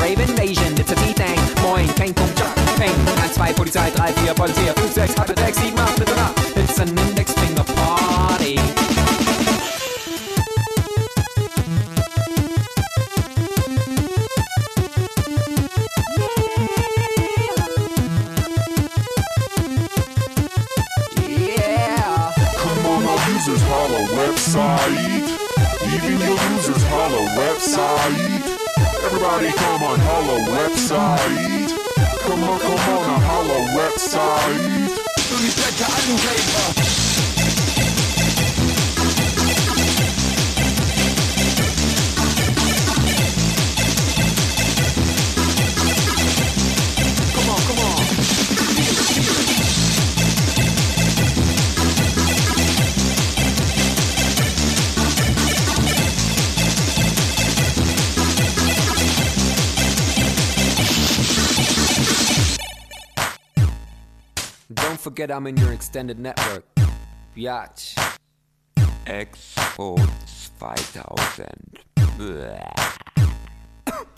Rave invasion, it's a T-Thing. Moin, kein Punkt, Jock, Peng. 1, 2, Polizei, 3, 4, Polizei, 5, 6, halb Attack, 7, 8, bitte nach. It's an Index Finger Party. Website. Even your users holla website. Everybody come on, holla website. Come on, come on, a holla website. Come forget I'm in your extended network. Expo 2000. [coughs] Bäh.